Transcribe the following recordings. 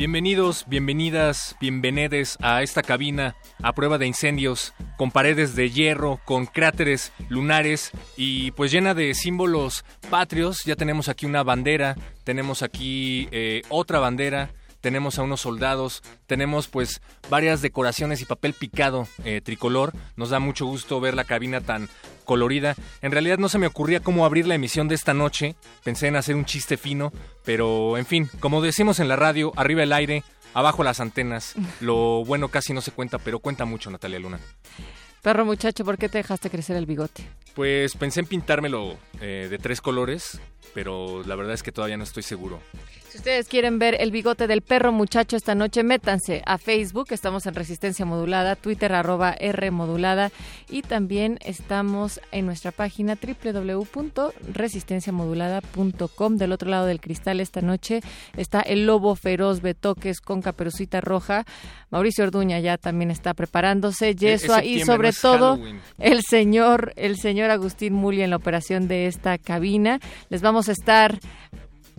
Bienvenidos, bienvenidas, bienvenides a esta cabina a prueba de incendios, con paredes de hierro, con cráteres lunares y pues llena de símbolos patrios. Ya tenemos aquí una bandera, tenemos aquí eh, otra bandera, tenemos a unos soldados, tenemos pues varias decoraciones y papel picado eh, tricolor. Nos da mucho gusto ver la cabina tan colorida. En realidad no se me ocurría cómo abrir la emisión de esta noche. Pensé en hacer un chiste fino, pero en fin, como decimos en la radio, arriba el aire, abajo las antenas. Lo bueno casi no se cuenta, pero cuenta mucho, Natalia Luna. Perro muchacho, ¿por qué te dejaste crecer el bigote? Pues pensé en pintármelo eh, de tres colores, pero la verdad es que todavía no estoy seguro. Si ustedes quieren ver el bigote del perro muchacho esta noche, métanse a Facebook, estamos en Resistencia Modulada, Twitter arroba R Modulada y también estamos en nuestra página www.resistenciamodulada.com. Del otro lado del cristal esta noche está el lobo feroz Betoques con caperucita roja. Mauricio Orduña ya también está preparándose, Yesua y sobre todo el señor, el señor Agustín Muli en la operación de esta cabina. Les vamos a estar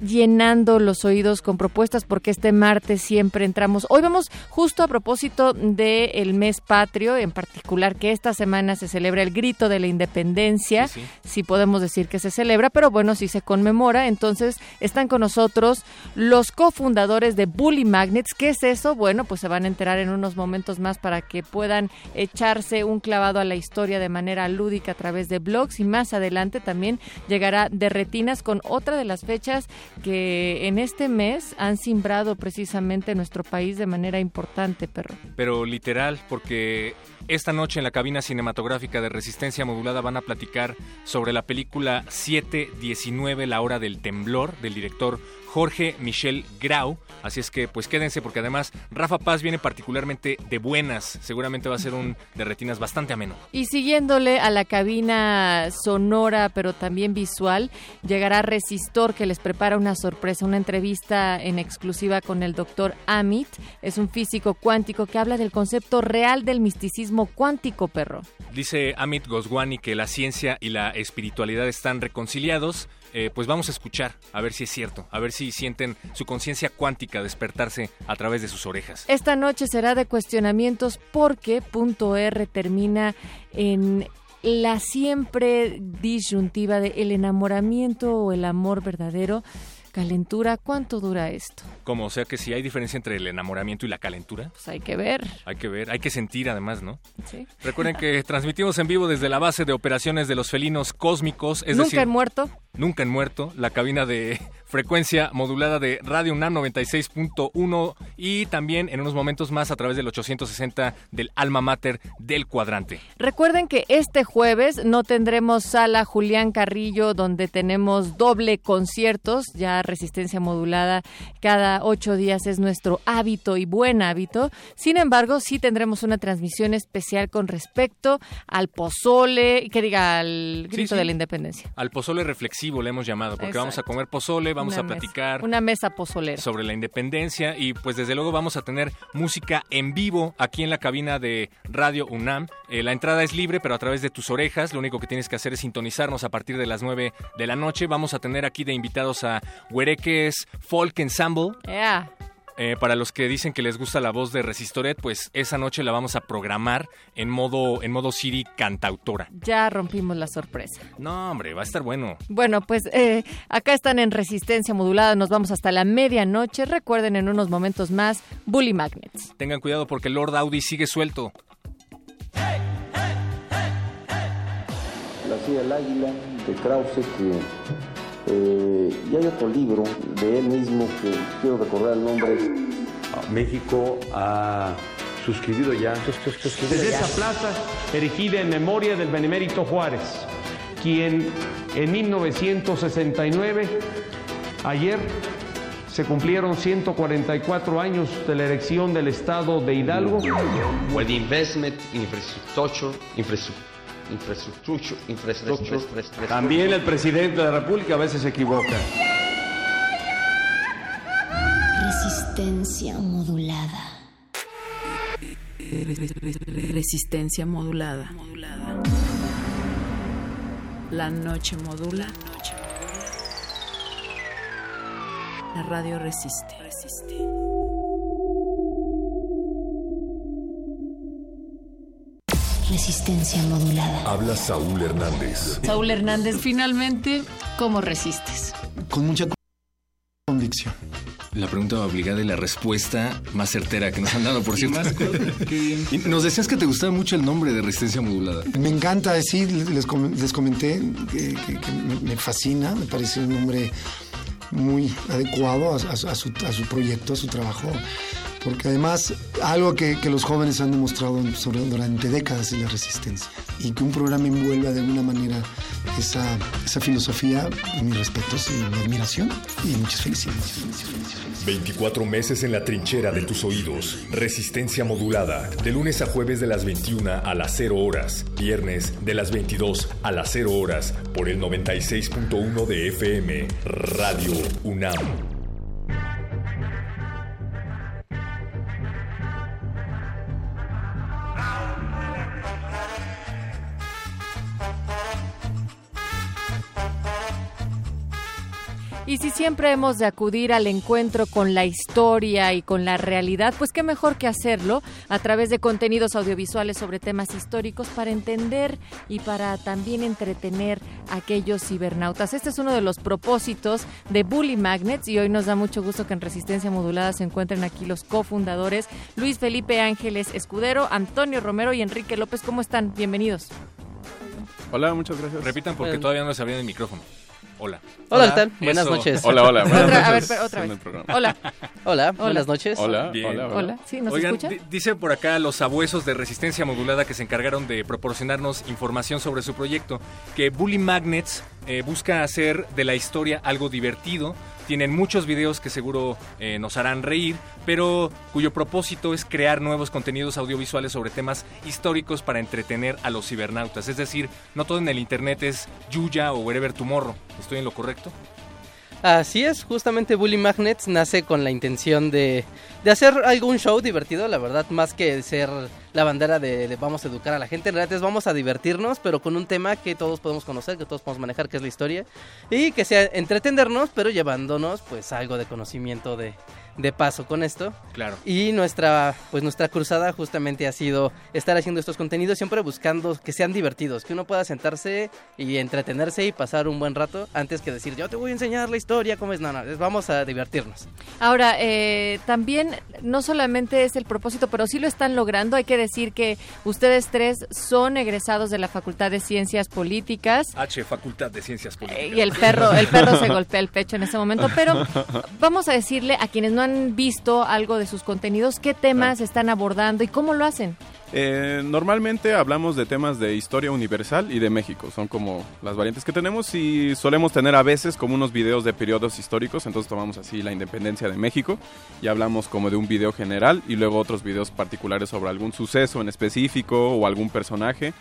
llenando los oídos con propuestas porque este martes siempre entramos. Hoy vamos justo a propósito del mes patrio, en particular que esta semana se celebra el grito de la independencia, si podemos decir que se celebra, pero bueno, si se conmemora, entonces están con nosotros los cofundadores de Bully Magnets. ¿Qué es eso? Bueno, pues se van a enterar en unos momentos más para que puedan echarse un clavado a la historia de manera lúdica a través de blogs y más adelante también llegará de retinas con otra de las fechas que en este mes han simbrado precisamente nuestro país de manera importante, perro. Pero literal, porque esta noche en la cabina cinematográfica de Resistencia Modulada van a platicar sobre la película 719, La Hora del Temblor, del director Jorge Michel Grau. Así es que pues quédense porque además Rafa Paz viene particularmente de buenas. Seguramente va a ser un de retinas bastante ameno. Y siguiéndole a la cabina sonora pero también visual, llegará Resistor que les prepara una sorpresa, una entrevista en exclusiva con el doctor Amit. Es un físico cuántico que habla del concepto real del misticismo cuántico, perro. Dice Amit Goswami que la ciencia y la espiritualidad están reconciliados eh, pues vamos a escuchar, a ver si es cierto, a ver si sienten su conciencia cuántica despertarse a través de sus orejas. Esta noche será de cuestionamientos porque punto R termina en la siempre disyuntiva de el enamoramiento o el amor verdadero Calentura, ¿cuánto dura esto? Como, o sea que si hay diferencia entre el enamoramiento y la calentura. Pues hay que ver. Hay que ver, hay que sentir además, ¿no? Sí. Recuerden que transmitimos en vivo desde la base de operaciones de los felinos cósmicos, es Nunca decir, han muerto. Nunca han muerto, la cabina de frecuencia modulada de Radio UNAM 96.1 y también en unos momentos más a través del 860 del Alma Mater del Cuadrante. Recuerden que este jueves no tendremos sala Julián Carrillo donde tenemos doble conciertos, ya resistencia modulada cada ocho días es nuestro hábito y buen hábito. Sin embargo, sí tendremos una transmisión especial con respecto al pozole, que diga al grito Sí, sí. de la independencia. Al pozole reflexivo le hemos llamado, porque Exacto. vamos a comer pozole, vamos Una a mesa, platicar una mesa pozolera. sobre la independencia y pues desde luego vamos a tener música en vivo aquí en la cabina de Radio UNAM. Eh, la entrada es libre, pero a través de tus orejas. Lo único que tienes que hacer es sintonizarnos a partir de las 9 de la noche. Vamos a tener aquí de invitados a Huereques Folk Ensemble. Ea. Eh, para los que dicen que les gusta la voz de Resistoret, pues esa noche la vamos a programar en modo, en modo Siri cantautora. Ya rompimos la sorpresa. No, hombre, va a estar bueno. Bueno, pues eh, acá están en resistencia modulada, nos vamos hasta la medianoche. Recuerden en unos momentos más, Bully Magnets. Tengan cuidado porque Lord Audi sigue suelto. La silla del águila de Krause que eh, y hay otro libro de él mismo que quiero recordar el nombre. México ha suscribido ya. Desde esa plaza, erigida en memoria del benemérito Juárez, quien en 1969, ayer, se cumplieron 144 años de la elección del Estado de Hidalgo. Where the investment in infrastructure, infrastructure infraestructura, infraestructura. También el presidente de la República a veces se equivoca. Resistencia modulada. Resistencia modulada. La noche modula. La radio resiste. resiste. Resistencia modulada. Habla Saúl Hernández. Saúl Hernández, finalmente, ¿cómo resistes? Con mucha convicción. La pregunta obligada y la respuesta más certera que nos han dado, por cierto. Nos decías que te gustaba mucho el nombre de Resistencia Modulada. Me encanta decir, les, comenté que, me fascina, me parece un nombre muy adecuado a, su, a su proyecto, a su trabajo porque además algo que, los jóvenes han demostrado durante décadas es la resistencia y que un programa envuelva de alguna manera esa, esa filosofía, mis respetos y mi admiración y muchas felicidades. 24 meses en la trinchera de tus oídos. Resistencia modulada. De lunes a jueves de las 21 a las 0 horas. Viernes de las 22 a las 0 horas. Por el 96.1 de FM. Radio UNAM. Y si siempre hemos de acudir al encuentro con la historia y con la realidad, pues qué mejor que hacerlo a través de contenidos audiovisuales sobre temas históricos para entender y para también entretener a aquellos cibernautas. Este es uno de los propósitos de Bully Magnets y hoy nos da mucho gusto que en Resistencia Modulada se encuentren aquí los cofundadores Luis Felipe Ángeles Escudero, Antonio Romero y Enrique López. ¿Cómo están? Bienvenidos. Hola, muchas gracias. Repitan porque todavía no se abría el micrófono. Hola. Hola, ¿qué tal? Buenas noches. Hola, hola. Buenas otra, a ver, otra vez. Hola. Hola, buenas noches. Hola, hola, hola. ¿Sí, ¿nos Oigan, escucha? dice por acá los abuesos de resistencia modulada que se encargaron de proporcionarnos información sobre su proyecto, que Bully Magnets eh, busca hacer de la historia algo divertido. Tienen muchos videos que seguro eh, nos harán reír, pero cuyo propósito es crear nuevos contenidos audiovisuales sobre temas históricos para entretener a los cibernautas. Es decir, no todo en el internet es Yuya o Wherever Tomorrow. ¿Estoy en lo correcto? Así es, justamente Bully Magnets nace con la intención de, de, hacer algún show divertido, la verdad, más que ser la bandera de, vamos a educar a la gente, en realidad es vamos a divertirnos, pero con un tema que todos podemos conocer, que todos podemos manejar, que es la historia, y que sea entretenernos, pero llevándonos pues algo de conocimiento de, de paso con esto. Claro. Y nuestra, pues nuestra cruzada justamente ha sido estar haciendo estos contenidos siempre buscando que sean divertidos, que uno pueda sentarse y entretenerse y pasar un buen rato antes que decir yo te voy a enseñar la historia, cómo es, no, no, vamos a divertirnos. Ahora, eh, también no solamente es el propósito, pero sí lo están logrando. Hay que decir que ustedes tres son egresados de la Facultad de Ciencias Políticas. H, Facultad de Ciencias Políticas. y el perro, el perro se golpea el pecho en ese momento, pero vamos a decirle a quienes no han visto algo de sus contenidos, qué temas están abordando y cómo lo hacen. Eh, normalmente hablamos de temas de historia universal y de México, son como las variantes que tenemos y solemos tener a veces como unos videos de periodos históricos, entonces tomamos así la independencia de México y hablamos como de un video general y luego otros videos particulares sobre algún suceso en específico o algún personaje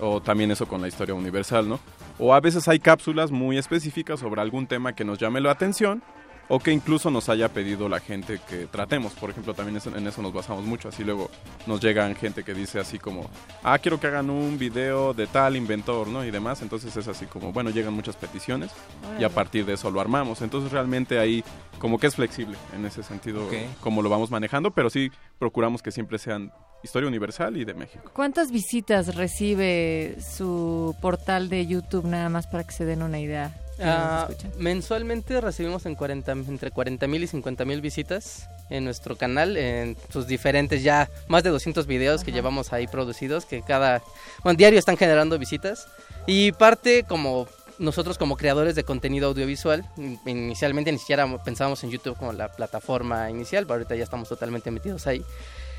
o también eso con la historia universal, ¿no? O a veces hay cápsulas muy específicas sobre algún tema que nos llame la atención o que incluso nos haya pedido la gente que tratemos. Por ejemplo, también en eso nos basamos mucho. Así luego nos llegan gente que dice así como, ah, quiero que hagan un video de tal inventor, ¿no? Y demás. Entonces es así como, bueno, llegan muchas peticiones y a partir de eso lo armamos. Entonces realmente ahí como que es flexible en ese sentido como lo vamos manejando, pero sí procuramos que siempre sean historia universal y de México. ¿Cuántas visitas recibe su portal de YouTube nada más para que se den una idea? Ah, mensualmente recibimos en 40, entre 40 mil y 50 mil visitas en nuestro canal, en sus diferentes ya más de 200 videos que llevamos ahí producidos, que cada, bueno, diario están generando visitas. Y parte como nosotros como creadores de contenido audiovisual, inicialmente ni siquiera pensábamos en YouTube como la plataforma inicial, pero ahorita ya estamos totalmente metidos ahí.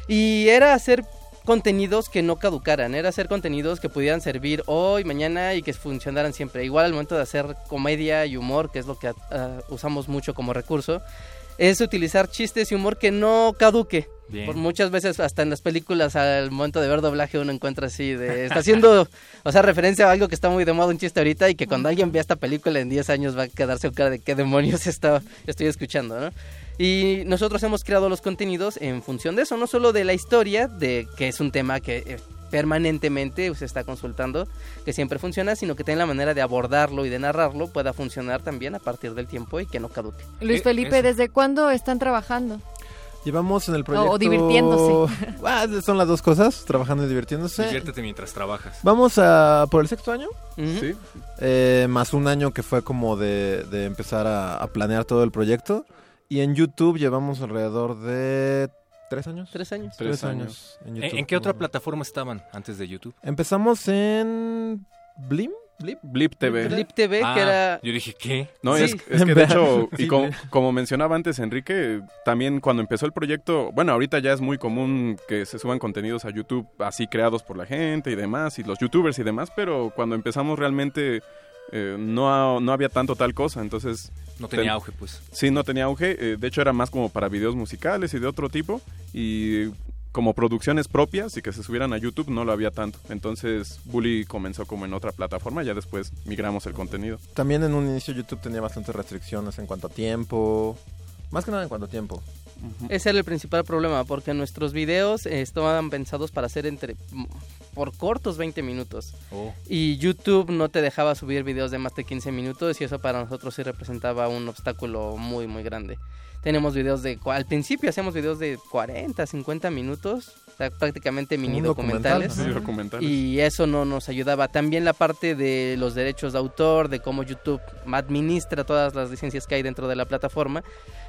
Y era hacer contenidos que no caducaran, era hacer contenidos que pudieran servir hoy, mañana y que funcionaran siempre. Igual al momento de hacer comedia y humor, que es lo que ah, usamos mucho como recurso, es utilizar chistes y humor que no caduque. Por muchas veces hasta en las películas al momento de ver doblaje uno encuentra así de está haciendo, o sea, referencia a algo que está muy de moda un chiste ahorita y que cuando alguien vea esta película en 10 años va a quedarse con cara de qué demonios está, estoy escuchando, ¿no? Y nosotros hemos creado los contenidos en función de eso, no solo de la historia, de que es un tema que eh, permanentemente se está consultando, que siempre funciona, sino que tiene la manera de abordarlo y de narrarlo pueda funcionar también a partir del tiempo y que no caduque. Luis eh, Felipe, ¿desde cuándo están trabajando? Llevamos en el proyecto... O, divirtiéndose. Ah, son las dos cosas, trabajando y divirtiéndose. Diviértete mientras trabajas. Vamos a por el sexto año. Sí. Eh, más un año que fue como de, empezar a planear todo el proyecto. Y en YouTube llevamos alrededor de ¿Tres años? Tres años. Tres, años. en, qué otra plataforma estaban antes de YouTube? Empezamos en Blim. Blip, Blip TV. Blip TV, que ah, era... Yo dije, ¿qué? No, es, es, que de hecho, y como, mencionaba antes Enrique, también cuando empezó el proyecto, bueno, ahorita ya es muy común que se suban contenidos a YouTube así creados por la gente y demás, y los youtubers y demás, pero cuando empezamos realmente eh, no, no había tanto tal cosa, entonces... No tenía auge, pues. Sí, no tenía auge, eh, de hecho era más como para videos musicales y de otro tipo, y como producciones propias y que se subieran a YouTube no lo había tanto. Entonces Bully comenzó como en otra plataforma, ya después migramos el contenido. También en un inicio YouTube tenía bastantes restricciones en cuanto a tiempo, más que nada en cuanto a tiempo. Ese era el principal problema, porque nuestros videos estaban pensados para ser entre por cortos 20 minutos. Oh. Y YouTube no te dejaba subir videos de más de 15 minutos y eso para nosotros sí representaba un obstáculo muy, muy grande. Tenemos videos de... Al principio hacíamos videos de 40, 50 minutos, prácticamente mini documentales, Y eso no nos ayudaba. También la parte de los derechos de autor, de cómo YouTube administra todas las licencias que hay dentro de la plataforma,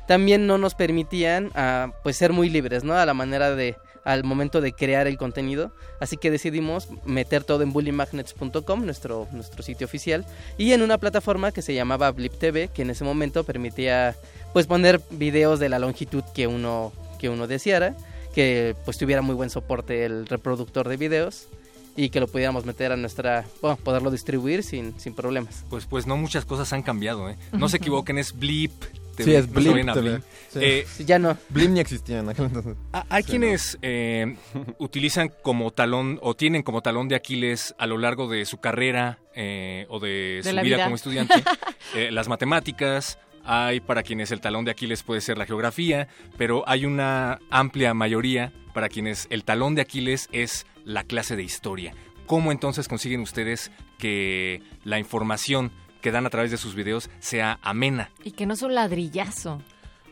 también no nos permitían ah, pues ser muy libres, ¿no? A la manera de al momento de crear el contenido. Así que decidimos meter todo en bullymagnets.com, nuestro, nuestro sitio oficial, y en una plataforma que se llamaba Blip TV, que en ese momento permitía pues poner videos de la longitud que uno, que uno deseara, que pues tuviera muy buen soporte el reproductor de videos y que lo pudiéramos meter a nuestra, bueno, poderlo distribuir sin, sin problemas. Pues pues no muchas cosas han cambiado, ¿eh? No se equivoquen, es Blip Sí, es Blim. Eh, ya no. Blim ni existía en aquel entonces. Ah, hay quienes eh, utilizan como talón o tienen como talón de Aquiles a lo largo de su carrera eh, o de, su vida, como estudiante las matemáticas. Hay para quienes el talón de Aquiles puede ser la geografía, pero hay una amplia mayoría para quienes el talón de Aquiles es la clase de historia. ¿Cómo entonces consiguen ustedes que la información que dan a través de sus videos sea amena. Y que no es un ladrillazo.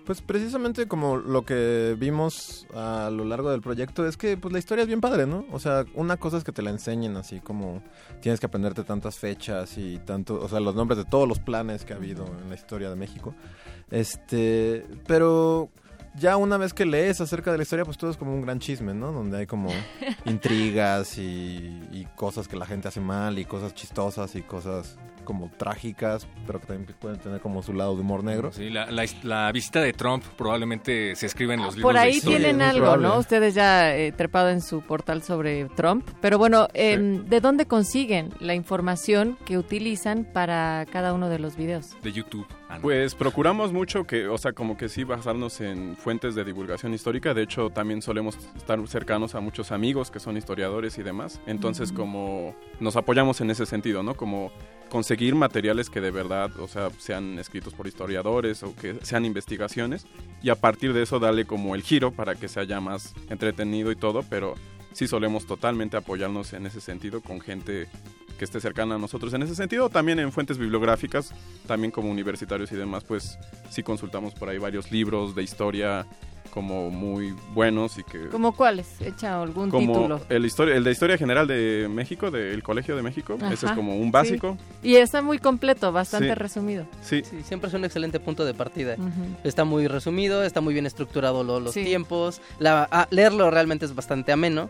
Pues precisamente como lo que vimos a lo largo del proyecto es que pues la historia es bien padre, ¿no? O sea, una cosa es que te la enseñen así como tienes que aprenderte tantas fechas y tanto, o sea, los nombres de todos los planes que ha habido en la historia de México. Este, pero ya una vez que lees acerca de la historia, pues todo es como un gran chisme, ¿no? Donde hay como intrigas y, cosas que la gente hace mal y cosas chistosas y cosas como trágicas, pero que también pueden tener como su lado de humor negro. Sí, la, visita de Trump probablemente se escribe en los libros Por ahí de tienen algo, ¿no? Ustedes ya eh, trepado en su portal sobre Trump, pero bueno, em, ¿de dónde consiguen la información que utilizan para cada uno de los videos? De YouTube. Ah, pues procuramos mucho que, o sea, como que sí basarnos en fuentes de divulgación histórica. De hecho, también solemos estar cercanos a muchos amigos que son historiadores y demás. Entonces, como nos apoyamos en ese sentido, ¿no? Como conseguir materiales que de verdad, o sea, sean escritos por historiadores o que sean investigaciones y a partir de eso darle como el giro para que sea ya más entretenido y todo, pero sí solemos totalmente apoyarnos en ese sentido con gente que esté cercana a nosotros en ese sentido, también en fuentes bibliográficas, también como universitarios y demás, pues sí consultamos por ahí varios libros de historia como muy buenos y que... ¿Como cuáles? Echa algún como título. El, historia, el de Historia General de México, del Colegio de México, ese es como un básico. Y está muy completo, bastante resumido. Sí. siempre es un excelente punto de partida. Está muy resumido, está muy bien estructurado los tiempos, la, ah, leerlo realmente es bastante ameno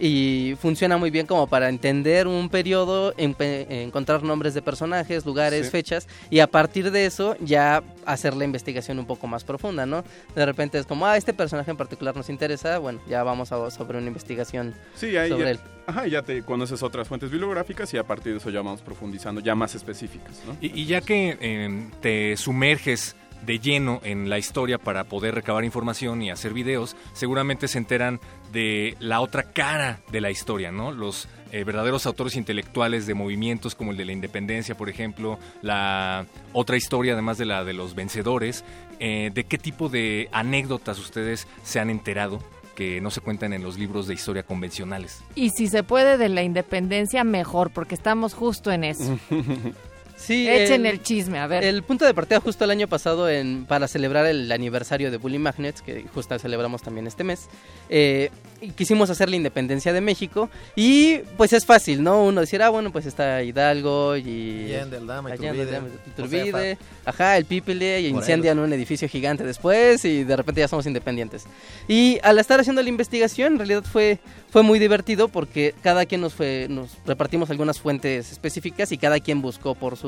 y funciona muy bien como para entender un periodo, encontrar nombres de personajes, lugares, fechas y a partir de eso ya hacer la investigación un poco más profunda, ¿no? De repente es como, ah, este personaje en particular nos interesa, bueno, ya vamos a sobre una investigación sobre él. Ajá, ya te conoces otras fuentes bibliográficas y a partir de eso ya vamos profundizando, ya más específicas, ¿no? Y, ya que em, te sumerges de lleno en la historia para poder recabar información y hacer videos, seguramente se enteran de la otra cara de la historia, ¿no? Los eh, verdaderos autores intelectuales de movimientos como el de la independencia, por ejemplo, la otra historia además de la de los vencedores, eh, ¿de qué tipo de anécdotas ustedes se han enterado? que no se cuentan en los libros de historia convencionales. Y si se puede de la independencia, mejor, porque estamos justo en eso. Sí, Echen el, chisme, a ver. El punto de partida justo el año pasado en, para celebrar el aniversario de Bully Magnets, que justo celebramos también este mes, eh, quisimos hacer la independencia de México y pues es fácil, ¿no? Uno decir, ah, bueno, pues está Hidalgo y... Allende, Aldama, Iturbide, ajá, el Pípile, y incendian un edificio gigante después y de repente ya somos independientes. Y al estar haciendo la investigación, en realidad fue, fue muy divertido porque cada quien nos fue, nos repartimos algunas fuentes específicas y cada quien buscó por su,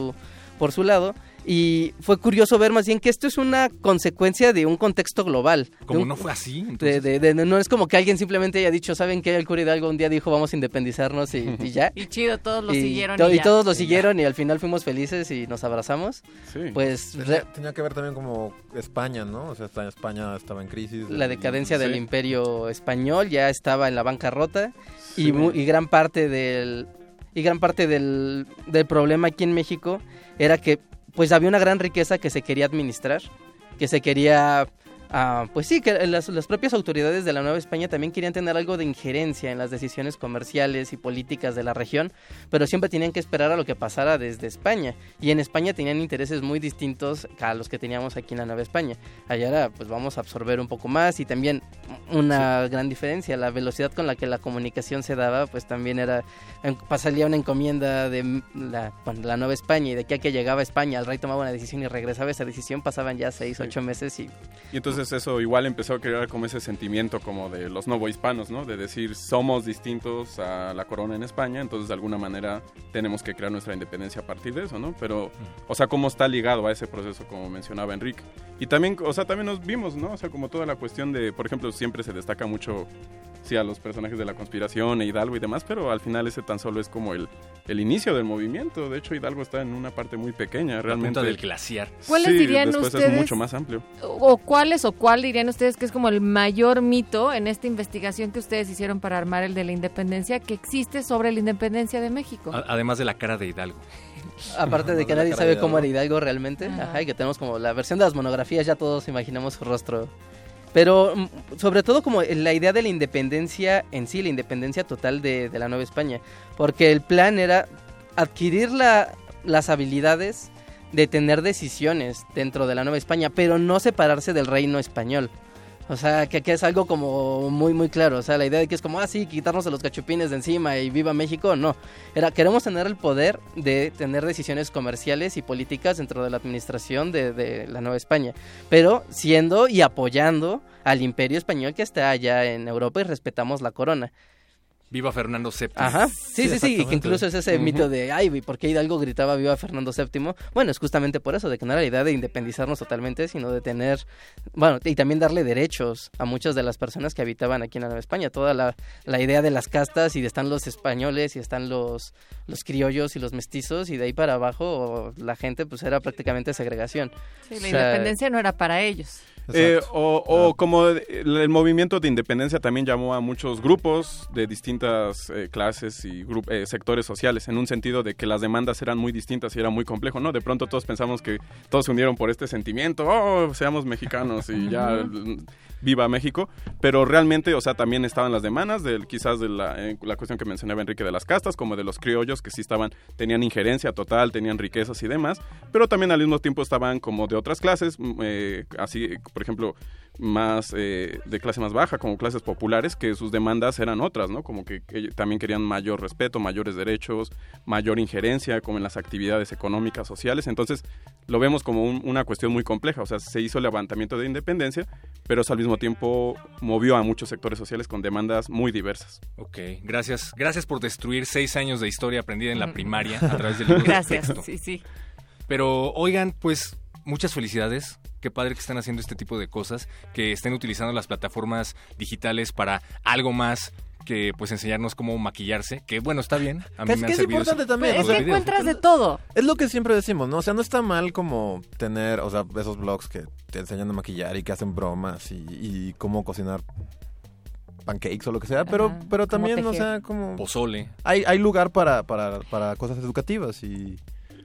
por su lado. Y fue curioso ver más bien que esto es una consecuencia de un contexto global. Como no fue así. no es como que alguien simplemente haya dicho, ¿saben qué? El cura Hidalgo un día dijo, vamos a independizarnos y, ya. Y chido, todos lo siguieron. y, todos lo siguieron y al final fuimos felices y nos abrazamos. Sí. Pues tenía, que ver también como España, ¿no? O sea, España estaba en crisis. La decadencia del imperio español ya estaba en la bancarrota y, y gran parte del y gran parte del, del problema aquí en México era que pues había una gran riqueza que se quería administrar, que se quería Ah, pues sí, que las, propias autoridades de la Nueva España también querían tener algo de injerencia en las decisiones comerciales y políticas de la región, pero siempre tenían que esperar a lo que pasara desde España. Y en España tenían intereses muy distintos a los que teníamos aquí en la Nueva España. Allá era, pues vamos a absorber un poco más y también una gran diferencia, la velocidad con la que la comunicación se daba, pues también era, pasaría una encomienda de la, la Nueva España y de aquí a que llegaba a España, el rey tomaba una decisión y regresaba esa decisión, pasaban ya seis, ocho meses y... Y entonces eso igual empezó a crear como ese sentimiento como de los novohispanos, ¿no? De decir, somos distintos a la corona en España, entonces de alguna manera tenemos que crear nuestra independencia a partir de eso, ¿no? Pero, o sea, cómo está ligado a ese proceso, como mencionaba Enrique. Y también, o sea, también nos vimos, ¿no? O sea, como toda la cuestión de, por ejemplo, siempre se destaca mucho sí, a los personajes de la conspiración e Hidalgo y demás, pero al final ese tan solo es como el, el inicio del movimiento. De hecho, Hidalgo está en una parte muy pequeña, realmente. La del glaciar. ¿Cuáles dirían después ustedes? es mucho más amplio. O cuáles o cuál dirían ustedes que es como el mayor mito en esta investigación que ustedes hicieron para armar el de la independencia que existe sobre la independencia de México? además de la cara de Hidalgo. Aparte de que nadie sabe cómo era Hidalgo realmente, Ajá, y que tenemos como la versión de las monografías, ya todos imaginamos su rostro pero mm, sobre todo como la idea de la independencia en sí, la independencia total de, la Nueva España. Porque el plan era adquirir la, las habilidades de tener decisiones dentro de la Nueva España, pero no separarse del reino español. O sea, que, que, es algo como muy, muy claro. O sea, la idea de que es como, ah, sí, quitarnos a los cachupines de encima y viva México. No. Era, queremos tener el poder de tener decisiones comerciales y políticas dentro de la administración de la Nueva España. Pero siendo y apoyando al imperio español que está allá en Europa y respetamos la corona. Viva Fernando VII. Ajá, sí, sí, sí, que incluso es ese mito de, ay, ¿por qué Hidalgo gritaba Viva Fernando VII? Bueno, es justamente por eso, de que no era la idea de independizarnos totalmente, sino de tener, bueno, y también darle derechos a muchas de las personas que habitaban aquí en la Nueva España. Toda la, la idea de las castas y de están los españoles y están los, los criollos y los mestizos y de ahí para abajo la gente pues era prácticamente segregación. Sí, la independencia no era para ellos. Eh, o, o como el movimiento de independencia también llamó a muchos grupos de distintas eh, clases y eh, sectores sociales, en un sentido de que las demandas eran muy distintas y era muy complejo, ¿no? De pronto todos pensamos que todos se unieron por este sentimiento, oh, seamos mexicanos y ya viva México, pero realmente, o sea, también estaban las demandas, del, quizás de la, eh, la, cuestión que mencionaba Enrique de las castas, como de los criollos, que sí estaban, tenían injerencia total, tenían riquezas y demás, pero también al mismo tiempo estaban como de otras clases, mm, eh, así, por ejemplo, más eh, de clase más baja, como clases populares, que sus demandas eran otras, ¿no? Como que, también querían mayor respeto, mayores derechos, mayor injerencia, como en las actividades económicas, sociales. Entonces, lo vemos como una cuestión muy compleja. O sea, se hizo el levantamiento de independencia, pero eso al mismo tiempo movió a muchos sectores sociales con demandas muy diversas. Ok, gracias. Gracias por destruir seis años de historia aprendida en la primaria a través del libro Gracias, sí, sí. Pero, oigan, pues muchas felicidades. Qué padre que están haciendo este tipo de cosas, que estén utilizando las plataformas digitales para algo más que pues enseñarnos cómo maquillarse, que bueno, está bien. A mí es me que es importante también. es que encuentras de todo. Es lo que siempre decimos, ¿no? O sea, no está mal como tener, o sea, esos blogs que te enseñan a maquillar y que hacen bromas y, cómo cocinar pancakes o lo que sea, pero, pero también, o sea, como... Pozole. Hay, hay lugar para, para, para cosas educativas y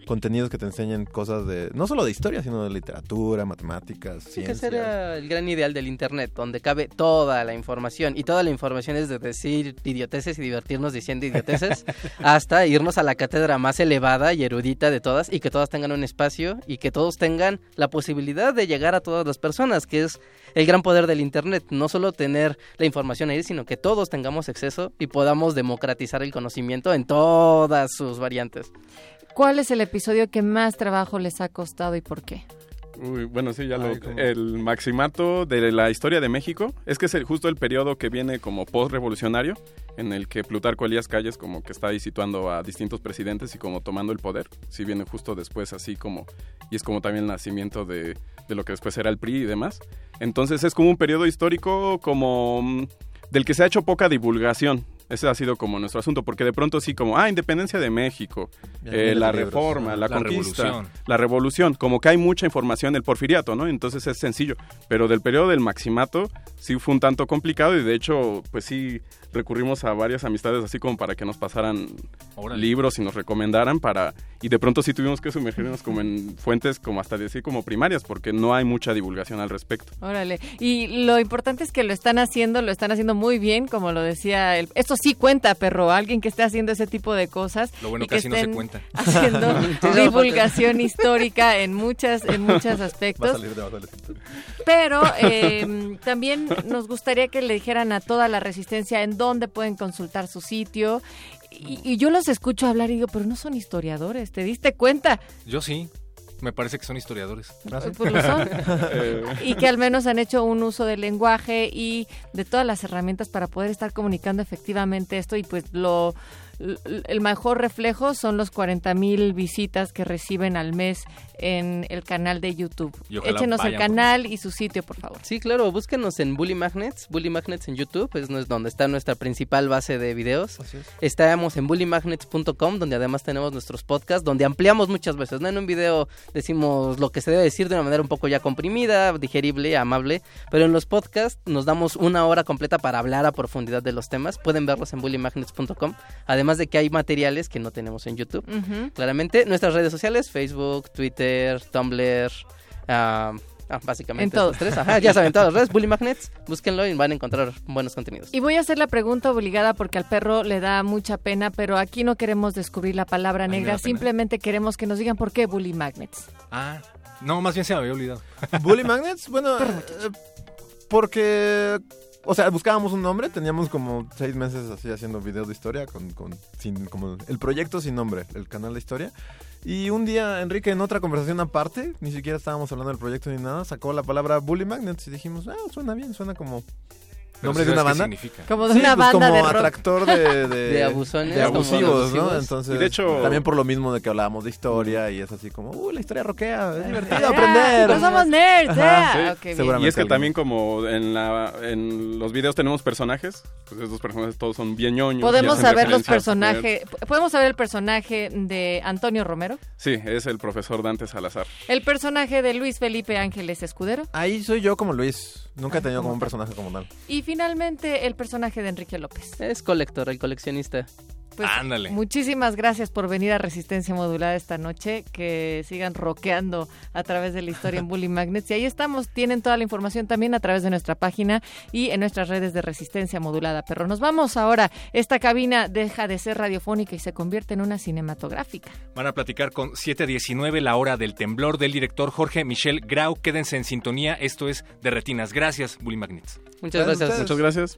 contenidos que te enseñen cosas de, no solo de historia, sino de literatura, matemáticas, sí, ciencias. Que sería el gran ideal del Internet, donde cabe toda la información. Y toda la información es de decir idioteces y divertirnos diciendo idioteces, hasta irnos a la cátedra más elevada y erudita de todas, y que todas tengan un espacio, y que todos tengan la posibilidad de llegar a todas las personas, que es el gran poder del Internet. No solo tener la información ahí, sino que todos tengamos acceso y podamos democratizar el conocimiento en todas sus variantes. ¿Cuál es el episodio que más trabajo les ha costado y por qué? Uy, bueno, sí, ya lo... El maximato de la historia de México es que es justo el periodo que viene como post-revolucionario, en el que Plutarco Elías Calles como que está ahí situando a distintos presidentes y como tomando el poder. Sí viene justo después así como... Y es como también el nacimiento de, de lo que después era el PRI y demás. Entonces es como un periodo histórico como... Mm, del que se ha hecho poca divulgación. Ese ha sido como nuestro asunto, porque de pronto sí como, ah, independencia de México, eh, la reforma, la, conquista, la revolución, como que hay mucha información del porfiriato, ¿no? Entonces es sencillo, pero del periodo del maximato sí fue un tanto complicado y de hecho, pues sí, recurrimos a varias amistades así como para que nos pasaran libros y nos recomendaran para y de pronto sí tuvimos que sumergirnos como en fuentes como hasta decir como primarias porque no hay mucha divulgación al respecto. Órale, y lo importante es que lo están haciendo, lo están haciendo muy bien, como lo decía el esto sí cuenta, perro, alguien que esté haciendo ese tipo de cosas. Lo bueno que, así no se cuenta. Haciendo divulgación histórica en muchas en muchos aspectos. Pero eh, también nos gustaría que le dijeran a toda la resistencia en dónde pueden consultar su sitio. Y, yo los escucho hablar y digo, pero no son historiadores, ¿te diste cuenta? Yo sí. Me parece que son historiadores. Pues, pues lo son. y que al menos han hecho un uso del lenguaje y de todas las herramientas para poder estar comunicando efectivamente esto y pues lo el mejor reflejo son los 40 mil visitas que reciben al mes en el canal de YouTube. Échenos el canal y su sitio, por favor. Sí, claro, búsquenos en Bully Magnets, Bully Magnets en YouTube, es donde está nuestra principal base de videos. Estamos en bullymagnets.com, donde además tenemos nuestros podcasts, donde ampliamos muchas veces, ¿no? En un video decimos lo que se debe decir de una manera un poco ya comprimida, digerible, amable, pero en los podcasts nos damos una hora completa para hablar a profundidad de los temas. Pueden verlos en bullymagnets.com. Además de que hay materiales que no tenemos en YouTube. Claramente, nuestras redes sociales, Facebook, Twitter, Tumblr, ah, ah, básicamente en tres. ya saben, todas las redes, Bully Magnets, búsquenlo y van a encontrar buenos contenidos. Y voy a hacer la pregunta obligada porque al perro le da mucha pena, pero aquí no queremos descubrir la palabra negra, simplemente queremos que nos digan por qué Bully Magnets. Ah, no, más bien se me había olvidado. ¿Bully Magnets? Bueno, eh, porque o sea, buscábamos un nombre, teníamos como seis meses así haciendo videos de historia, con, con sin, como el proyecto sin nombre, el canal de historia. Y un día, Enrique, en otra conversación aparte, ni siquiera estábamos hablando del proyecto ni nada, sacó la palabra Bully Magnets y dijimos, ah, suena bien, suena como nombre de una banda. Como de una pues banda como de atractor de, de, abusones, de abusivos, ¿no? Entonces, de hecho, también por lo mismo de que hablábamos de historia y es así como, uh, la historia roquea, es divertido aprender. No somos nerds, ¿eh? y es que también como en la en los videos tenemos personajes, pues esos personajes todos son bien ñoños. Podemos saber los personajes, podemos saber el personaje de Antonio Romero. Sí, es el profesor Dante Salazar. El personaje de Luis Felipe Ángeles Escudero. Ahí soy yo como Luis. Nunca he tenido como un personaje como tal. Y finalmente el personaje de Enrique López. Es colector, el coleccionista. Pues, Ándale. Muchísimas gracias por venir a Resistencia Modulada esta noche. Que sigan roqueando a través de la historia en Bully Magnets. Y ahí estamos. Tienen toda la información también a través de nuestra página y en nuestras redes de Resistencia Modulada. Pero nos vamos ahora. Esta cabina deja de ser radiofónica y se convierte en una cinematográfica. Van a platicar con 719, la hora del temblor del director Jorge Michel Grau. Quédense en sintonía. Esto es de Retinas. Gracias, Bully Magnets. Muchas gracias. Muchas gracias.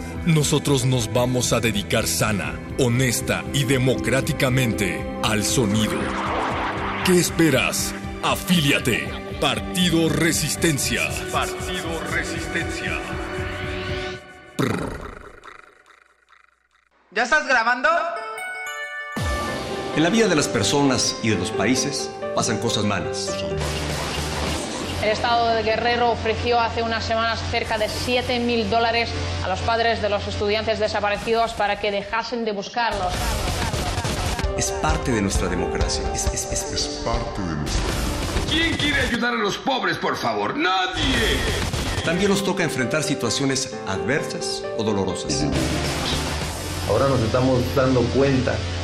Nosotros nos vamos a dedicar sana, honesta y democráticamente al sonido. ¿Qué esperas? Afíliate. Partido Resistencia. Partido Resistencia. ¿Ya estás grabando? En la vida de las personas y de los países pasan cosas malas. El Estado de Guerrero ofreció hace unas semanas cerca de 7 mil dólares a los padres de los estudiantes desaparecidos para que dejasen de buscarlos. Es parte de nuestra democracia. Es, parte de nuestra ¿Quién quiere ayudar a los pobres, por favor? Nadie. También nos toca enfrentar situaciones adversas o dolorosas. Ahora nos estamos dando cuenta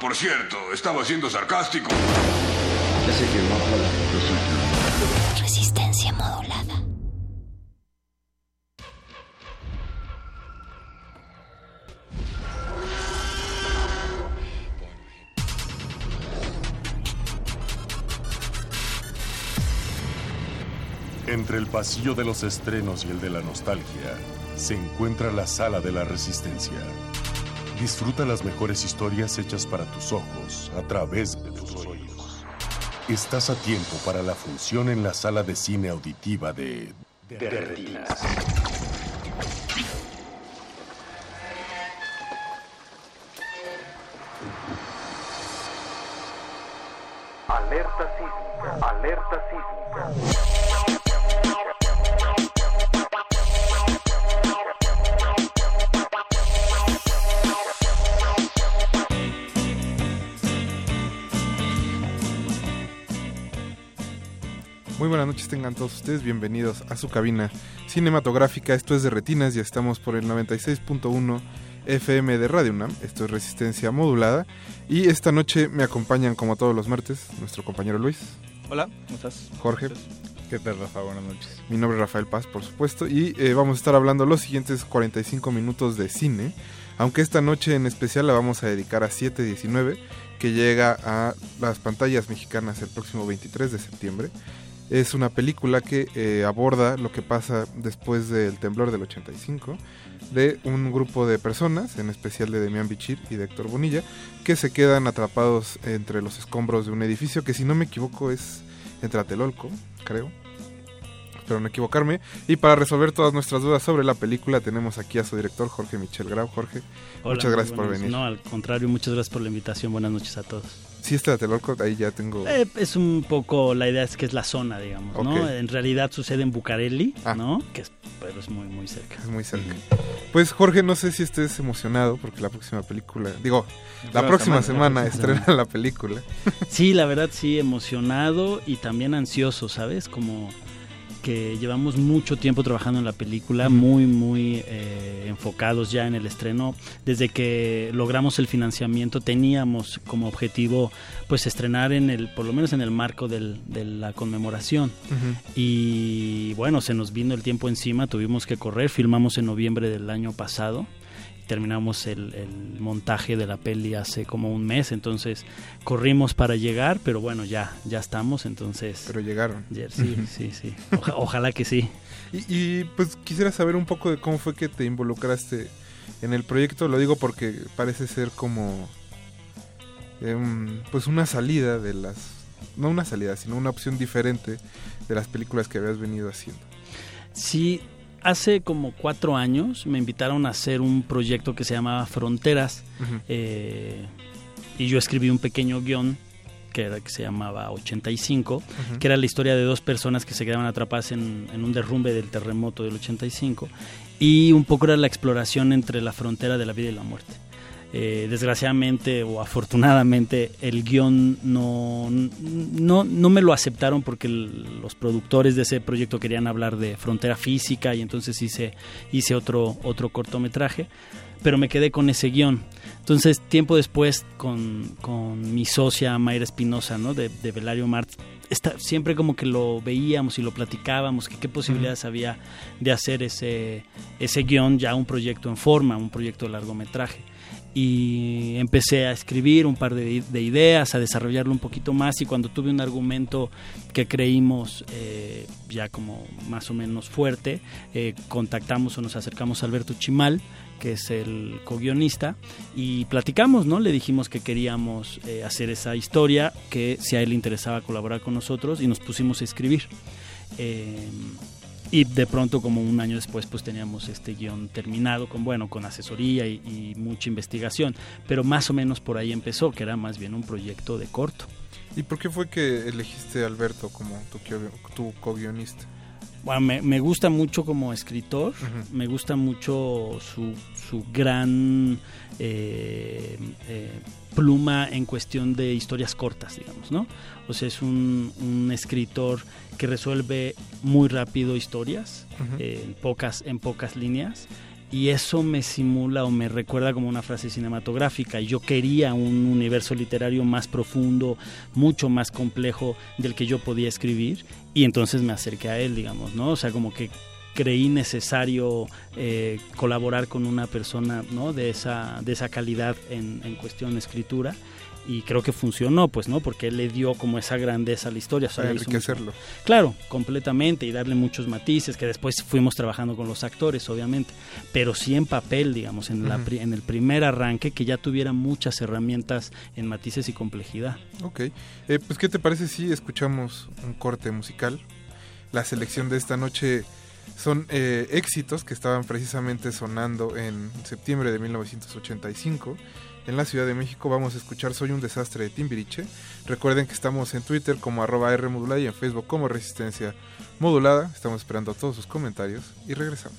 Por cierto, estaba siendo sarcástico. Resistencia modulada. Entre el pasillo de los estrenos y el de la nostalgia se encuentra la sala de la resistencia Disfruta las mejores historias hechas para tus ojos a través de tus oídos. Estás a tiempo para la función en la sala de cine auditiva de... De, Alerta noches, tengan todos ustedes bienvenidos a su cabina cinematográfica. Esto es de Retinas, ya estamos por el 96.1 FM de Radio UNAM. Esto es Resistencia Modulada. Y esta noche me acompañan, como todos los martes, nuestro compañero Luis. Hola, ¿cómo estás? Jorge. ¿Qué tal, Rafa? Buenas noches. Mi nombre es Rafael Paz, por supuesto. Y eh, vamos a estar hablando los siguientes 45 minutos de cine. Aunque esta noche en especial la vamos a dedicar a 719, que llega a las pantallas mexicanas el próximo 23 de septiembre. Es una película que eh, aborda lo que pasa después del temblor del 85 de un grupo de personas, en especial de Demian Bichir y de Héctor Bonilla, que se quedan atrapados entre los escombros de un edificio que si no me equivoco es entre Atelolco, creo. Espero no equivocarme. Y para resolver todas nuestras dudas sobre la película tenemos aquí a su director Jorge Michel Grau. Jorge, muchas gracias por venir. No, al contrario, muchas gracias por la invitación. Buenas noches a todos. Sí, este Atelolco, ahí ya tengo... Eh, es un poco, la idea es que es la zona, digamos, ¿no? En realidad sucede en Bucareli, Ah. ¿no? Que es Madero, es muy, muy cerca. Es muy cerca. Pues Jorge, no sé si estés emocionado porque la próxima película, digo, la, próxima semana, estrena la película. Sí, la verdad sí, emocionado y también ansioso, ¿sabes? Como que llevamos mucho tiempo trabajando en la película, muy, muy eh, enfocados ya en el estreno. Desde que logramos el financiamiento teníamos como objetivo pues estrenar en el, por lo menos en el marco del, de la conmemoración. Y bueno, se nos vino el tiempo encima, tuvimos que correr, filmamos en noviembre del año pasado terminamos el, montaje de la peli hace como un mes, entonces corrimos para llegar, pero bueno, ya, ya estamos, entonces... Pero llegaron. Sí, sí, sí. ojalá que sí. Y, pues quisiera saber un poco de cómo fue que te involucraste en el proyecto, lo digo porque parece ser como... Em, pues una salida de las... No una salida, sino una opción diferente de las películas que habías venido haciendo. Sí, hace como cuatro años me invitaron a hacer un proyecto que se llamaba Fronteras eh, y yo escribí un pequeño guion que, era, que se llamaba 85, que era la historia de dos personas que se quedaban atrapadas en, en, un derrumbe del terremoto del 85 y un poco era la exploración entre la frontera de la vida y la muerte. Eh, desgraciadamente o afortunadamente el guion no, no, no, me lo aceptaron porque los productores de ese proyecto querían hablar de frontera física y entonces hice, hice otro, otro cortometraje, pero me quedé con ese guion. Entonces, tiempo después, con, con mi socia Mayra Espinosa, ¿no? de, de Velario Mart, está, siempre como que lo veíamos y lo platicábamos, que qué posibilidades había de hacer ese, ese guion ya un proyecto en forma, un proyecto de largometraje y empecé a escribir un par de, ideas, a desarrollarlo un poquito más y cuando tuve un argumento que creímos eh, ya como más o menos fuerte, eh, contactamos o nos acercamos a Alberto Chimal, que es el co-guionista, y platicamos, ¿no? Le dijimos que queríamos eh, hacer esa historia, que si a él le interesaba colaborar con nosotros y nos pusimos a escribir y de pronto como un año después pues teníamos este guion terminado con bueno con asesoría y, mucha investigación. Pero más o menos por ahí empezó que era más bien un proyecto de corto. Y por qué fue que elegiste a Alberto como tu, tu co-guionista bueno, me, gusta mucho como escritor, me gusta mucho su, su gran eh, eh, pluma en cuestión de historias cortas, digamos, ¿no? O sea, es un, un escritor que resuelve muy rápido historias eh, en, pocas, en pocas líneas y eso me simula o me recuerda como una frase cinematográfica. Yo quería un universo literario más profundo, mucho más complejo del que yo podía escribir y entonces me acerqué a él, digamos, ¿no? O sea, como que creí necesario eh, colaborar con una persona ¿no? de, esa, de esa calidad en, en cuestión de escritura y creo que funcionó, pues, ¿no? Porque él le dio como esa grandeza a la historia. O sea, enriquecerlo. Claro, completamente, y darle muchos matices, que después fuimos trabajando con los actores, obviamente, pero sí en papel, digamos, en, la, en el primer arranque, que ya tuviera muchas herramientas en matices y complejidad. Ok, eh, pues, ¿qué te parece si escuchamos un corte musical? La selección de esta noche son eh, éxitos que estaban precisamente sonando en septiembre de 1985 en la Ciudad de México vamos a escuchar Soy un desastre de Timbiriche. Recuerden que estamos en Twitter como arroba R modulada y en Facebook como Resistencia Modulada. Estamos esperando todos sus comentarios y regresamos.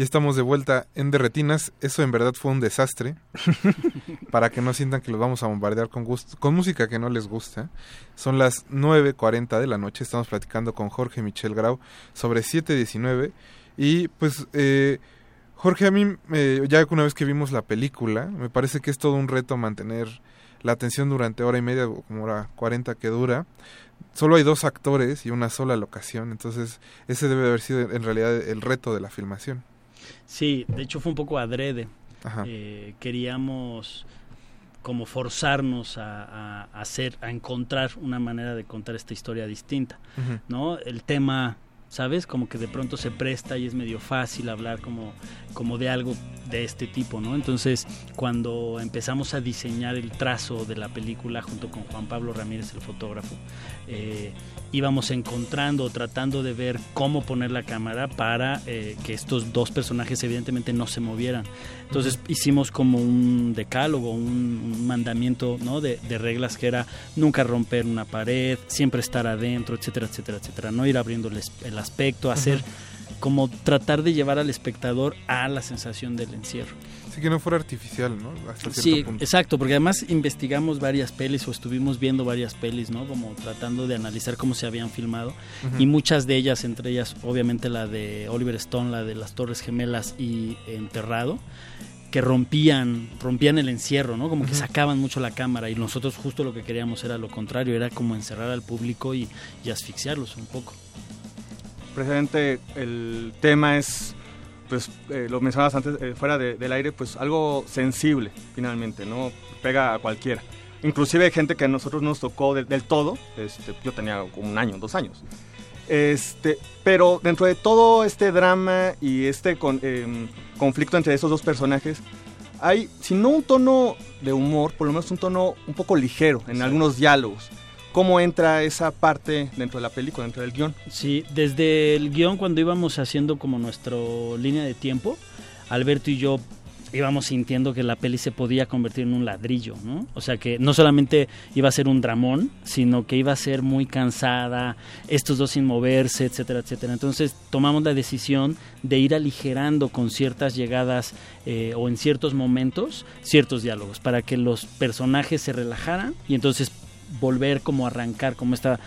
Ya estamos de vuelta en Derretinas. Eso en verdad fue un desastre. para que no sientan que los vamos a bombardear con, con música que no les gusta. Son las 9.40 de la noche. Estamos platicando con Jorge Michel Grau sobre 719. Y pues, eh, Jorge, a mí, eh, ya una vez que vimos la película, me parece que es todo un reto mantener la atención durante hora y media, como hora 40 que dura. Solo hay dos actores y una sola locación, entonces ese debe haber sido en realidad el reto de la filmación. Sí, de hecho fue un poco adrede. Eh, queríamos como forzarnos a, hacer, a encontrar una manera de contar esta historia distinta, ¿no? El tema ¿sabes? Como que de pronto se presta y es medio fácil hablar como, como de algo de este tipo, ¿no? Entonces, cuando empezamos a diseñar el trazo de la película junto con Juan Pablo Ramírez, el fotógrafo, eh, íbamos encontrando, tratando de ver cómo poner la cámara para eh, que estos dos personajes evidentemente no se movieran. Entonces hicimos como un decálogo, un, mandamiento ¿no? de, de, reglas que era nunca romper una pared, siempre estar adentro, etcétera, etcétera, etcétera. No ir abriendo el, aspecto, hacer como tratar de llevar al espectador a la sensación del encierro. Sí, que no fuera artificial, ¿no? sí, exacto, porque además investigamos varias pelis o estuvimos viendo varias pelis, ¿no? Como tratando de analizar cómo se habían filmado y muchas de ellas, entre ellas obviamente la de Oliver Stone, la de las Torres Gemelas y Enterrado, que rompían, rompían el encierro, ¿no? Como que sacaban mucho la cámara y nosotros justo lo que queríamos era lo contrario, era como encerrar al público y, y asfixiarlos un poco. Precisamente el tema es pues eh, lo mencionabas antes eh, fuera del aire, pues algo sensible finalmente, ¿no? Pega a cualquiera. Inclusive hay gente que a nosotros nos tocó del todo, este, yo tenía como un año, dos años. Este, pero dentro de todo este drama y este em, conflicto entre esos dos personajes, hay, si no un tono de humor, por lo menos un tono un poco ligero en algunos diálogos cómo entra esa parte dentro de la película, dentro del guion. Sí, desde el guion cuando íbamos haciendo como nuestra línea de tiempo, Alberto y yo íbamos sintiendo que la peli se podía convertir en un ladrillo, ¿no? O sea que no solamente iba a ser un dramón, sino que iba a ser muy cansada, estos dos sin moverse, etcétera, etcétera. Entonces tomamos la decisión de ir aligerando con ciertas llegadas eh, o en ciertos momentos ciertos diálogos para que los personajes se relajaran y entonces volver como arrancar como esta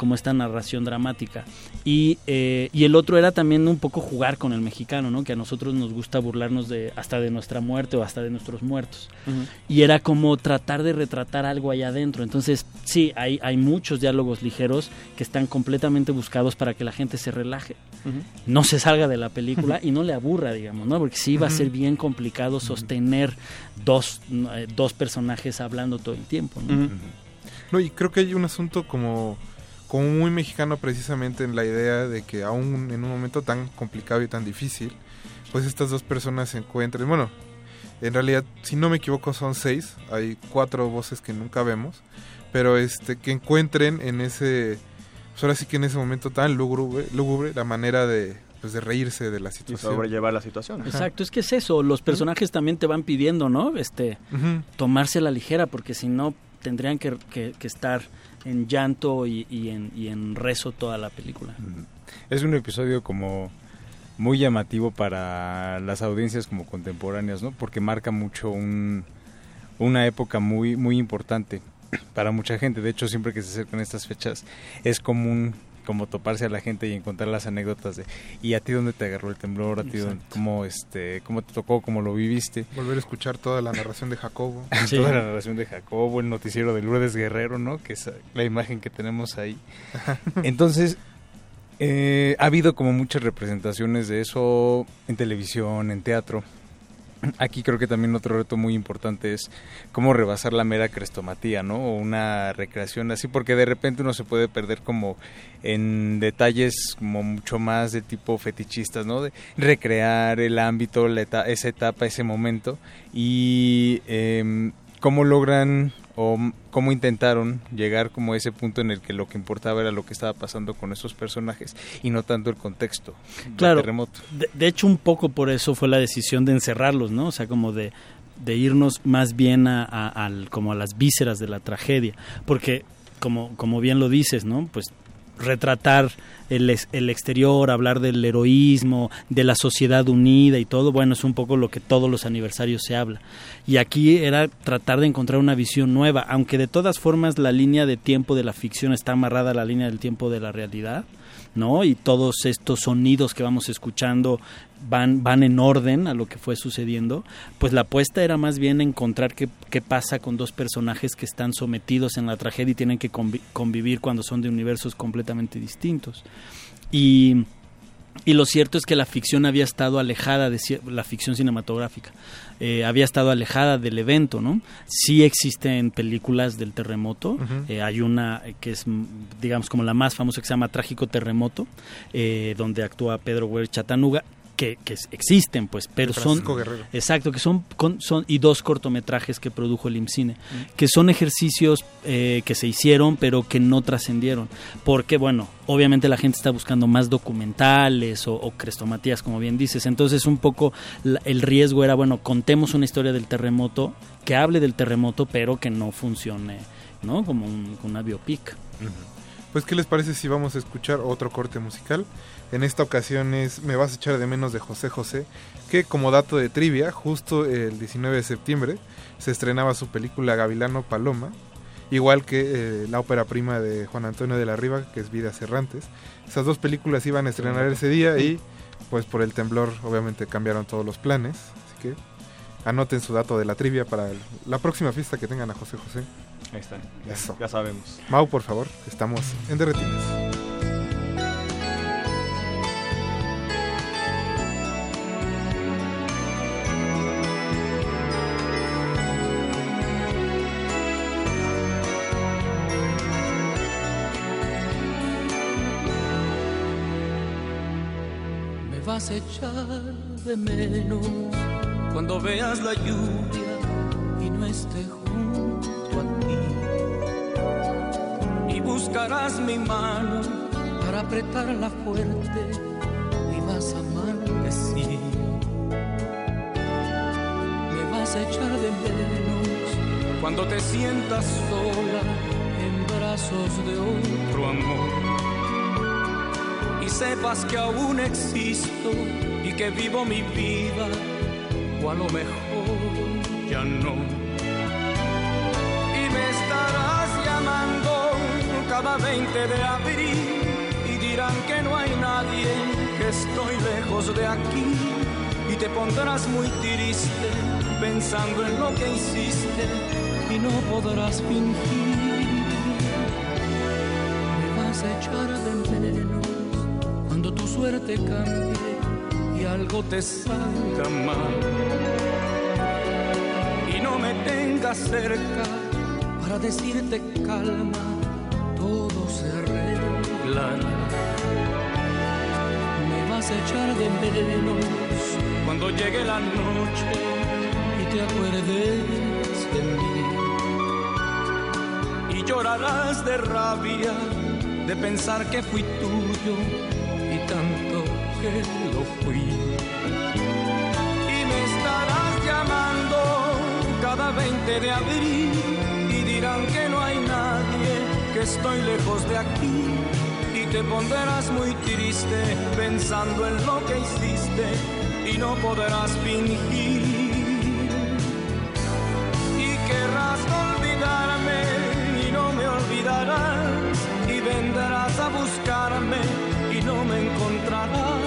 como esta narración dramática. Y, eh, y el otro era también un poco jugar con el mexicano no que a nosotros nos gusta burlarnos de hasta de nuestra muerte o hasta de nuestros muertos. Y era como tratar de retratar algo allá adentro. Entonces sí hay hay muchos diálogos ligeros que están completamente buscados para que la gente se relaje. No se salga de la película y no le aburra digamos no porque sí va a ser bien complicado sostener dos eh, dos personajes hablando todo el tiempo ¿no? No, y creo que hay un asunto como, como muy mexicano precisamente en la idea de que aún en un momento tan complicado y tan difícil, pues estas dos personas se encuentren. Bueno, en realidad, si no me equivoco, son seis. Hay cuatro voces que nunca vemos. Pero este que encuentren en ese... Pues ahora sí que en ese momento tan lúgubre, lúgubre la manera de, pues de reírse de la situación. Y sobrellevar la situación. Exacto, es que es eso, los personajes también te van pidiendo, ¿no? Este, tomarse la ligera, porque si no, tendrían que, estar en llanto y, en, y, en, rezo toda la película. Es un episodio como muy llamativo para las audiencias como contemporáneas, ¿no? Porque marca mucho un, una época muy muy importante para mucha gente. De hecho, siempre que se acercan estas fechas es común como toparse a la gente y encontrar las anécdotas de y a ti dónde te agarró el temblor, a ti dónde, cómo este cómo te tocó, cómo lo viviste. Volver a escuchar toda la narración de Jacobo. toda la narración de Jacobo, el noticiero de Lourdes Guerrero, ¿no? Que es la imagen que tenemos ahí. Entonces, eh, ha habido como muchas representaciones de eso en televisión, en teatro. Aquí creo que también otro reto muy importante es cómo rebasar la mera crestomatía, ¿no? O una recreación así, porque de repente uno se puede perder como en detalles como mucho más de tipo fetichistas, ¿no? De recrear el ámbito, esa etapa, ese momento y em, ¿cómo logran o cómo intentaron llegar como a ese punto en el que lo que importaba era lo que estaba pasando con esos personajes y no tanto el contexto claro, del terremoto? De, hecho, un poco por eso fue la decisión de encerrarlos, ¿no? O sea, como de, de irnos más bien a, como a las vísceras de la tragedia, porque como, como bien lo dices, ¿no? Pues retratar el, el, exterior, hablar del heroísmo, de la sociedad unida y todo, bueno, es un poco lo que todos los aniversarios se habla. Y aquí era tratar de encontrar una visión nueva, aunque de todas formas la línea de tiempo de la ficción está amarrada a la línea del tiempo de la realidad. ¿No? Y todos estos sonidos que vamos escuchando van, van en orden a lo que fue sucediendo, pues la apuesta era más bien encontrar qué, qué pasa con dos personajes que están sometidos en la tragedia y tienen que convivir cuando son de universos completamente distintos. Y y lo cierto es que la ficción había estado alejada de la ficción cinematográfica, eh, había estado alejada del evento, ¿no? Sí existen películas del terremoto, eh, hay una que es, digamos, como la más famosa que se llama Trágico Terremoto, eh, donde actúa Pedro Huer Chatanuga, que, existen, pues, pero son exacto, que son, son y dos cortometrajes que produjo el IMCINE, mm. que son ejercicios eh, que se hicieron, pero que no trascendieron, porque bueno, obviamente la gente está buscando más documentales o, o crestomatías, como bien dices, entonces un poco el riesgo era bueno, contemos una historia del terremoto que hable del terremoto, pero que no funcione, ¿no? Como una biopic. Pues, ¿qué les parece si vamos a escuchar otro corte musical? En esta ocasión es Me vas a echar de menos de José José, que como dato de trivia, justo el 19 de septiembre se estrenaba su película Gavilano Paloma, igual que eh, la ópera prima de Juan Antonio de la Riva, que es Vidas Errantes. Esas dos películas iban a estrenar ese día y pues por el temblor obviamente cambiaron todos los planes, así que anoten su dato de la trivia para la próxima fiesta que tengan a José José. Ahí está, ya, ya sabemos. Mau, por favor, estamos en a echar de menos cuando veas la lluvia buscarás mi mano para apretarla fuerte y vas a sí. Me vas a echar de menos cuando te sientas sola en brazos de otro amor sepas que aún existo y que vivo mi vida, o a lo mejor ya no. Y me estarás cada 20 de abril y dirán que no hay nadie, que estoy lejos de aquí y te pondrás muy triste pensando en lo que hiciste y no podrás fingir. Me vas a echar de menos tu suerte cambie y algo te salga mal. Y no me tengas cerca para decirte calma, Me vas a echar de menos cuando llegue la noche y te acuerdes de mí. Y llorarás de rabia de pensar que fui tuyo tanto que lo fui. Y me estarás llamando cada 20 de abril y dirán que no hay nadie, que estoy lejos de aquí. Y te pondrás muy triste pensando en lo que hiciste y no podrás fingir. Y querrás olvidarme y no me olvidarás y vendrás a buscarme no me encontrarás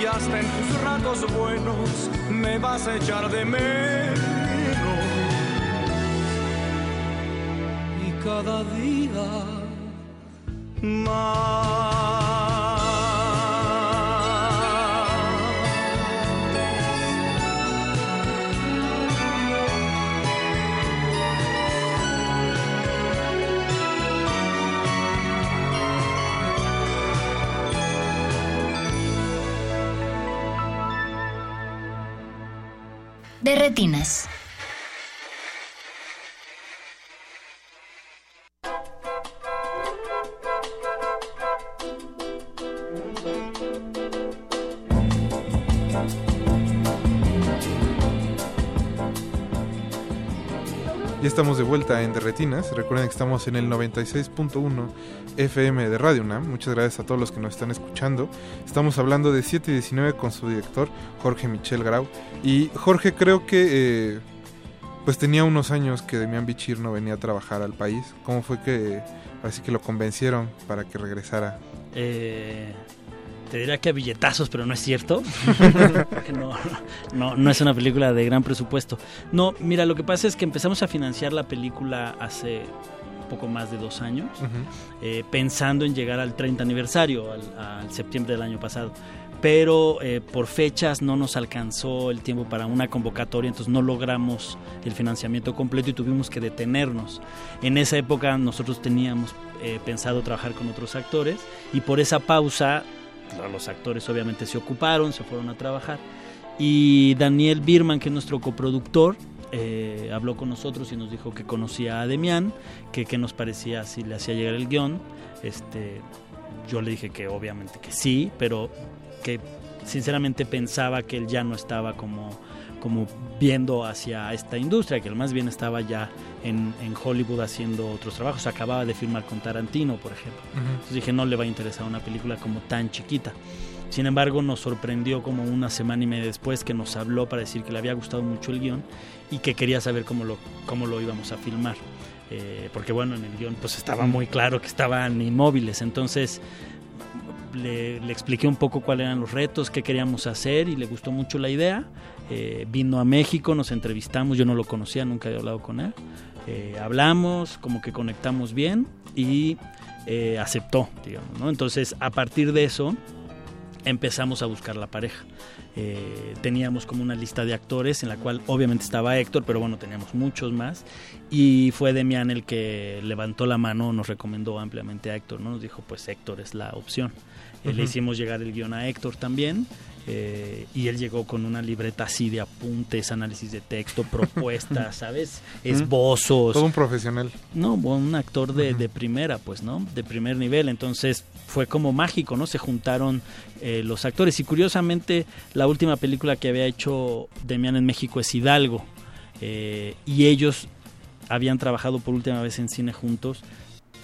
y hasta en tus ratos buenos me vas a echar de menos. Y cada día. De retinas. Estamos de vuelta en Derretinas. Recuerden que estamos en el 96.1 FM de Radio UNAM. Muchas gracias a todos los que nos están escuchando. Estamos hablando de 7 y 19 con su director, Jorge Michel Grau. Y Jorge, creo que eh, pues tenía unos años que Demian Bichir no venía a trabajar al país. ¿Cómo fue que así que lo convencieron para que regresara? Eh, te diría que a billetazos, pero no es cierto. no, no, es una película de gran presupuesto. No, mira, lo que pasa es que empezamos a financiar la película hace poco más de dos años, eh, pensando en llegar al 30 aniversario, al, septiembre del año pasado. Pero eh, por fechas no nos alcanzó el tiempo para una convocatoria, entonces no logramos el financiamiento completo y tuvimos que detenernos. En esa época nosotros teníamos eh, pensado trabajar con otros actores y por esa pausa los actores obviamente se ocuparon, se fueron a trabajar. Y Daniel Birman, que es nuestro coproductor, eh, habló con nosotros y nos dijo que conocía a Demian, que, que nos parecía si le hacía llegar el guion. Este, yo le dije que obviamente que sí, pero que sinceramente pensaba que él ya no estaba como como viendo hacia esta industria, que más bien estaba ya en, Hollywood haciendo otros trabajos. Acababa de firmar con Tarantino, por ejemplo. Entonces dije, no le va a interesar una película como tan chiquita. Sin embargo, nos sorprendió como una semana y media después que nos habló para decir que le había gustado mucho el guion y que quería saber cómo lo, cómo lo íbamos a filmar. Eh, porque bueno, en el guion pues estaba muy claro que estaban inmóviles. Entonces le, le, expliqué un poco cuáles eran los retos, qué queríamos hacer y le gustó mucho la idea. Eh, vino a México, nos entrevistamos, yo no lo conocía, nunca había hablado con él. Eh, hablamos, como que conectamos bien y eh, aceptó, digamos, ¿no? Entonces, a partir de eso, empezamos a buscar la pareja. teníamos como una lista de actores en la cual obviamente estaba Héctor, pero bueno, teníamos muchos más. Y fue Demian el que levantó la mano, nos recomendó ampliamente a Héctor, ¿no? Nos dijo, pues Héctor es la opción. Le hicimos llegar el guion a Héctor también. Eh, y él llegó con una libreta así de apuntes, análisis de texto, propuestas, ¿sabes? Esbozos. Todo un profesional. No, un actor de, de, primera, pues, ¿no? De primer nivel. Entonces fue como mágico, ¿no? Se juntaron eh, los actores. Y curiosamente, la última película que había hecho Demian en México es Hidalgo. Eh, y ellos habían trabajado por última vez en cine juntos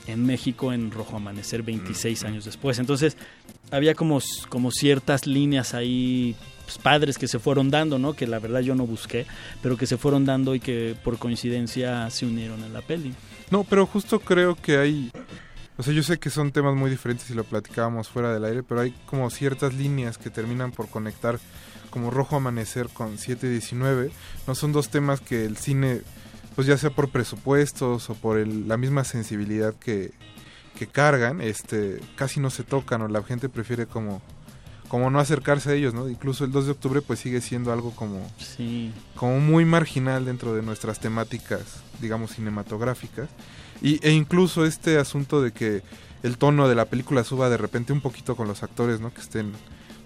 en México en Rojo Amanecer 26 años después. Entonces, había como, como ciertas líneas ahí pues, padres que se fueron dando, ¿no? Que la verdad yo no busqué, pero que se fueron dando y que por coincidencia se unieron en la peli. No, pero justo creo que hay... O sea, yo sé que son temas muy diferentes y lo platicábamos fuera del aire, pero hay como ciertas líneas que terminan por conectar como Rojo Amanecer con 719. No son dos temas que el cine, pues ya sea por presupuestos o por la misma sensibilidad que, que cargan, este, casi no se tocan o la gente prefiere como como no acercarse a ellos, ¿no? Incluso el 2 de octubre pues sigue siendo algo como sí. como muy marginal dentro de nuestras temáticas, digamos cinematográficas. Y, e incluso este asunto de que el tono de la película suba de repente un poquito con los actores, ¿no? Que estén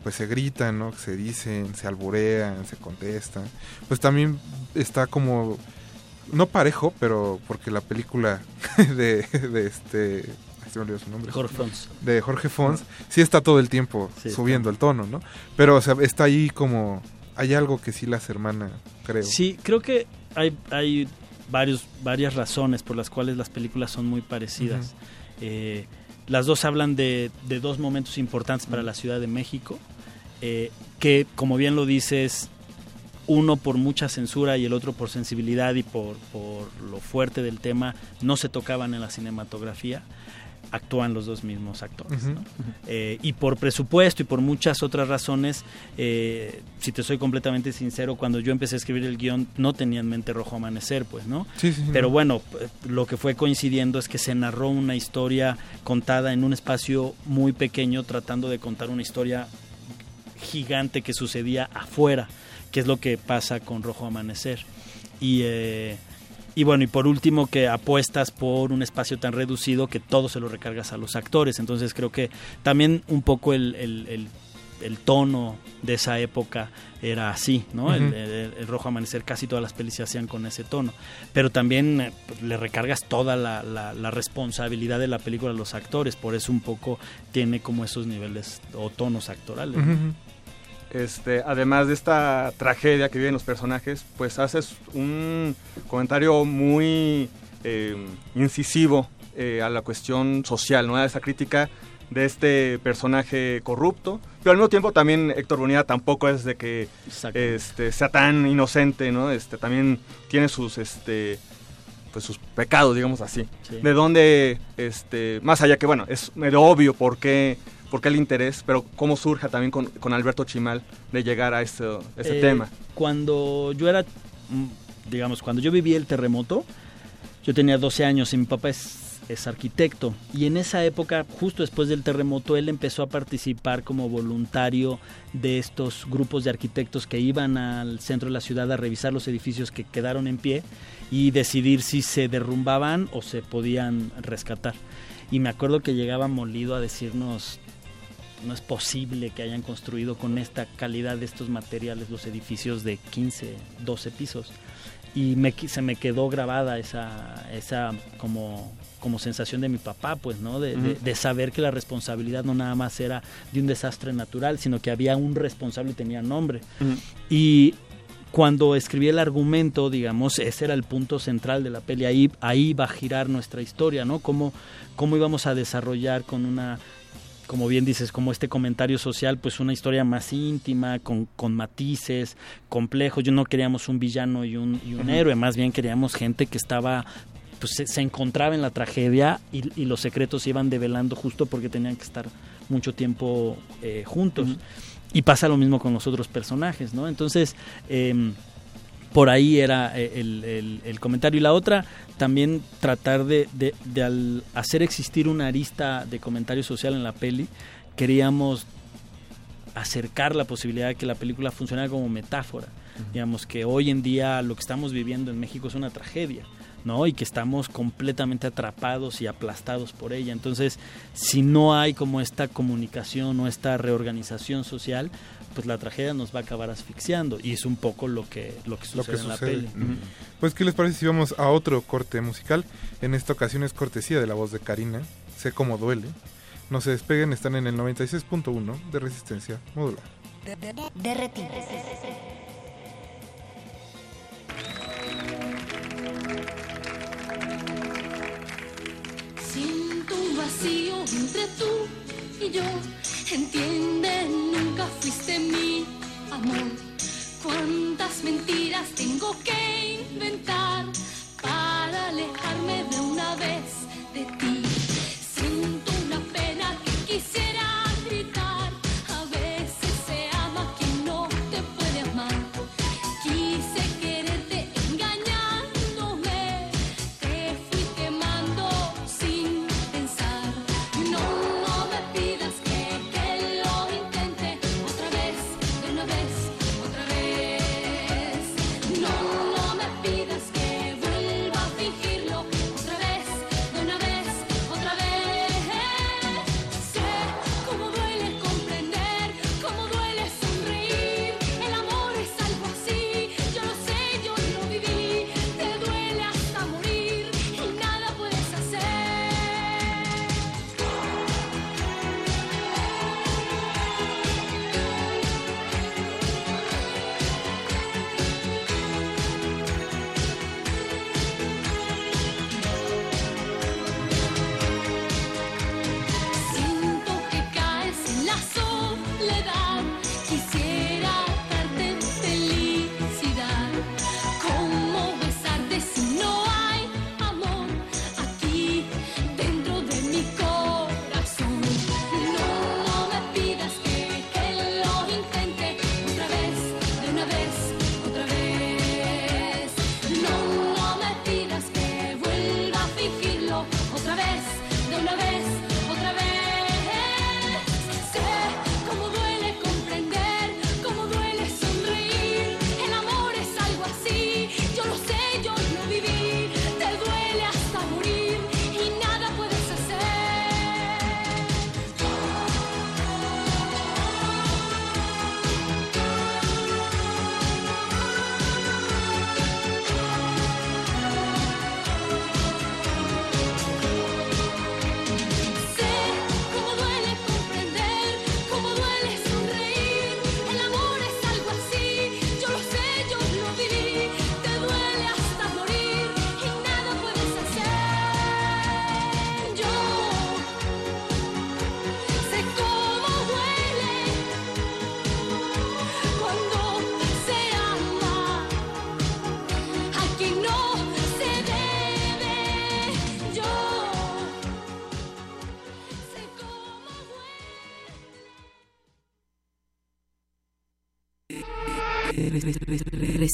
pues se gritan, ¿no? Que se dicen, se alburean, se contestan. Pues también está como no parejo, pero porque la película de, de este su nombre. Jorge Fons. De Jorge Fons, sí está todo el tiempo subiendo el tono, ¿no? Pero, o sea, está ahí como... Hay algo que sí las hermana, creo. Sí, creo que hay, hay varios, varias razones por las cuales las películas son muy parecidas. Eh, las dos hablan de, de, dos momentos importantes para la Ciudad de México, eh, que, como bien lo dices, uno por mucha censura y el otro por sensibilidad y por, por lo fuerte del tema, no se tocaban en la cinematografía actúan los dos mismos actores. Eh, y por presupuesto y por muchas otras razones, eh, si te soy completamente sincero, cuando yo empecé a escribir el guion no tenía en mente Rojo Amanecer, pues, ¿no? Pero bueno, lo que fue coincidiendo es que se narró una historia contada en un espacio muy pequeño, tratando de contar una historia gigante que sucedía afuera, que es lo que pasa con Rojo Amanecer. Y... Eh, y bueno, y por último que apuestas por un espacio tan reducido que todo se lo recargas a los actores. Entonces creo que también un poco el, el tono de esa época era así, ¿no? el, Rojo Amanecer, casi todas las pelis se hacían con ese tono. Pero también eh, le recargas toda la, responsabilidad de la película a los actores, por eso un poco tiene como esos niveles o tonos actorales. Este, además de esta tragedia que viven los personajes, pues haces un comentario muy eh, incisivo eh, a la cuestión social, ¿no? A esa crítica de este personaje corrupto. Pero al mismo tiempo también Héctor Bonilla tampoco es de que este, sea tan inocente, ¿no? Este, también tiene sus, este, pues sus pecados, digamos así. De dónde, este, más allá que, bueno, es medio obvio por qué, por qué el interés, pero cómo surge también con, con Alberto Chimal de llegar a ese, ese eh, tema. Cuando yo era, mm, digamos, cuando yo viví el terremoto, yo tenía 12 años y mi papá es es arquitecto y en esa época, justo después del terremoto, él empezó a participar como voluntario de estos grupos de arquitectos que iban al centro de la ciudad a revisar los edificios que quedaron en pie y decidir si se derrumbaban o se podían rescatar. Y me acuerdo que llegaba molido a decirnos, no es posible que hayan construido con esta calidad de estos materiales los edificios de 15, 12 pisos y me, se me quedó grabada esa, esa como, como sensación de mi papá, pues, ¿no? De, de, saber que la responsabilidad no nada más era de un desastre natural, sino que había un responsable y tenía nombre. Y cuando escribí el argumento, digamos, ese era el punto central de la peli, ahí, ahí va a girar nuestra historia, ¿no? Cómo, cómo íbamos a desarrollar con una como bien dices, como este comentario social, pues una historia más íntima, con, con matices, complejos. Yo no queríamos un villano y un, y un héroe, más bien queríamos gente que estaba pues se, encontraba en la tragedia y, los secretos se iban develando justo porque tenían que estar mucho tiempo eh, juntos. Y pasa lo mismo con los otros personajes, ¿no? Entonces, eh, por ahí era eh, el, comentario. Y la otra, también tratar de, al hacer existir una arista de comentario social en la peli, queríamos acercar la posibilidad de que la película funcionara como metáfora. Digamos que hoy en día lo que estamos viviendo en México es una tragedia. ¿no? Y que estamos completamente atrapados y aplastados por ella. Entonces, si no hay como esta comunicación o esta reorganización social, pues la tragedia nos va a acabar asfixiando y es un poco lo que lo que sucede, en la peli. Pues qué les parece si vamos a otro corte musical. En esta ocasión es cortesía de la voz de Karina. Sé cómo duele. No se despeguen, están en el 96.1 de resistencia modular. Siento un vacío entre tú y yo Entiende, nunca fuiste mi amor. Cuántas mentiras tengo que inventar para alejarme de una vez de ti. Siento una pena que quisiera.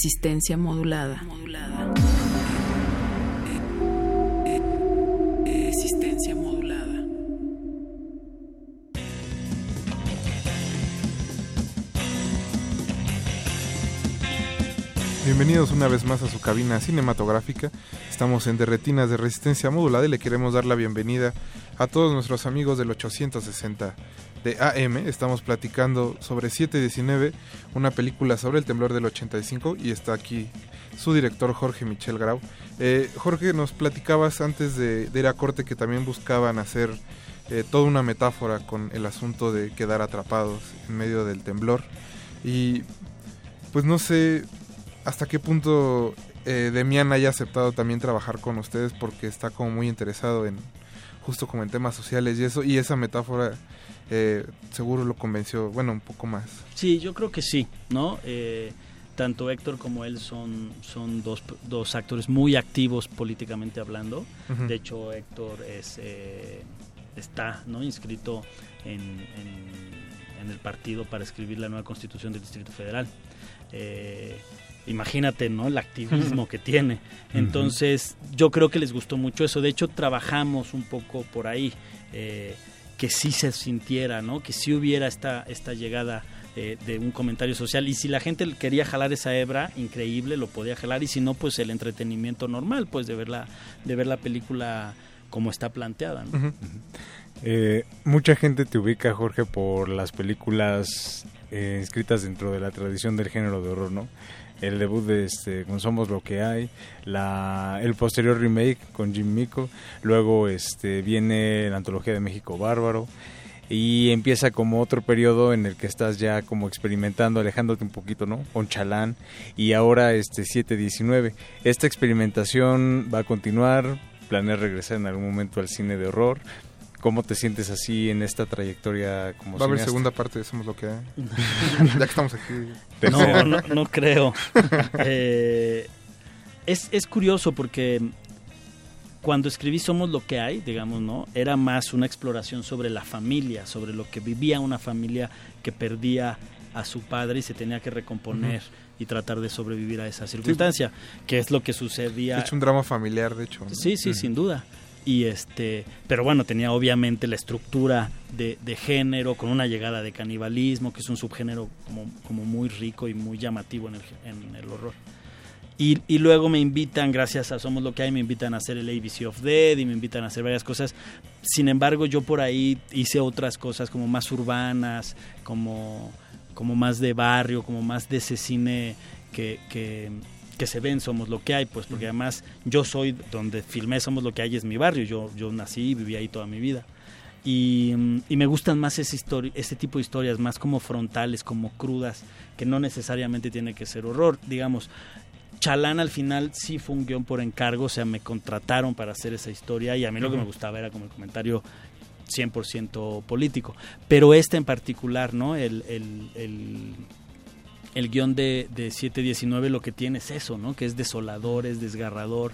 Resistencia modulada. Resistencia modulada. Bienvenidos una vez más a su cabina cinematográfica. Estamos en Derretinas de Resistencia Modulada y le queremos dar la bienvenida a todos nuestros amigos del 860 de AM. Estamos platicando sobre 719, una película sobre el temblor del 85 y está aquí su director Jorge Michel Grau. Eh, Jorge, nos platicabas antes de, ir a corte que también buscaban hacer eh, toda una metáfora con el asunto de quedar atrapados en medio del temblor. Y pues no sé hasta qué punto eh, Demian haya aceptado también trabajar con ustedes porque está como muy interesado en justo como en temas sociales y eso y esa metáfora eh, seguro lo convenció, bueno, un poco más. Sí, yo creo que sí, ¿no? Eh, tanto Héctor como él son, son dos, dos actores muy activos políticamente hablando. De hecho, Héctor es, eh, está ¿no? inscrito en, en, el partido para escribir la nueva constitución del Distrito Federal. imagínate, ¿no? El activismo que tiene. Entonces, yo creo que les gustó mucho eso. De hecho, trabajamos un poco por ahí que sí se sintiera, ¿no? Que sí hubiera esta, esta llegada eh, de un comentario social. Y si la gente quería jalar esa hebra, increíble, lo podía jalar. Y si no, pues el entretenimiento normal, pues de ver la, de ver la película como está planteada. Eh, mucha gente te ubica, Jorge, por las películas eh, escritas dentro de la tradición del género de horror, ¿no? El debut de este con Somos lo que hay, la el posterior remake con Jim Mico, luego este viene la antología de México Bárbaro y empieza como otro periodo en el que estás ya como experimentando, alejándote un poquito, ¿no? Con Chalán y ahora este 719. Esta experimentación va a continuar, planeas regresar en algún momento al cine de horror. ¿Cómo te sientes así en esta trayectoria como Va a haber segunda parte de Somos lo que hay. ya que estamos aquí. No, no, creo. Eh, es, es curioso porque cuando escribí Somos lo que hay, digamos, ¿no? Era más una exploración sobre la familia, sobre lo que vivía una familia que perdía a su padre y se tenía que recomponer y tratar de sobrevivir a esa circunstancia, que es lo que sucedía. Es un drama familiar, de hecho. Sí, sí, sin duda y este pero bueno tenía obviamente la estructura de, género con una llegada de canibalismo que es un subgénero como, como muy rico y muy llamativo en el, en el horror y, y, luego me invitan, gracias a Somos lo que hay, me invitan a hacer el ABC of Dead y me invitan a hacer varias cosas. Sin embargo, yo por ahí hice otras cosas como más urbanas, como, como más de barrio, como más de ese cine que, que, que se ven Somos lo que hay, pues porque además yo soy donde filmé Somos lo que hay, es mi barrio, yo, yo nací y viví ahí toda mi vida. Y, y, me gustan más ese, ese tipo de historias, más como frontales, como crudas, que no necesariamente tiene que ser horror. Digamos, Chalán al final sí fue un guion por encargo, o sea, me contrataron para hacer esa historia y a mí lo que me gustaba era como el comentario 100% político. Pero este en particular, ¿no? el, el el guion de, de 719 lo que tiene es eso, ¿no? Que es desolador, es desgarrador,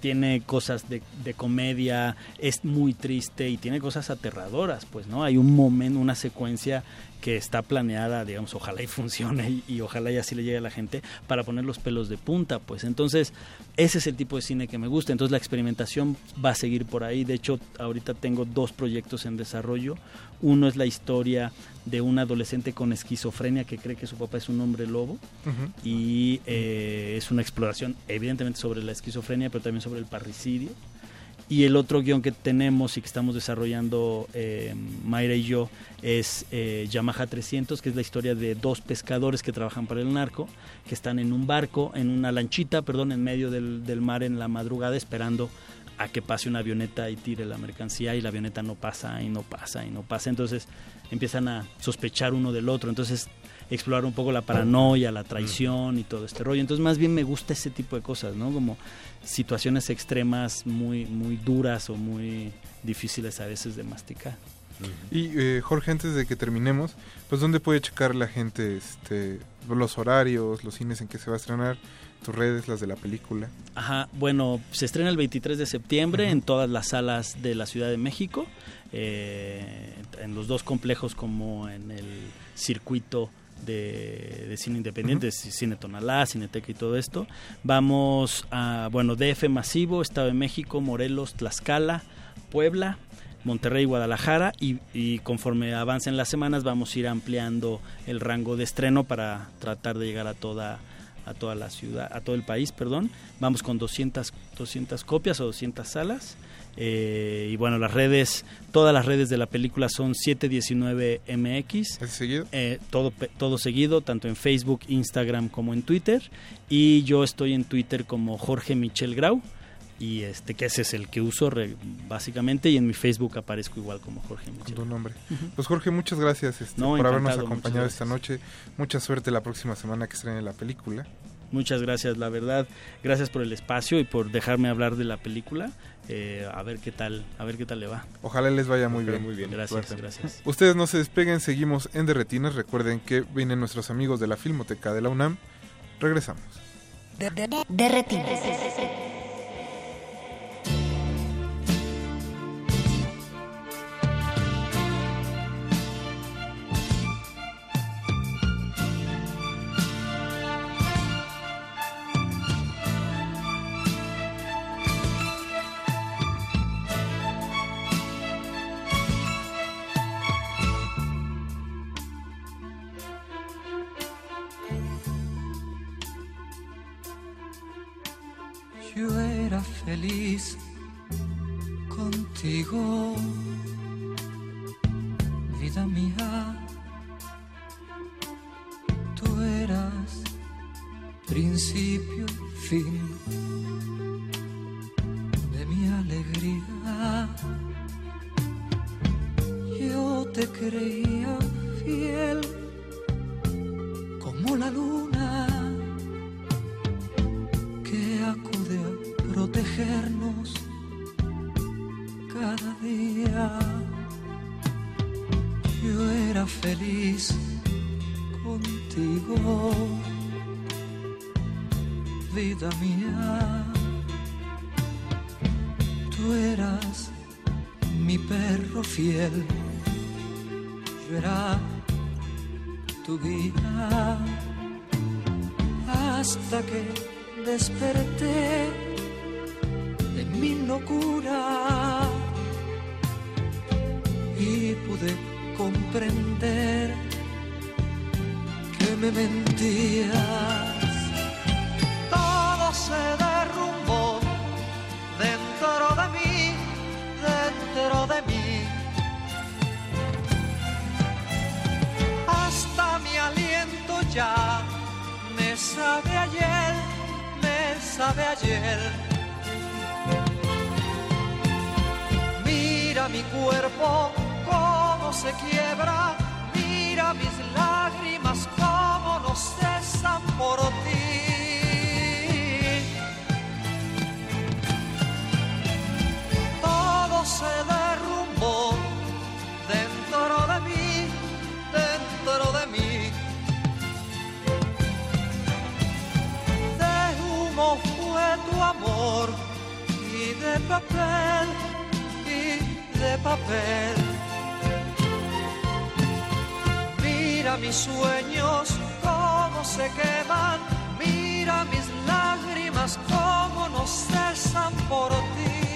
tiene cosas de, comedia, es muy triste y tiene cosas aterradoras, pues, ¿no? Hay un momento, una secuencia que está planeada, digamos, ojalá y funcione y, ojalá y así le llegue a la gente para poner los pelos de punta, pues. Entonces, ese es el tipo de cine que me gusta. Entonces, la experimentación va a seguir por ahí. De hecho, ahorita tengo dos proyectos en desarrollo. Uno es la historia de un adolescente con esquizofrenia que cree que su papá es un hombre lobo y eh, es una exploración evidentemente sobre la esquizofrenia, pero también sobre el parricidio. Y el otro guion que tenemos y que estamos desarrollando eh, Mayra y yo es eh, Yamaha 300, que es la historia de dos pescadores que trabajan para el narco, que están en un barco, en una lanchita, perdón, en medio del, del mar en la madrugada esperando a que pase una avioneta y tire la mercancía y la avioneta no pasa y no pasa y no pasa. Entonces empiezan a sospechar uno del otro. Entonces explorar un poco la paranoia, la traición y todo este rollo. Entonces más bien me gusta ese tipo de cosas, ¿no? Como situaciones extremas muy, muy duras o muy difíciles a veces de masticar. Y eh, Jorge, antes de que terminemos, pues ¿dónde puede checar la gente este, los horarios, los cines en que se va a estrenar? Tus redes, las de la película. Ajá, bueno, se estrena el 23 de septiembre en todas las salas de la Ciudad de México, eh, en los dos complejos como en el circuito de, cine independiente, Cine Tonalá, Cineteca y todo esto. Vamos a, bueno, DF Masivo, Estado de México, Morelos, Tlaxcala, Puebla, Monterrey, Guadalajara y, y, conforme avancen las semanas vamos a ir ampliando el rango de estreno para tratar de llegar a toda a toda la ciudad, a todo el país, perdón. Vamos con 200, 200 copias o 200 salas eh, y bueno, las redes, todas las redes de la película son 719MX. ¿Es seguido? Eh, todo, todo seguido, tanto en Facebook, Instagram como en Twitter. Y yo estoy en Twitter como Jorge Michel Grau. Y este, que ese es el que uso básicamente. Y en mi Facebook aparezco igual como Jorge Michel. Con tu nombre. Pues Jorge, muchas gracias este, por habernos acompañado esta noche. Mucha suerte la próxima semana que estrene la película. Muchas gracias, la verdad. Gracias por el espacio y por dejarme hablar de la película. Eh, a ver qué tal, a ver qué tal le va. Ojalá les vaya muy bien. Muy bien. Gracias, gracias. Ustedes no se despeguen, seguimos en Derretinas. Recuerden que vienen nuestros amigos de la Filmoteca de la UNAM. Regresamos. Derretinas. Feliz contigo, vida mía. Tú eras principio y fin de mi alegría. Yo te creía fiel como la luna que acude a protegernos cada día. Yo era feliz contigo, vida mía. Tú eras mi perro fiel, yo era tu guía hasta que desperté mi locura y pude comprender que me mentías. Todo se derrumbó dentro de mí, dentro de mí. Hasta mi aliento ya me sabe ayer, me sabe ayer Mi cuerpo cómo se quiebra, mira mis lágrimas cómo no cesan por ti. Todo se derrumbó dentro de mí, dentro de mí. De humo fue tu amor y de papel de papel. Mira mis sueños cómo se queman, mira mis lágrimas cómo no cesan por ti.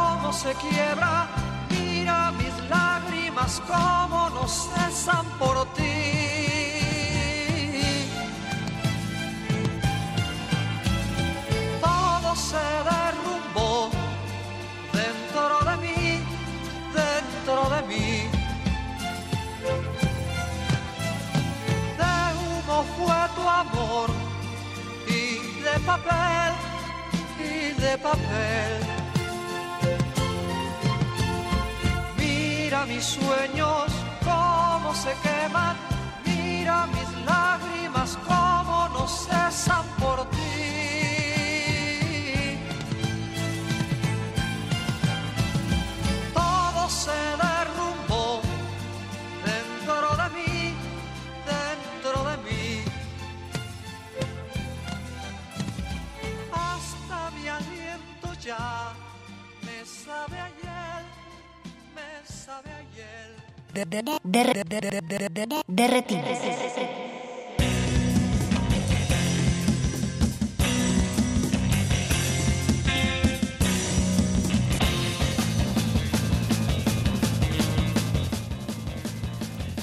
se quiebra, mira mis lágrimas cómo no cesan por ti. Todo se derrumbó dentro de mí, dentro de mí. De humo fue tu amor y de papel, y de papel. Mira mis sueños cómo se queman, mira mis lágrimas cómo no cesan por ti.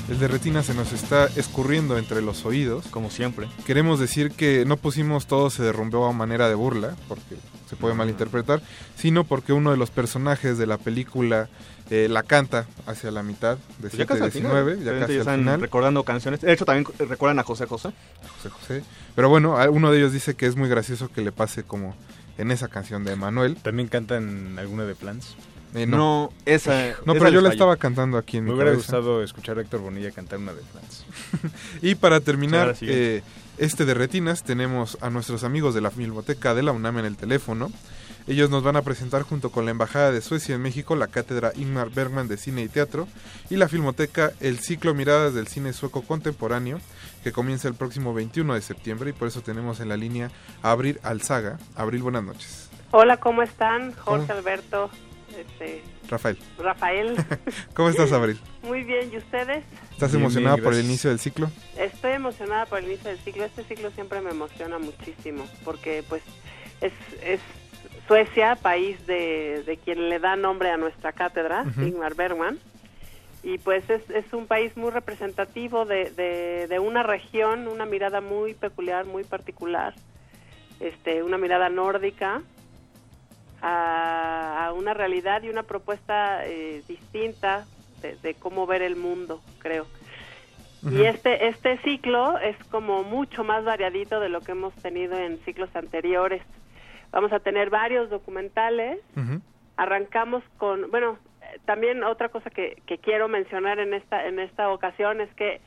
El de retina se nos está escurriendo entre los oídos. Como siempre. Queremos decir que no pusimos todo se derrumbó a manera de burla, porque se puede malinterpretar, sino porque uno de los personajes de la película eh, la canta hacia la mitad de Pues ya casi al 719, final. ya casi ya al están final. recordando canciones. De hecho, también recuerdan a José José. José José. Pero bueno, uno de ellos dice que es muy gracioso que le pase como en esa canción de Manuel. ¿También cantan alguna de Plans? Eh, no. No, esa- No, esa pero yo la estaba cantando aquí en Me mi hubiera cabeza. gustado escuchar a Héctor Bonilla cantar una de Plans. Y para terminar eh, este de retinas tenemos a nuestros amigos de la Filmoteca de la UNAM en el teléfono. Ellos nos van a presentar junto con la Embajada de Suecia en México la Cátedra Ingmar Bergman de Cine y Teatro y la Filmoteca el ciclo Miradas del Cine Sueco Contemporáneo que comienza el próximo 21 de septiembre y por eso tenemos en la línea a Abril Alzaga. Abril, buenas noches. Hola, ¿cómo están? Jorge ¿Cómo? Alberto, este, Rafael. Rafael. ¿Cómo estás, Abril? Muy bien, ¿y ustedes? ¿Estás Bien, emocionada bien, por el inicio del ciclo? Estoy emocionada por el inicio del ciclo. Este ciclo siempre me emociona muchísimo porque pues es, es Suecia, país de, de quien le da nombre a nuestra cátedra, Ujú. Ingmar Bergman. Y pues es, es un país muy representativo de, de, de una región, una mirada muy peculiar, muy particular, este, una mirada nórdica a, a una realidad y una propuesta eh, distinta de, de cómo ver el mundo, creo. Y este, este ciclo es como mucho más variadito de lo que hemos tenido en ciclos anteriores. Vamos a tener varios documentales. Arrancamos con, bueno, eh, también otra cosa que, que quiero mencionar en esta, en esta ocasión es que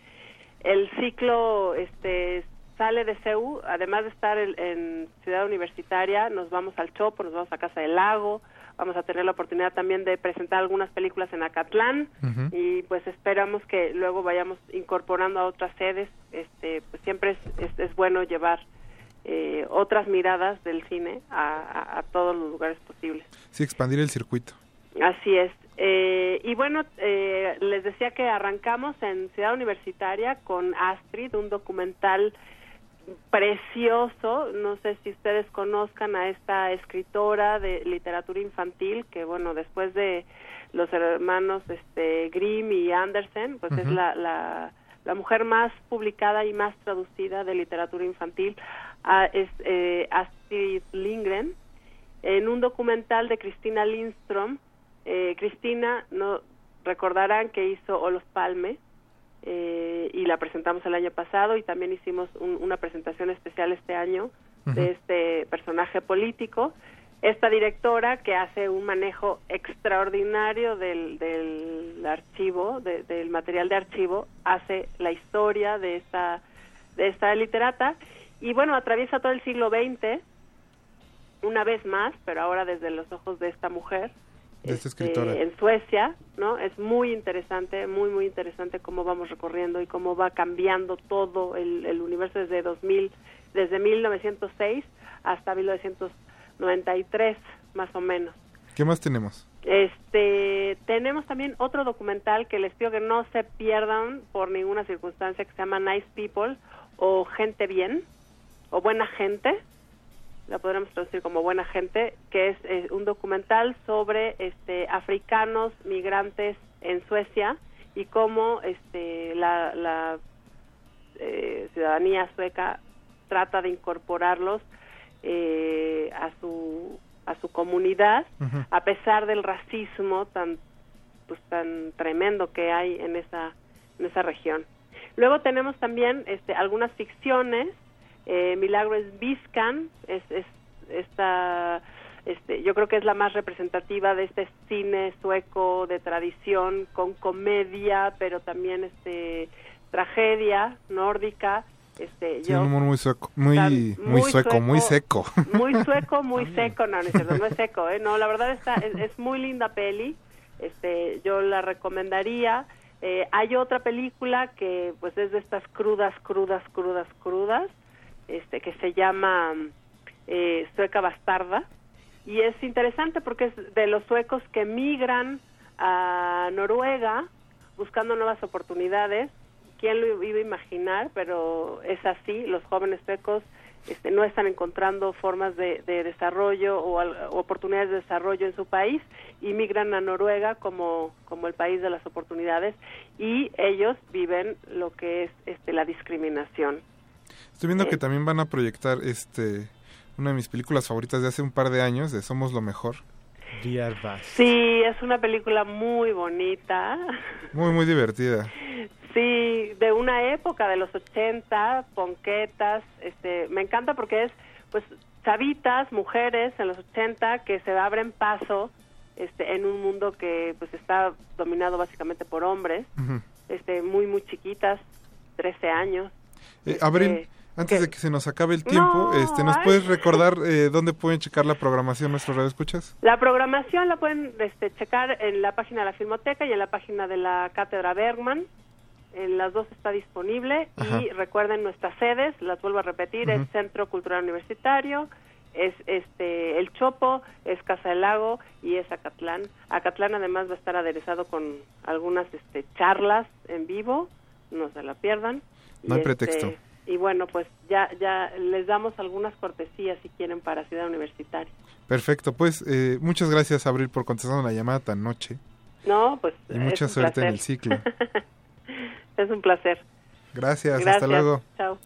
el ciclo este, sale de CEU, además de estar en, en Ciudad Universitaria, nos vamos al Chopo, nos vamos a Casa del Lago, vamos a tener la oportunidad también de presentar algunas películas en Acatlán. Y pues esperamos que luego vayamos incorporando a otras sedes. Este, pues siempre es, es, es bueno llevar eh, otras miradas del cine a, a- a todos los lugares posibles. Sí, expandir el circuito. Así es. Eh, y bueno, eh, les decía que arrancamos en Ciudad Universitaria con Astrid, un documental precioso. No sé si ustedes conozcan a esta escritora de literatura infantil, que bueno, después de los hermanos este, Grimm y Andersen, pues es la, la, la mujer más publicada y más traducida de literatura infantil. Ah, es eh, Astrid Lindgren en un documental de Cristina Lindstrom. Eh, Cristina, no recordarán que hizo Olof Palme eh, y la presentamos el año pasado y también hicimos un- una presentación especial este año de este personaje político. Esta directora que hace un manejo extraordinario del, del archivo, de- del material de archivo, hace la historia de esta, de esta literata y bueno, atraviesa todo el siglo XX una vez más, pero ahora desde los ojos de esta mujer De esta este, escritora. en Suecia, ¿no? Es muy interesante, muy, muy interesante cómo vamos recorriendo y cómo va cambiando todo el, el universo desde 2000, desde 1906 hasta 1993, más o menos. ¿Qué más tenemos? Este, tenemos también otro documental que les pido que no se pierdan por ninguna circunstancia que se llama Nice People o Gente Bien o Buena Gente. La podremos traducir como Buena Gente, que es, eh, un documental sobre este africanos migrantes en Suecia y cómo este la, la eh, ciudadanía sueca trata de incorporarlos eh, a su a su comunidad a pesar del racismo tan pues tan tremendo que hay en esa en esa región luego tenemos también este algunas ficciones eh, Milagros Vizcan es, es esta este, yo creo que es la más representativa de este cine sueco de tradición con comedia pero también este tragedia nórdica este Sí, yo un humor muy sueco, muy, Tan- muy, muy sueco, muy seco. muy sueco, muy seco, no, no es cierto, no es seco, ¿eh? no, la verdad está, es, es muy linda peli, este, yo la recomendaría. Eh, hay otra película que pues es de estas crudas, crudas, crudas, crudas, este, que se llama eh, Sueca Bastarda, y es interesante porque es de los suecos que migran a Noruega buscando nuevas oportunidades. ¿Quién lo iba a imaginar? Pero es así, los jóvenes suecos este, no están encontrando formas de, de desarrollo o al- oportunidades de desarrollo en su país y migran a Noruega como, como el país de las oportunidades y ellos viven lo que es este, la discriminación. Estoy viendo que también van a proyectar este una de mis películas favoritas de hace un par de años, de Somos lo Mejor. Sí, es una película muy bonita. Muy, muy divertida. Sí, de una época de los 80, ponquetas, este, me encanta porque es, pues, chavitas, mujeres en los 80 que se abren paso, este, en un mundo que, pues, está dominado básicamente por hombres, este, muy, muy chiquitas, 13 años. Eh, Este, Abril, antes de que se nos acabe el tiempo, No, este, ¿nos ay. puedes recordar eh, dónde pueden checar la programación nuestros radioescuchas? La programación la pueden este, checar en la página de la Filmoteca y en la página de la Cátedra Bergman. En las dos está disponible Ajá. y recuerden nuestras sedes, las vuelvo a repetir, es Centro Cultural Universitario, es este El Chopo, es Casa del Lago y es Acatlán. Acatlán además va a estar aderezado con algunas este, charlas en vivo, no se la pierdan. No hay este, pretexto. y bueno, pues ya ya les damos algunas cortesías si quieren para Ciudad Universitaria. Perfecto, pues eh, muchas gracias Abril por contestar la llamada tan noche No, pues y mucha suerte en el ciclo. Es un placer. Gracias, Gracias. hasta luego. Chao.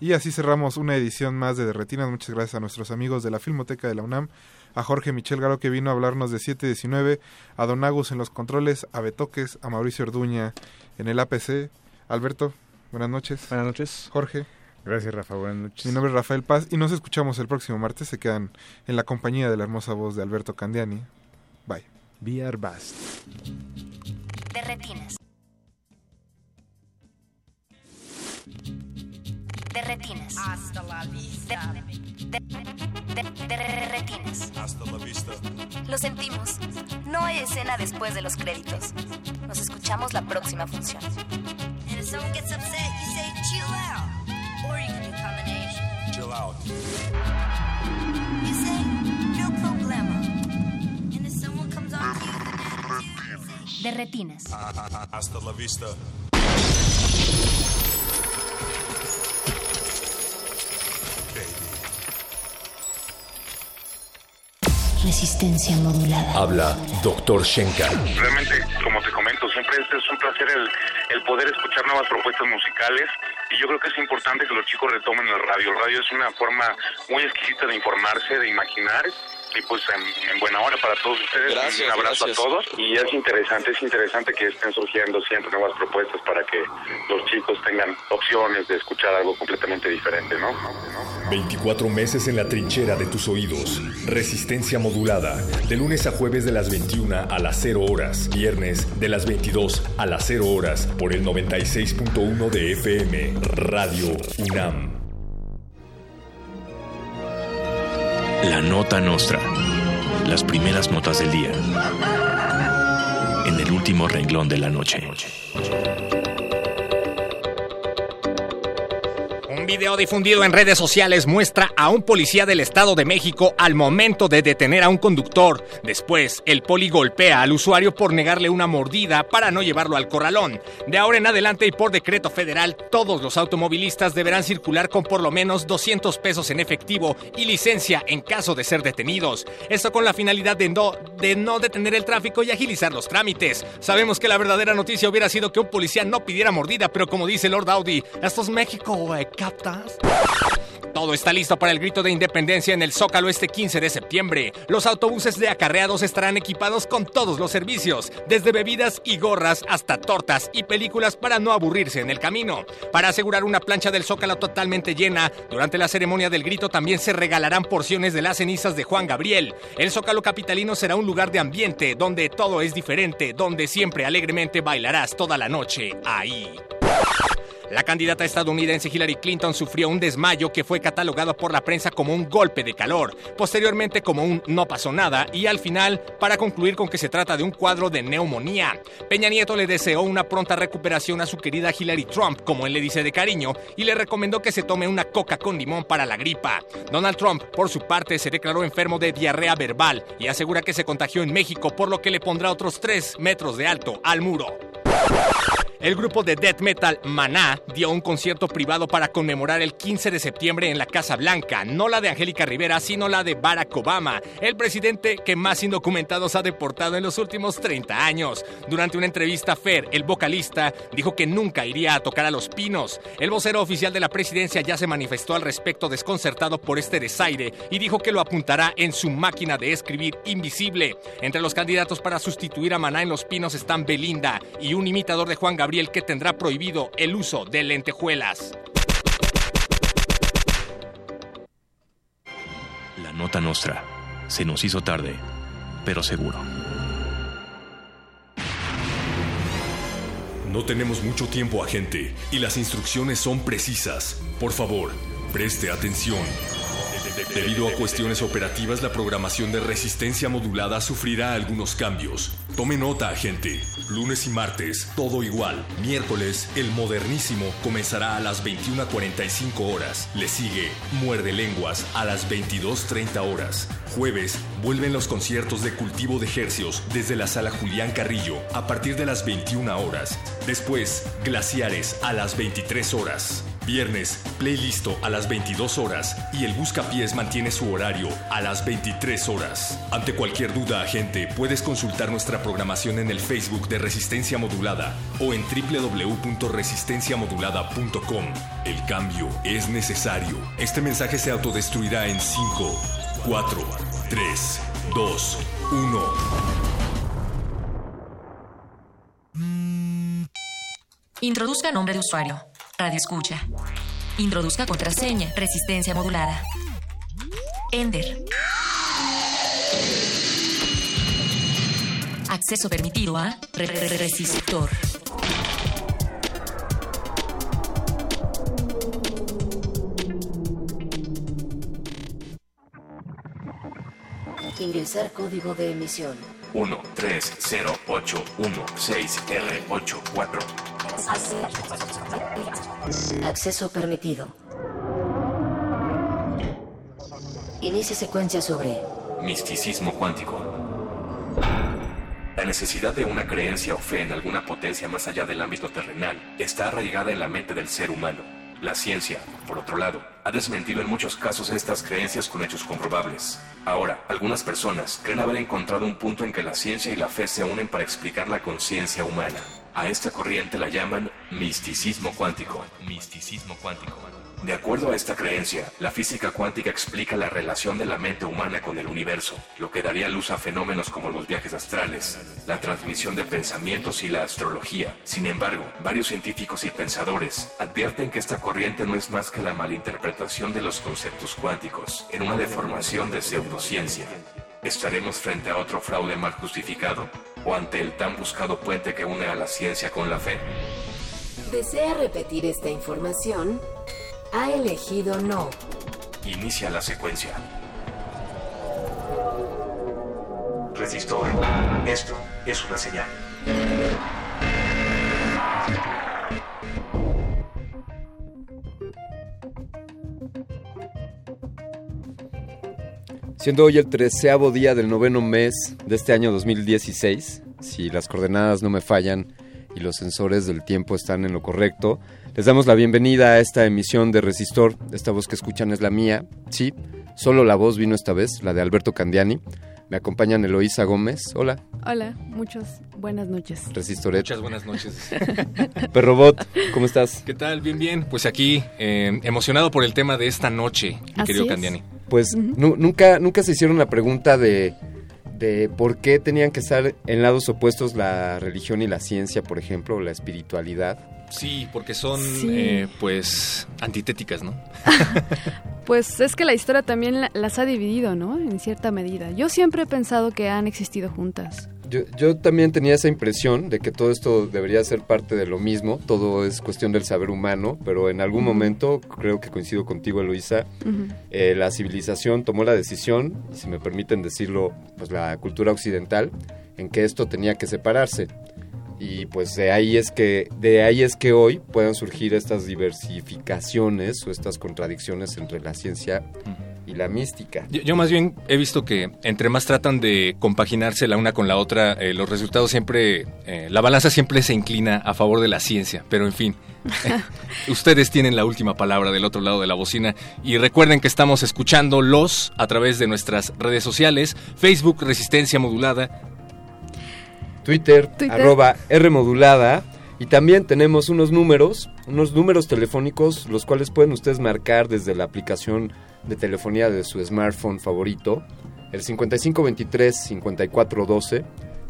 Y así cerramos una edición más de Derretinas. Muchas gracias a nuestros amigos de la Filmoteca de la UNAM, a Jorge Michel Garo que vino a hablarnos de 719, a Don Agus en los controles, a Betoques, a Mauricio Orduña en el APC. Alberto, buenas noches. Buenas noches. Jorge. Gracias, Rafa. Buenas noches. Mi nombre es Rafael Paz y nos escuchamos el próximo martes. Se quedan en la compañía de la hermosa voz de Alberto Candiani. Bye. VR Bast. De retinas. De retinas. Hasta la vista. De, de- de- de retinas. Hasta la vista. Lo sentimos. No hay escena después de los créditos. Nos escuchamos la próxima función. And if someone gets upset, you say chill out. Or you can do combination. Chill out. You say no problema. And if someone comes on to you with an De retinas. Hasta la vista. Resistencia modulada. Habla Dr. Shenka. Realmente, como te comento, siempre es, es un placer el, el poder escuchar nuevas propuestas musicales y yo creo que es importante que los chicos retomen el radio. El radio es una forma muy exquisita de informarse, de imaginar y pues en, en buena hora para todos ustedes. Gracias, un abrazo gracias. a todos y es interesante, es interesante que estén surgiendo siempre nuevas propuestas para que los chicos tengan opciones de escuchar algo completamente diferente, ¿no? 24 meses en la trinchera de tus oídos. Resistencia modulada. De lunes a jueves de las 21 a las 0 horas. Viernes de las 22 a las 0 horas. Por el 96.1 de FM. Radio UNAM. La nota nostra. Las primeras notas del día. En el último renglón de la noche. Un video difundido en redes sociales muestra a un policía del Estado de México al momento de detener a un conductor. Después, el poli golpea al usuario por negarle una mordida para no llevarlo al corralón. De ahora en adelante y por decreto federal, todos los automovilistas deberán circular con por lo menos 200 pesos en efectivo y licencia en caso de ser detenidos. Esto con la finalidad de no, de no detener el tráfico y agilizar los trámites. Sabemos que la verdadera noticia hubiera sido que un policía no pidiera mordida, pero como dice Lord Audi, esto es México, güey, Todo está listo para el grito de independencia en el Zócalo este 15 de septiembre. Los autobuses de acarreados estarán equipados con todos los servicios, desde bebidas y gorras hasta tortas y películas para no aburrirse en el camino. Para asegurar una plancha del Zócalo totalmente llena, durante la ceremonia del grito también se regalarán porciones de las cenizas de Juan Gabriel. El Zócalo capitalino será un lugar de ambiente donde todo es diferente, donde siempre alegremente bailarás toda la noche ahí. La candidata estadounidense Hillary Clinton sufrió un desmayo que fue catalogado por la prensa como un golpe de calor, posteriormente como un no pasó nada y al final para concluir con que se trata de un cuadro de neumonía. Peña Nieto le deseó una pronta recuperación a su querida Hillary Trump, como él le dice de cariño, y le recomendó que se tome una coca con limón para la gripa. Donald Trump, por su parte, se declaró enfermo de diarrea verbal y asegura que se contagió en México, por lo que le pondrá otros 3 metros de alto al muro. El grupo de death metal Maná dio un concierto privado para conmemorar el 15 de septiembre en la Casa Blanca, no la de Angélica Rivera, sino la de Barack Obama, el presidente que más indocumentados ha deportado en los últimos 30 años. Durante una entrevista, Fer, el vocalista, dijo que nunca iría a tocar a los pinos. El vocero oficial de la presidencia ya se manifestó al respecto desconcertado por este desaire y dijo que lo apuntará en su máquina de escribir invisible. Entre los candidatos para sustituir a Maná en los pinos están Belinda y un imitador de Juan Gabriel que tendrá prohibido el uso de lentejuelas. La nota nostra. Se nos hizo tarde, pero seguro. No tenemos mucho tiempo, agente, y las instrucciones son precisas. Por favor, preste atención. Debido a cuestiones operativas, la programación de resistencia modulada sufrirá algunos cambios. Tome nota, agente. Lunes y martes, todo igual. Miércoles, el modernísimo comenzará a las 21.45 horas. Le sigue Muerde Lenguas a las 22.30 horas. Jueves, vuelven los conciertos de cultivo de hercios desde la sala Julián Carrillo a partir de las 21 horas. Después, Glaciares a las 23 horas. Viernes, playlisto a las 22 horas y el Buscapiés mantiene su horario a las 23 horas. Ante cualquier duda, agente, puedes consultar nuestra programación en el Facebook de Resistencia Modulada o en www.resistenciamodulada.com. El cambio es necesario. Este mensaje se autodestruirá en 5, 4, 3, 2, 1. Introduzca nombre de usuario. Radio escucha. Introduzca contraseña. Resistencia modulada. Ender. Acceso permitido a re- re- re- resistor. Ingresar código de emisión. 1, 3, 0, 8, 1, 6, R, 8, 4. Acceso permitido. Inicie secuencia sobre Misticismo cuántico. La necesidad de una creencia o fe en alguna potencia más allá del ámbito terrenal está arraigada en la mente del ser humano. La ciencia, por otro lado, ha desmentido en muchos casos estas creencias con hechos comprobables. Ahora, algunas personas creen haber encontrado un punto en que la ciencia y la fe se unen para explicar la conciencia humana. A esta corriente la llaman misticismo cuántico. Misticismo cuántico. De acuerdo a esta creencia, la física cuántica explica la relación de la mente humana con el universo, lo que daría luz a fenómenos como los viajes astrales, la transmisión de pensamientos y la astrología. Sin embargo, varios científicos y pensadores advierten que esta corriente no es más que la malinterpretación de los conceptos cuánticos, en una deformación de pseudociencia. ¿Estaremos frente a otro fraude mal justificado? ¿O ante el tan buscado puente que une a la ciencia con la fe? ¿Desea repetir esta información? Ha elegido no. Inicia la secuencia. Resistor. Esto es una señal. Siendo hoy el treceavo día del noveno mes de este año 2016, si las coordenadas no me fallan y los sensores del tiempo están en lo correcto, les damos la bienvenida a esta emisión de Resistor. Esta voz que escuchan es la mía, sí, solo la voz vino esta vez, la de Alberto Candiani. Me acompañan Eloísa Gómez, hola, Hola, muchas buenas noches. Resistoret. Muchas buenas noches. Perrobot, ¿cómo estás? ¿Qué tal? Bien, bien. Pues aquí, eh, emocionado por el tema de esta noche, mi Así querido es. Candiani. Pues nu- nunca, nunca se hicieron la pregunta de, de por qué tenían que estar en lados opuestos la religión y la ciencia, por ejemplo, o la espiritualidad. Sí, porque son, Sí. eh, pues, antitéticas, ¿no? Pues es que la historia también la- las ha dividido, ¿no? En cierta medida. Yo siempre he pensado que han existido juntas. Yo, yo también tenía esa impresión de que todo esto debería ser parte de lo mismo, todo es cuestión del saber humano, pero en algún momento, creo que coincido contigo, Ujú. eh, la civilización tomó la decisión, si me permiten decirlo, pues la cultura occidental, en que esto tenía que separarse. Y pues de ahí es que de ahí es que hoy puedan surgir estas diversificaciones o estas contradicciones entre la ciencia y la mística. Yo, yo más bien he visto que entre más tratan de compaginarse la una con la otra, eh, los resultados siempre, eh, la balanza siempre se inclina a favor de la ciencia, pero en fin. Ustedes tienen la última palabra del otro lado de la bocina y recuerden que estamos escuchándolos a través de nuestras redes sociales, Facebook Resistencia Modulada, Twitter, Twitter. arroba R modulada. Y también tenemos unos números, unos números telefónicos, los cuales pueden ustedes marcar desde la aplicación de telefonía de su smartphone favorito, el 5523-5412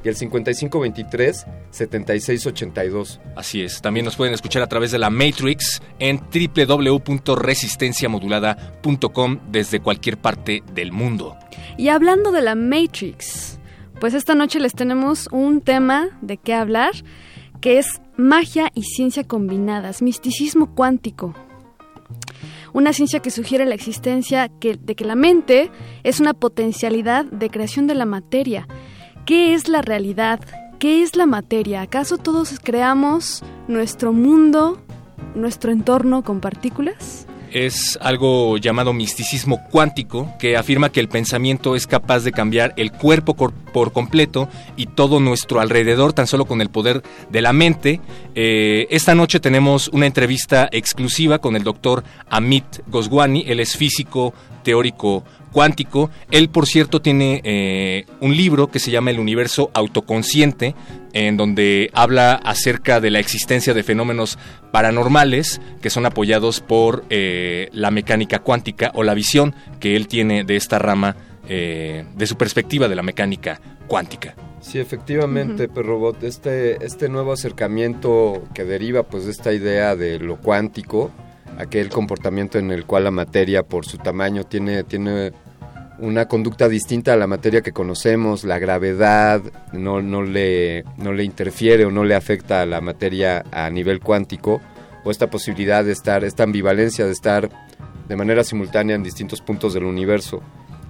y el 5523-7682. Así es, también nos pueden escuchar a través de la Matrix en www.resistenciamodulada.com desde cualquier parte del mundo. Y hablando de la Matrix, pues esta noche les tenemos un tema de qué hablar, que es magia y ciencia combinadas, misticismo cuántico. Una ciencia que sugiere la existencia que- de que la mente es una potencialidad de creación de la materia. ¿Qué es la realidad? ¿Qué es la materia? ¿Acaso todos creamos nuestro mundo, nuestro entorno con partículas? Es algo llamado misticismo cuántico que afirma que el pensamiento es capaz de cambiar el cuerpo cor- por completo y todo nuestro alrededor tan solo con el poder de la mente. Eh, esta noche tenemos una entrevista exclusiva con el doctor Amit Goswami, él es físico teórico cuántico. Él, por cierto, tiene eh, un libro que se llama El universo autoconsciente, en donde habla acerca de la existencia de fenómenos paranormales que son apoyados por eh, la mecánica cuántica o la visión que él tiene de esta rama, eh, de su perspectiva de la mecánica cuántica. Sí, efectivamente, Perrobot, este, este nuevo acercamiento que deriva pues de esta idea de lo cuántico, aquel comportamiento en el cual la materia por su tamaño tiene, tiene una conducta distinta a la materia que conocemos, la gravedad no, no, le, no le interfiere o no le afecta a la materia a nivel cuántico, o esta posibilidad de estar, esta ambivalencia de estar de manera simultánea en distintos puntos del universo.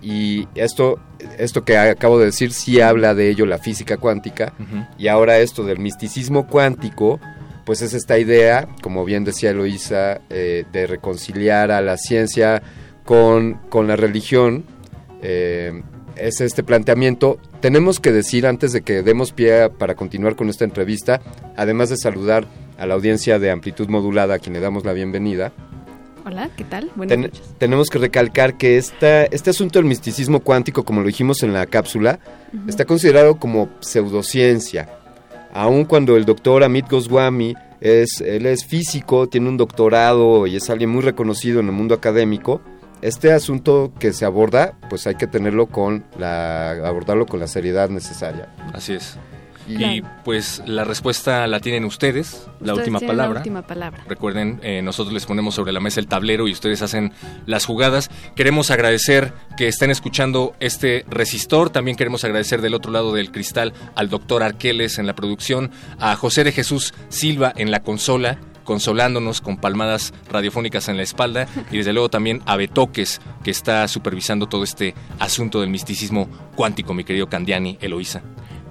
Y esto, esto que acabo de decir sí habla de ello la física cuántica. Y ahora esto del misticismo cuántico, pues es esta idea, como bien decía Eloísa, eh, de reconciliar a la ciencia con, con la religión. Eh, es este planteamiento. Tenemos que decir, antes de que demos pie para continuar con esta entrevista, además de saludar a la audiencia de amplitud modulada, a quien le damos la bienvenida, Hola, ¿qué tal? Buenas Ten- noches. tenemos que recalcar que esta, este asunto del misticismo cuántico, como lo dijimos en la cápsula, está considerado como pseudociencia. Aun cuando el doctor Amit Goswami es, él es físico, tiene un doctorado y es alguien muy reconocido en el mundo académico, este asunto que se aborda, pues hay que tenerlo con la, abordarlo con la seriedad necesaria. Así es. Y- Y pues la respuesta la tienen ustedes, la última palabra. La última palabra. Recuerden, eh, nosotros les ponemos sobre la mesa el tablero y ustedes hacen las jugadas. Queremos agradecer que estén escuchando este resistor. También queremos agradecer del otro lado del cristal al doctor Arqueles en la producción, a José de Jesús Silva en la consola consolándonos con palmadas radiofónicas en la espalda y desde luego también a Betoques que está supervisando todo este asunto del misticismo cuántico, mi querido Candiani Eloísa.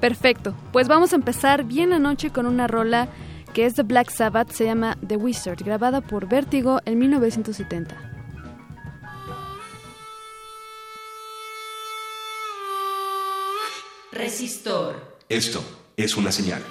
Perfecto, pues vamos a empezar bien la noche con una rola que es de Black Sabbath, se llama The Wizard, grabada por Vertigo en 1970. Resistor. Esto es una señal.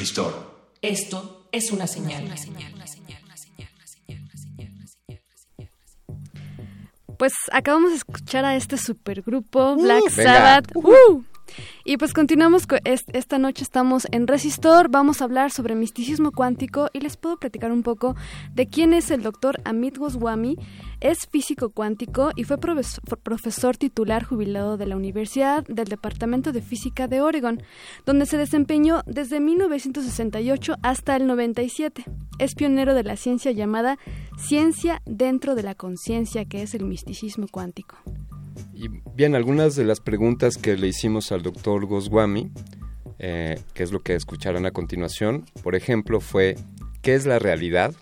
Resistor. Esto es una señal. Pues acabamos de escuchar a este supergrupo Black Uh, venga. Sabbath. ¡Uh! Y pues continuamos, con es- esta noche estamos en Resistor, vamos a hablar sobre misticismo cuántico y les puedo platicar un poco de quién es el doctor Amit Goswami. Es físico cuántico y fue profes- profesor titular jubilado de la Universidad del Departamento de Física de Oregon, donde se desempeñó desde 1968 hasta el 97. Es pionero de la ciencia llamada ciencia dentro de la conciencia, que es el misticismo cuántico. Y bien, algunas de las preguntas que le hicimos al doctor Goswami eh, que es lo que escucharán a continuación, por ejemplo, fue ¿qué es la realidad?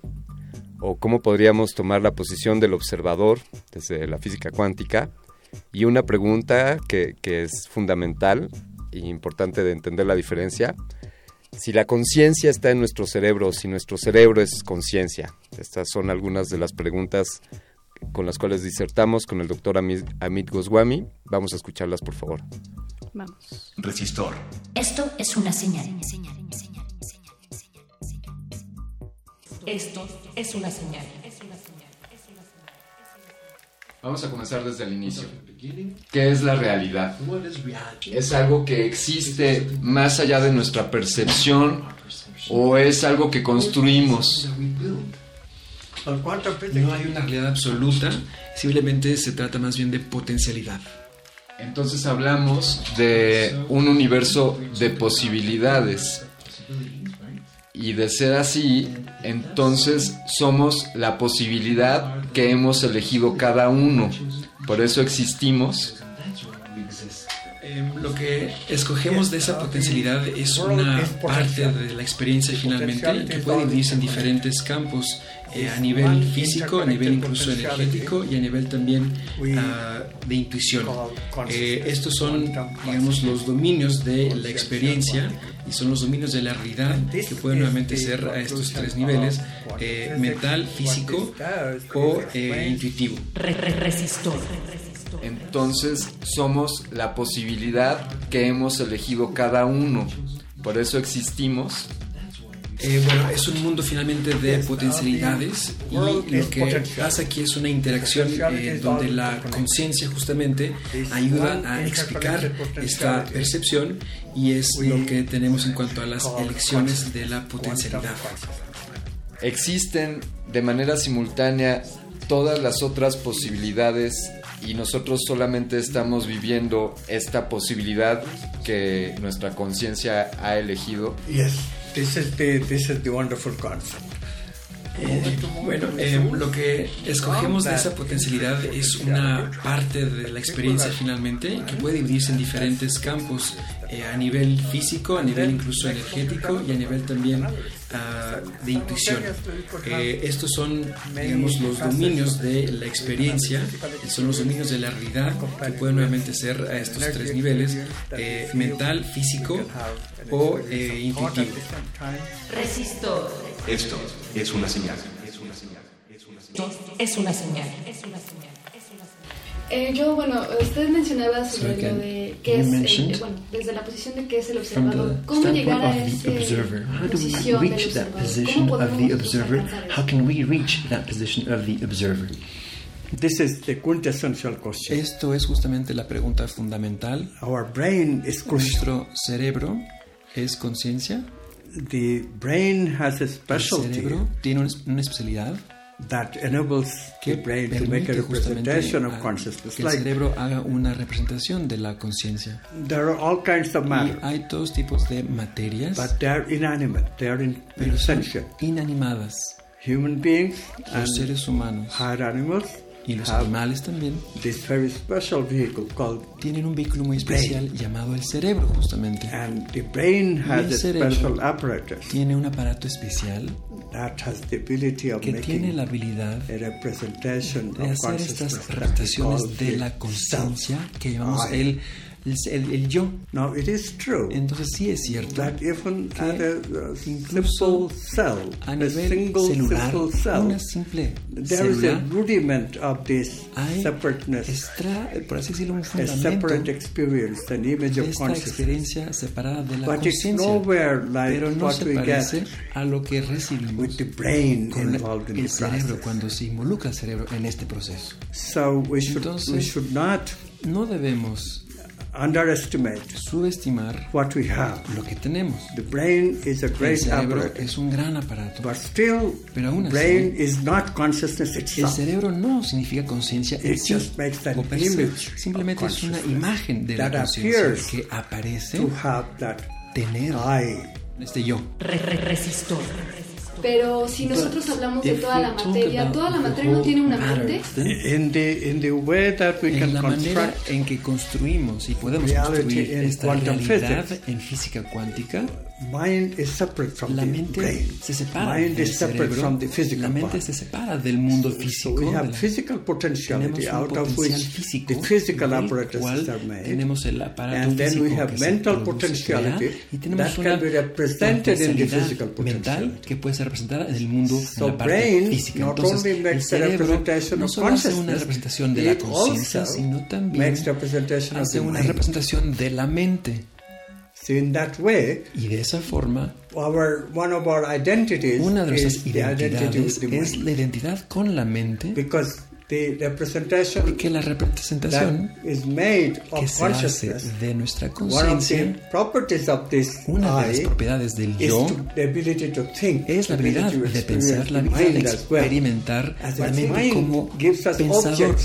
o cómo podríamos tomar la posición del observador desde la física cuántica. Y una pregunta que, es fundamental e importante de entender la diferencia, si la conciencia está en nuestro cerebro, si nuestro cerebro es conciencia. Estas son algunas de las preguntas con las cuales disertamos con el doctor Amit, Amit Goswami. Vamos a escucharlas, por favor. Vamos. Resistor. Esto es una señal. Esto es una señal. Vamos a comenzar desde el inicio. ¿Qué es la realidad? ¿Es algo que existe más allá de nuestra percepción o es algo que construimos? No hay una realidad absoluta, simplemente se trata más bien de potencialidad. Entonces hablamos de un universo de posibilidades. Y de ser así, entonces somos la posibilidad que hemos elegido cada uno. Por eso existimos. Eh, lo que escogemos de esa potencialidad es una parte de la experiencia finalmente que puede dividirse en diferentes campos eh, a nivel físico, a nivel incluso energético y a nivel también ah, de intuición. Eh, estos son, digamos, los dominios de la experiencia y son los dominios de la realidad que pueden nuevamente ser a estos tres niveles, eh, mental, físico o eh, intuitivo. Resistor. Entonces somos la posibilidad que hemos elegido cada uno. Por eso existimos. Eh, bueno, es un mundo finalmente de potencialidades y lo que pasa aquí es una interacción eh, donde la conciencia justamente ayuda a explicar esta percepción y es lo que tenemos en cuanto a las elecciones de la potencialidad. Existen de manera simultánea todas las otras posibilidades y nosotros solamente estamos viviendo esta posibilidad que nuestra conciencia ha elegido. Yes, this is the this is the wonderful concept. Eh, bueno, eh, lo que escogemos de esa potencialidad es una parte de la experiencia finalmente que puede dividirse en diferentes campos, eh, a nivel físico, a nivel incluso energético y a nivel también ah, de intuición. Eh, estos son, digamos, los dominios de la experiencia, son los dominios de la realidad que pueden nuevamente ser a estos tres niveles, mental, físico o intuitivo. Resistor. Esto es una señal. Esto es una señal. Eh, yo, bueno, usted mencionaba sobre lo de qué es, el, bueno, desde la posición de qué es el observador, cómo llegar a esa observer, how do we posición del reach that observador, position cómo of the podemos observer? alcanzar How can we reach that position of the observer? This is the quintessential question. Esto es justamente la pregunta fundamental. Our brain is. Nuestro cerebro es conciencia. The brain has a El specialty cerebro tiene una, especialidad that enables the que brain to make a representation of consciousness. que el cerebro haga una representación de la conciencia. there are all kinds of Y matter, hay todos tipos de materias, but they are inanimate. They are in, pero inanimadas. Human beings Los and seres humanos higher animals y los animales también this very special vehicle called tienen un vehículo muy especial llamado el cerebro justamente. and the brain Y has el a cerebro special apparatus tiene un aparato especial that has the ability of que tiene la habilidad a representation de hacer estas call de la conciencia que llamamos el, el, el- el yo. Now it is true Entonces sí es cierto that even que at a, simple cell, a a single celular, simple cell, una simple there is a rudiment of this separateness, extra, por así decirlo, un a separate experience, an image of esta consciousness. experiencia separada de la conciencia. nowhere like Pero no what se we parece get a lo que recibimos with the brain con involved in el cerebro process. cuando se involucra el cerebro en este proceso. So we should, we Entonces, should not No debemos underestimate subestimar what we have. lo que tenemos. The brain is a El great cerebro apparatus, es un gran aparato, but still, pero aún así, brain is not consciousness el itself. cerebro no significa conciencia en sí just makes an image Simplemente es una imagen de la that conciencia appears que aparece to have that tener I. este yo. Re- re- resistor. Pero si nosotros hablamos de If toda we la talk materia, about toda la the materia no tiene una matter, mente. then In the, in the way that we en can la manera construct en que construimos y podemos construir esta quantum realidad physics. en física cuántica, mind is separate from la the mente brain. se separa Mind del is separate cerebro, from the physical la mente se separa del mundo físico, we have physical potentiality tenemos un out of which físico the physical cual are made. tenemos el aparato and then we have mental potentiality y tenemos that una can be represented in the potencialidad physical mental que puede ser representada en el mundo So en la parte brain física not entonces only el makes the cerebro no solo hace una representación de la conciencia sino también makes representation of hace the una mind. representación de la mente So in that way, y de esa forma our one of our identities una de is nuestras the identity identidades the es mind. la identidad con la mente Because the representation porque la representación is made que of se hace consciousness, de nuestra one of the conciencia properties of this una de las propiedades del yo to- the ability to think, es la the ability habilidad to de pensar, la habilidad de experimentar la the mente mind como gives us pensador.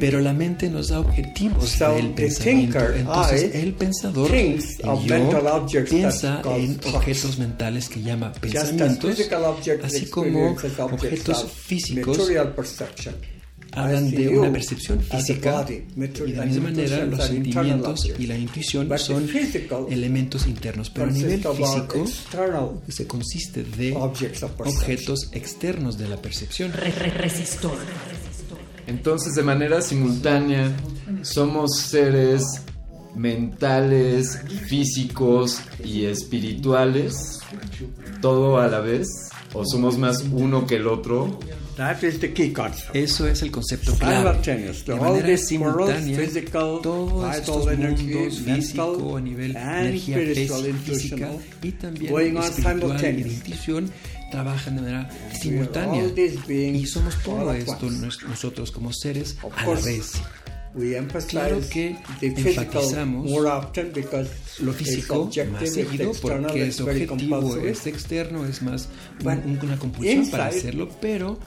Pero la mente nos da objetivos So del the pensamiento. thinker, Entonces el pensador, el yo, piensa en objetos mentales que llama pensamientos, así como objetos físicos. Hablan de una percepción as a física y de la misma manera los sentimientos y la intuición son elementos internos, pero a nivel físico se consiste de objetos externos de la percepción. Resistor. Entonces, de manera simultánea, somos seres mentales, físicos y espirituales, todo a la vez, o somos más uno que el otro. That is the key concept. Eso es el concepto clave. Simultaneous. De manera simultánea, todos estos mundos físico, a nivel energía física y también going on espiritual y de intuición trabajan de manera simultánea. Y somos todo esto nosotros como seres a la vez. We emphasize Claro que enfatizamos more often because Lo físico más seguido porque es objetivo, es externo, es más un- una compulsión para hacerlo, pero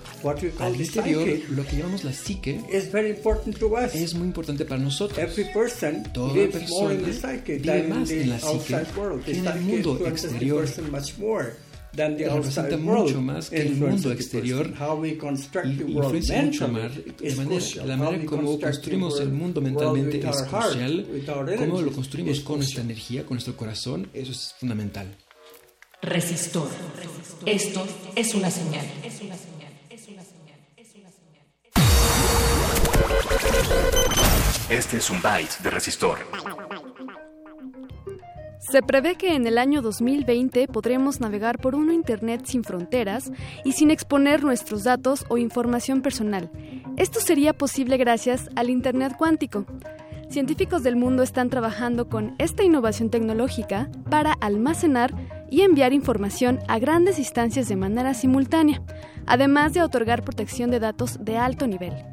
al psyche lo que llamamos la psique is very important to us. es muy importante para nosotros. Every person Toda lives more in the persona psyche vive más en la psique outside world. que en el mundo exterior. Than the outside representa world mucho más que el mundo exterior person. How we construct y influencia mucho más is de manera, la manera como construimos el mundo mentalmente es crucial, cómo lo construimos con nuestra energía, con nuestro corazón, eso es fundamental. Resistor. Esto es una señal. Este es un byte de resistor. Se prevé que en el año 2020 podremos navegar por un Internet sin fronteras y sin exponer nuestros datos o información personal. Esto sería posible gracias al Internet cuántico. Científicos del mundo están trabajando con esta innovación tecnológica para almacenar y enviar información a grandes distancias de manera simultánea, además de otorgar protección de datos de alto nivel.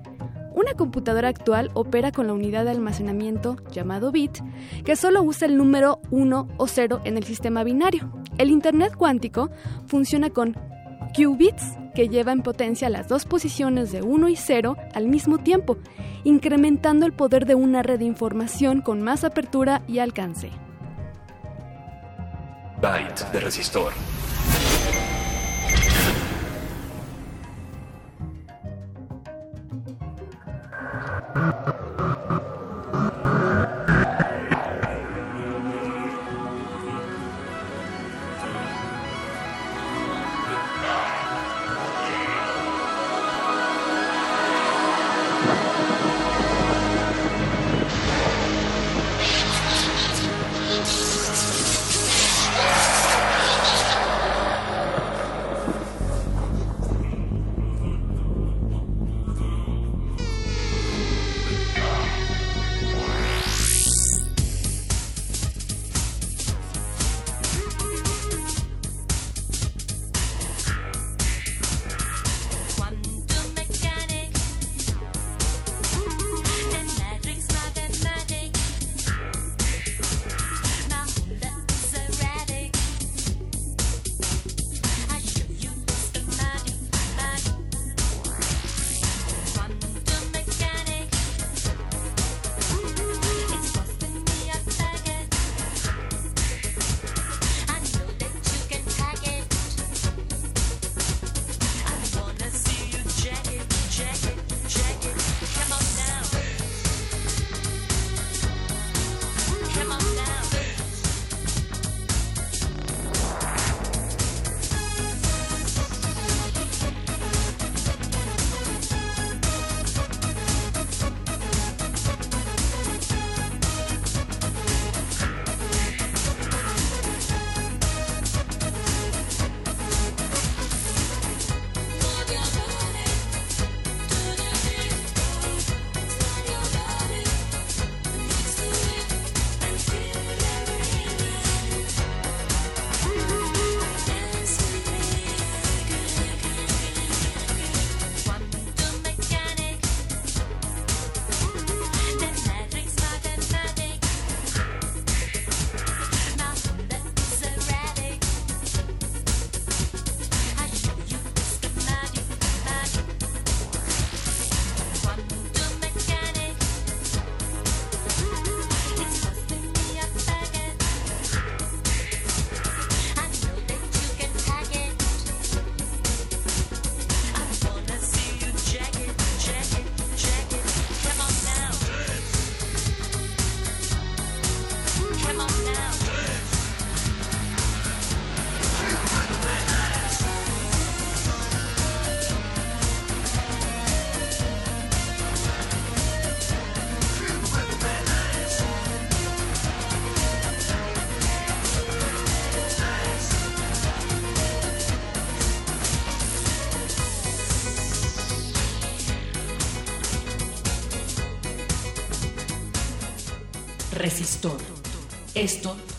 Una computadora actual opera con la unidad de almacenamiento llamado bit, que solo usa el número 1 o 0 en el sistema binario. El Internet cuántico funciona con qubits, que lleva en potencia las dos posiciones de 1 y 0 al mismo tiempo, incrementando el poder de una red de información con más apertura y alcance. Byte de resistor. Ha ha ha.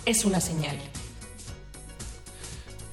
Es una señal.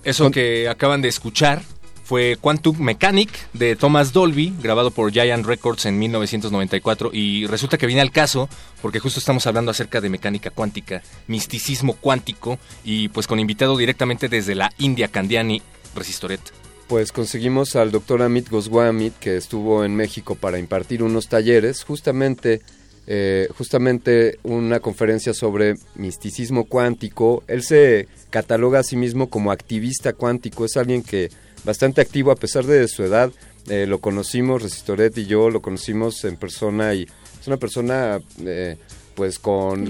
Eso que acaban de escuchar fue Quantum Mechanic de Thomas Dolby, grabado por Giant Records en 1994 y resulta que viene al caso porque justo estamos hablando acerca de mecánica cuántica, misticismo cuántico y pues con invitado directamente desde la India Candiani Resistoret. Pues conseguimos al doctor Amit Goswami, que estuvo en México para impartir unos talleres, justamente, eh, justamente una conferencia sobre misticismo cuántico. Él se cataloga a sí mismo como activista cuántico, es alguien que bastante activo a pesar de su edad. Eh, lo conocimos, Resistoret y yo lo conocimos en persona y es una persona eh, pues con,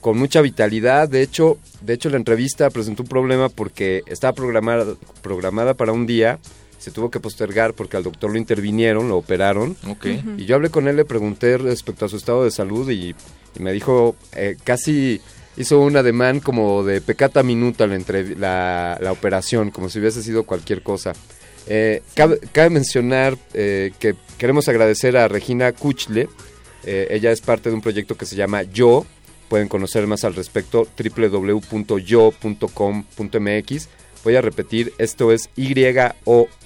con mucha vitalidad. De hecho, de hecho la entrevista presentó un problema porque estaba programada, programada para un día, se tuvo que postergar porque al doctor lo intervinieron, lo operaron. Y yo hablé con él, le pregunté respecto a su estado de salud y, y me dijo, eh, casi hizo un ademán como de pecata minuta la, entrev- la, la operación, como si hubiese sido cualquier cosa. Eh, cabe, cabe mencionar eh, que queremos agradecer a Regina Kuchle, eh, ella es parte de un proyecto que se llama Yo, pueden conocer más al respecto www.yo.com.mx. Voy a repetir, esto es yoh.com.mx,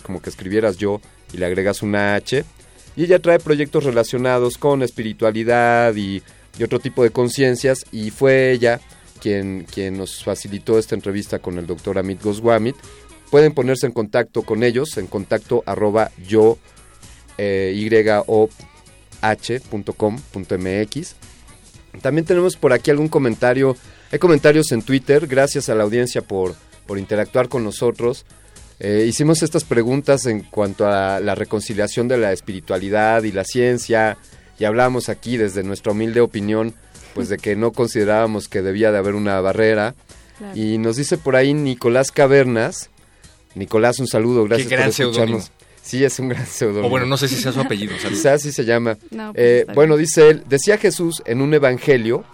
como que escribieras yo y le agregas una H. Y ella trae proyectos relacionados con espiritualidad y, y otro tipo de conciencias. Y fue ella quien, quien nos facilitó esta entrevista con el doctor Amit Goswamit. Pueden ponerse en contacto con ellos en contacto arroba yo eh, yoh.com.mx. También tenemos por aquí algún comentario. Hay comentarios en Twitter. Gracias a la audiencia por, por interactuar con nosotros. Eh, hicimos estas preguntas en cuanto a la reconciliación de la espiritualidad y la ciencia. Y hablamos aquí desde nuestra humilde opinión, pues de que no considerábamos que debía de haber una barrera. Claro. Y nos dice por ahí Nicolás Cavernas. Nicolás, un saludo, gracias Qué gran por escucharnos. Sí, es un gran seudónimo. O bueno, no sé si sea su apellido. ¿sabes? Quizás así se llama. No, pues Eh, bueno, dice él, decía Jesús en un evangelio,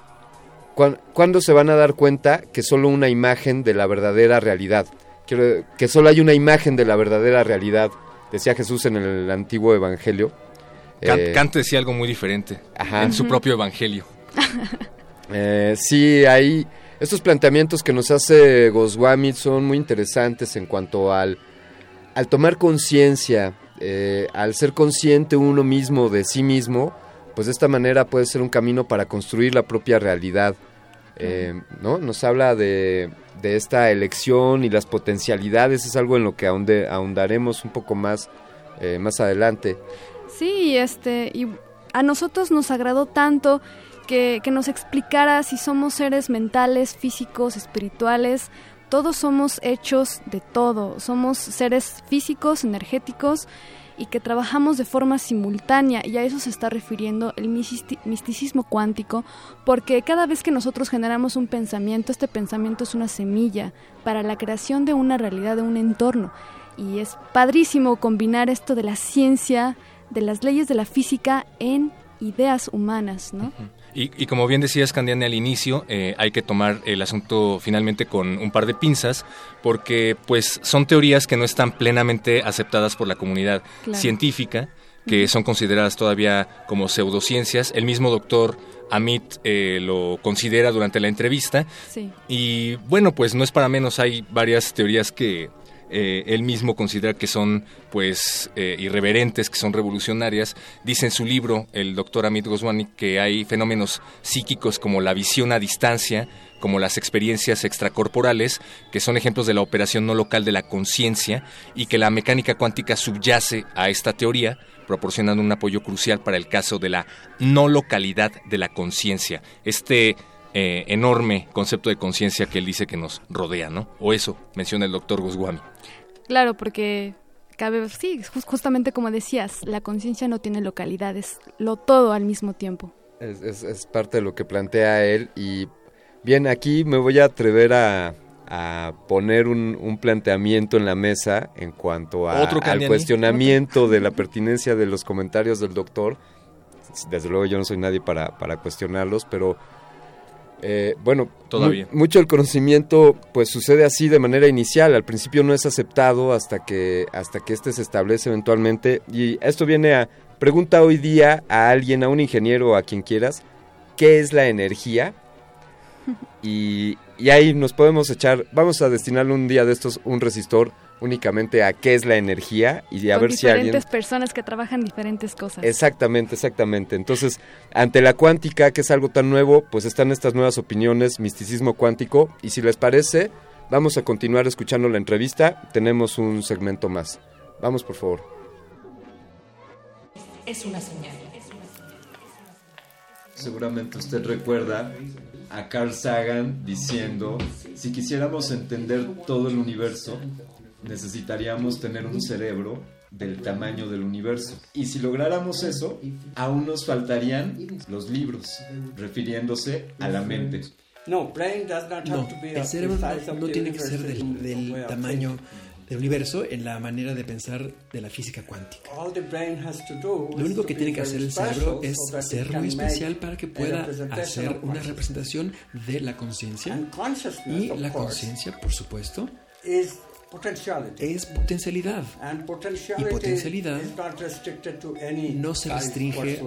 "Cuan- ¿cuándo se van a dar cuenta que solo una imagen de la verdadera realidad? Quiero- que solo hay una imagen de la verdadera realidad, decía Jesús en el antiguo evangelio. Kant, Eh, Kant decía algo muy diferente Ajá. en su propio evangelio. Eh, sí, hay estos planteamientos que nos hace Goswami son muy interesantes en cuanto al, al tomar conciencia, eh, al ser consciente uno mismo de sí mismo, pues de esta manera puede ser un camino para construir la propia realidad. Eh, ¿no? Nos habla de, de esta elección y las potencialidades, es algo en lo que ahondaremos un poco más, eh, más adelante. Sí, este, y a nosotros nos agradó tanto que, que nos explicara si somos seres mentales, físicos, espirituales. Todos somos hechos de todo. Somos seres físicos, energéticos y que trabajamos de forma simultánea. Y a eso se está refiriendo el mistici- misticismo cuántico, porque cada vez que nosotros generamos un pensamiento, este pensamiento es una semilla para la creación de una realidad, de un entorno. Y es padrísimo combinar esto de la ciencia, de las leyes de la física en ideas humanas, ¿no? Y, y como bien decías, Candiane, al inicio, eh, hay que tomar el asunto finalmente con un par de pinzas, porque pues son teorías que no están plenamente aceptadas por la comunidad Claro. científica, que son consideradas todavía como pseudociencias. El mismo doctor Amit eh, lo considera durante la entrevista. Sí. Y bueno, pues no es para menos, hay varias teorías que eh, él mismo considera que son pues eh, irreverentes, que son revolucionarias. Dice en su libro, el doctor Amit Goswami, que hay fenómenos psíquicos como la visión a distancia, como las experiencias extracorporales, que son ejemplos de la operación no local de la conciencia, y que la mecánica cuántica subyace a esta teoría, proporcionando un apoyo crucial para el caso de la no localidad de la conciencia. Este eh, enorme concepto de conciencia que él dice que nos rodea, ¿no? O eso menciona el doctor Goswami. Claro, porque cabe, sí, jus- justamente como decías, la conciencia no tiene localidades, lo todo al mismo tiempo. Es, es- es parte de lo que plantea él y bien, aquí me voy a atrever a, a poner un, un planteamiento en la mesa en cuanto a- Otro al cuestionamiento de la pertinencia de los comentarios del doctor. Desde luego yo no soy nadie para, para cuestionarlos, pero Eh, bueno, Todavía. mu- mucho el conocimiento pues sucede así de manera inicial. Al principio no es aceptado hasta que hasta que este se establece eventualmente. Y esto viene a pregunta hoy día a alguien, a un ingeniero o a quien quieras, ¿qué es la energía? Y, y ahí nos podemos echar, vamos a destinarle un día de estos un resistor únicamente a qué es la energía y a Con ver si alguien diferentes personas que trabajan diferentes cosas. Exactamente, exactamente. Entonces, ante la cuántica, que es algo tan nuevo, pues están estas nuevas opiniones, misticismo cuántico, y si les parece, vamos a continuar escuchando la entrevista. Tenemos un segmento más. Vamos, por favor. Es una señal. Seguramente usted recuerda a Carl Sagan diciendo, si quisiéramos entender todo el universo, necesitaríamos tener un cerebro del tamaño del universo. Y si lográramos eso, aún nos faltarían los libros, refiriéndose a la mente. No, brain does not No, have to be el cerebro no, tiene que ser del, del tamaño del universo en la manera de pensar de la física cuántica. All the brain has to do Lo is único que tiene que hacer el cerebro es ser muy especial para que a pueda representation hacer una representación de la conciencia. Y la conciencia, por supuesto. Es potencialidad. Y potencialidad no se restringe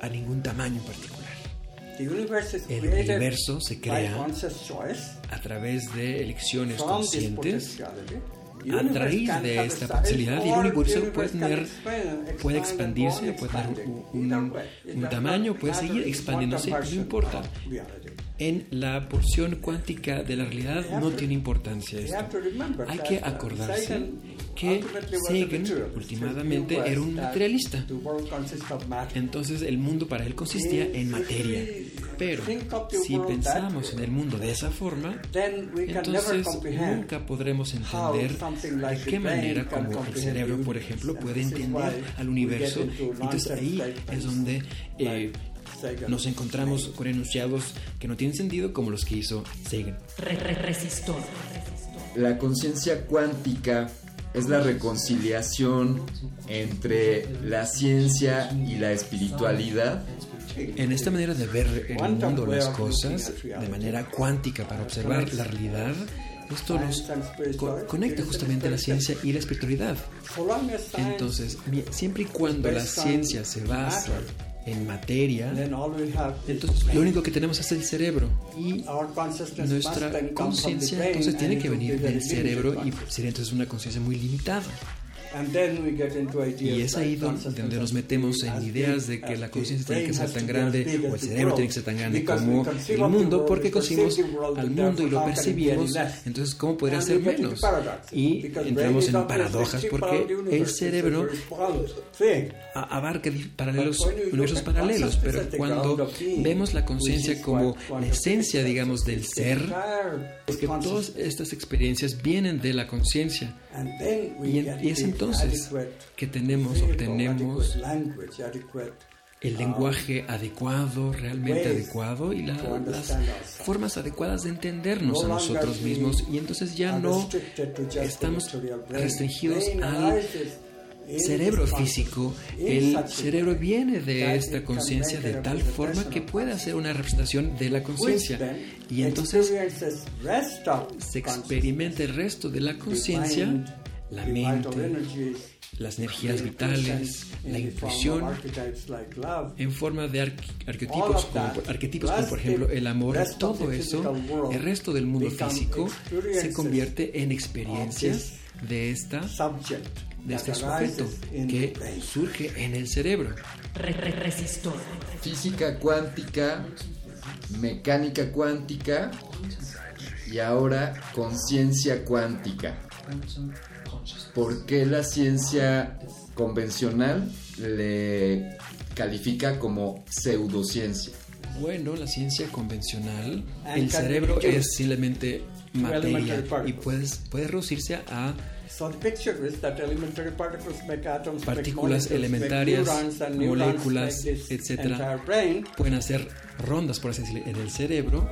a ningún tamaño en particular. El universo se crea a través de elecciones conscientes a raíz de esta y el universo puede tener puede expandirse, puede tener un, un- tamaño, puede seguir expandiéndose, no importa. En la porción cuántica de la realidad no tiene importancia esto. Hay que uh, acordarse que Sagan últimamente era un materialista. Entonces el mundo para él consistía en materia. Pero si pensamos en el mundo de esa forma, entonces nunca podremos entender something like de the qué manera como el cerebro, por ejemplo, puede entender al universo. Entonces ahí es donde eh, nos encontramos con enunciados que no tienen sentido como los que hizo Sagan. Resistor. La conciencia cuántica es la reconciliación entre la ciencia y la espiritualidad. En esta manera de ver el mundo, las cosas, de manera cuántica para observar la realidad, esto nos co- conecta justamente a la ciencia y la espiritualidad. Entonces, siempre y cuando la ciencia se basa en materia, entonces lo único que tenemos es el cerebro y nuestra conciencia entonces tiene que venir del cerebro y sería entonces una conciencia muy limitada. And then we get into ideas Y es ahí donde, nos metemos en as ideas de que la conciencia tiene que ser tan grande o el cerebro tiene que ser tan grande como el mundo porque world, al mundo y lo percibimos, entonces ¿cómo podría ser menos? Y entramos en paradojas porque el cerebro abarca paralelos, universos paralelos, pero cuando vemos la conciencia como la esencia, digamos, del ser, porque todas estas experiencias vienen de la conciencia. Y, y es entonces que tenemos, obtenemos el lenguaje adecuado, realmente ways adecuado y la- las formas adecuadas de entendernos No a nosotros mismos. Y entonces ya no estamos restringidos al cerebro físico. El cerebro viene de esta conciencia de tal forma que puede hacer una representación de la conciencia. y entonces se experimenta el resto de la conciencia, la mente, las energías vitales, la intuición, en forma de arquetipos como, arquetipos por ejemplo el amor, todo eso, el resto del mundo físico se convierte en experiencias de esta de este sujeto que surge en el cerebro. Resistor. Física cuántica, mecánica cuántica y ahora conciencia cuántica. ¿Por qué la ciencia convencional le califica como pseudociencia? Bueno, la ciencia convencional, And el can cerebro be es simplemente materia y puedes, puede reducirse a So the picture is that elementary particles make atoms, make partículas make elementarias, neurons, and neurons moléculas, brain. pueden hacer rondas, por así decirlo, en el cerebro.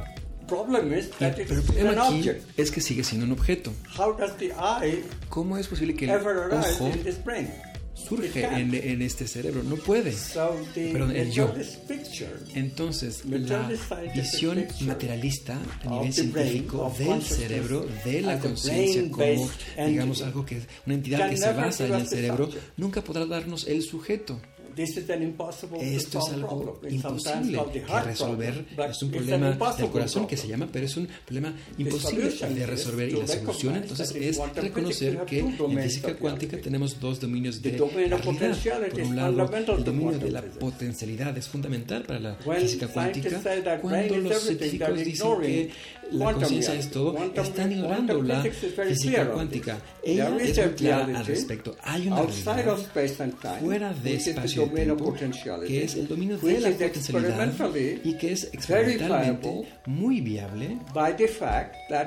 Problem is that pero el it's problema an object. es que sigue siendo un objeto. How does the eye ¿Cómo es posible que el ojo in this brain? surge en, en este cerebro, no puede. Perdón, el yo. Entonces, la visión materialista a nivel científico del cerebro, de la conciencia, como digamos algo que una entidad que se basa en el cerebro, nunca podrá darnos el sujeto. Esto es algo imposible de resolver. Es un problema del corazón que se llama, pero es un problema imposible de resolver. Y la solución entonces es reconocer que en física cuántica tenemos dos dominios de realidad. Por un lado, el dominio de la potencialidad es fundamental para la física cuántica. Cuando los científicos dicen que la conciencia es todo, están ignorando la física cuántica. Ella es muy clara al respecto. Hay una realidad fuera de espacio tiempo, que es el dominio de la potencialidad y que es experimentalmente muy viable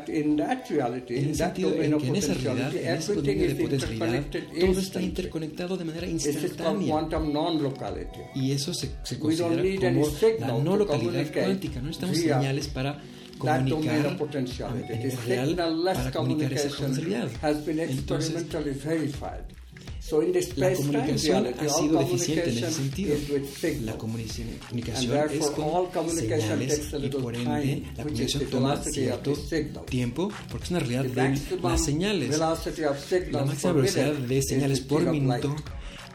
en el sentido en que en esa realidad, en ese dominio de potencialidad, todo está interconectado de manera instantánea. Y eso se, se considera como la no localidad cuántica. No necesitamos señales para comunicar en real para comunicar esa potencialidad. Entonces, la comunicación ha sido deficiente en ese sentido. La comunicación es con señales y por ende la comunicación toma cierto tiempo porque es una realidad de las señales. La máxima velocidad de señales por minuto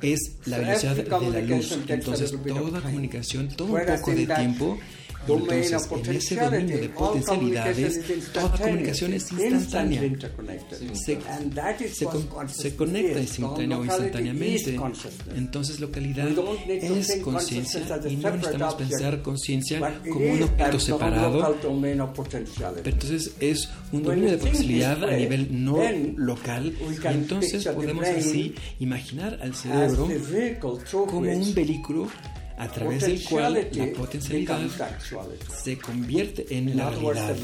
es la velocidad de la luz. Entonces toda comunicación toma un poco de tiempo entonces, en ese dominio de potencialidades, toda comunicación es instantánea. Se, se, con, se conecta simultánea o instantáneamente. Entonces, localidad es conciencia y no necesitamos pensar conciencia como un objeto separado. Pero entonces es un dominio de potencialidad a nivel no local. Y entonces podemos así imaginar al cerebro como un vehículo a través del cual la potencialidad se convierte en la realidad.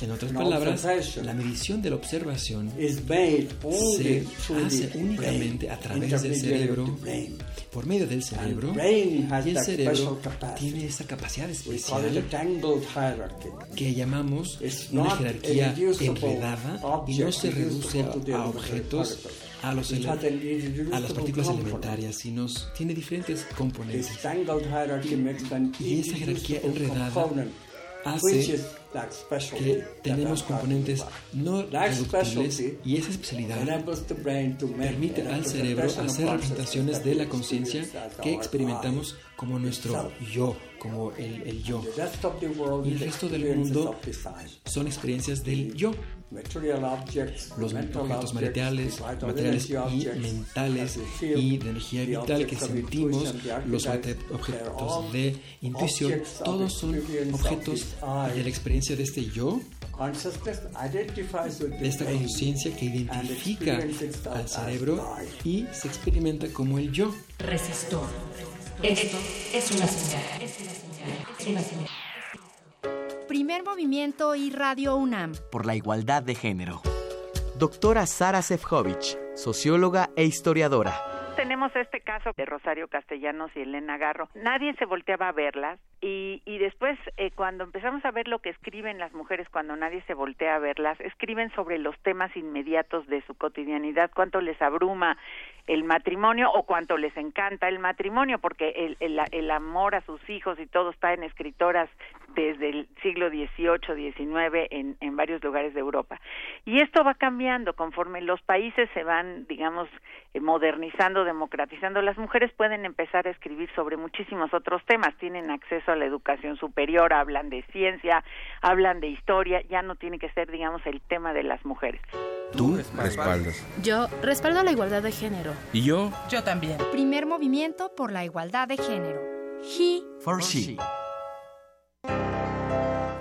En otras palabras, la medición de la observación se hace únicamente a través del cerebro, por medio del cerebro, y el cerebro tiene esa capacidad especial que llamamos una jerarquía enredada y no se reduce a objetos a, los a las partículas elementarias, sino tiene diferentes componentes. Y esa jerarquía enredada hace que tenemos componentes no reductibles y esa especialidad permite al cerebro hacer representaciones de la conciencia que experimentamos como nuestro yo, como el, el yo. Y el resto del mundo son experiencias del yo. Los objetos materiales, materiales y mentales y de energía vital que sentimos, los objetos de intuición, todos son objetos de la experiencia de este yo, de esta conciencia que identifica al cerebro y se experimenta como el yo. Resistor. Esto es una señal. Es una señal. Es una señal. Primer movimiento y Radio UNAM. Por la igualdad de género. Doctora Sara Sefcovic, socióloga e historiadora. Tenemos este caso de Rosario Castellanos y Elena Garro. Nadie se volteaba a verlas y, y después eh, cuando empezamos a ver lo que escriben las mujeres cuando nadie se voltea a verlas, escriben sobre los temas inmediatos de su cotidianidad, cuánto les abruma el matrimonio o cuánto les encanta el matrimonio, porque el, el, el amor a sus hijos y todo está en escritoras desde el siglo XVIII, XIX en, en varios lugares de Europa. Y esto va cambiando conforme los países se van, digamos, eh, modernizando, democratizando. Las mujeres pueden empezar a escribir sobre muchísimos otros temas, tienen acceso a la educación superior, hablan de ciencia, hablan de historia, ya no tiene que ser, digamos, el tema de las mujeres. Tú respaldas. Yo respaldo la igualdad de género. ¿Y yo? Yo también. Primer movimiento por la igualdad de género. He For she.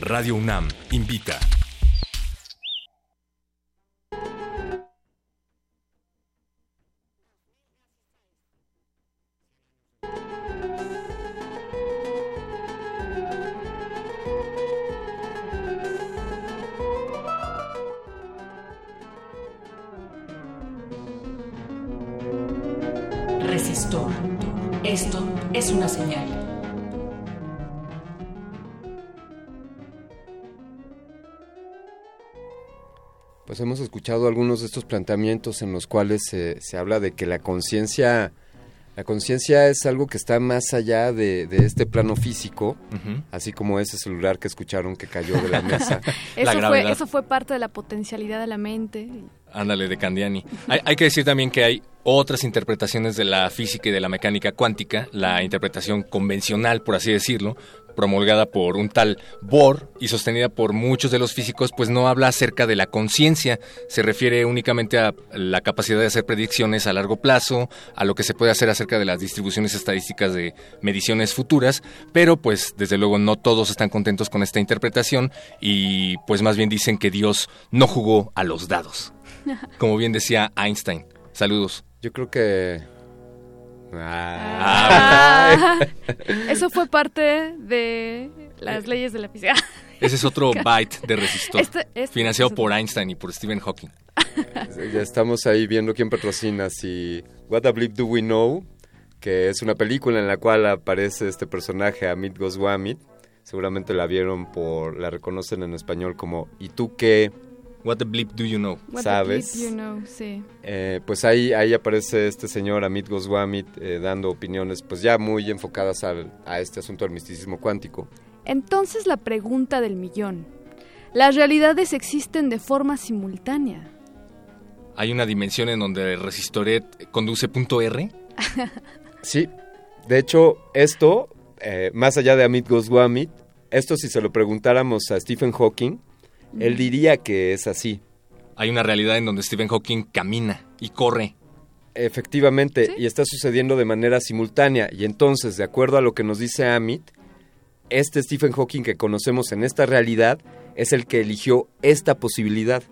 Radio UNAM invita. Escuchado algunos de estos planteamientos en los cuales se, se habla de que la conciencia la conciencia es algo que está más allá de, de este plano físico, Ujú. así como ese celular que escucharon que cayó de la mesa. Eso, fue, gravedad. eso fue parte de la potencialidad de la mente. Ándale, de Candiani. Hay, hay que decir también que hay otras interpretaciones de la física y de la mecánica cuántica, la interpretación convencional, por así decirlo, promulgada por un tal Bohr y sostenida por muchos de los físicos, pues no habla acerca de la conciencia, se refiere únicamente a la capacidad de hacer predicciones a largo plazo, a lo que se puede hacer acerca de las distribuciones estadísticas de mediciones futuras, pero pues desde luego no todos están contentos con esta interpretación y pues más bien dicen que Dios no jugó a los dados como bien decía Einstein. Saludos. Yo creo que... Ah, eso fue parte de las leyes de la física. Ese es otro byte de resistor. Este- este- financiado por Einstein y por Stephen Hawking. Ya estamos ahí viendo quién patrocina. Si What a Bleep Do We Know, que es una película en la cual aparece este personaje, Amit Goswami. Seguramente la vieron por, la reconocen en español como ¿Y tú qué? What the bleep do you know? What the ¿Sabes? bleep you know, sí. Eh, pues ahí, ahí aparece este señor Amit Goswami eh, dando opiniones pues ya muy enfocadas al- a este asunto del misticismo cuántico. Entonces la pregunta del millón. ¿Las realidades existen de forma simultánea? Hay una dimensión en donde el resistoret conduce punto R. Sí, de hecho, esto, eh, más allá de Amit Goswami, esto si se lo preguntáramos a Stephen Hawking, él diría que es así. Hay una realidad en donde Stephen Hawking camina y corre. Efectivamente, y está sucediendo de manera simultánea. Y entonces, de acuerdo a lo que nos dice Amit, este Stephen Hawking que conocemos en esta realidad es el que eligió esta posibilidad.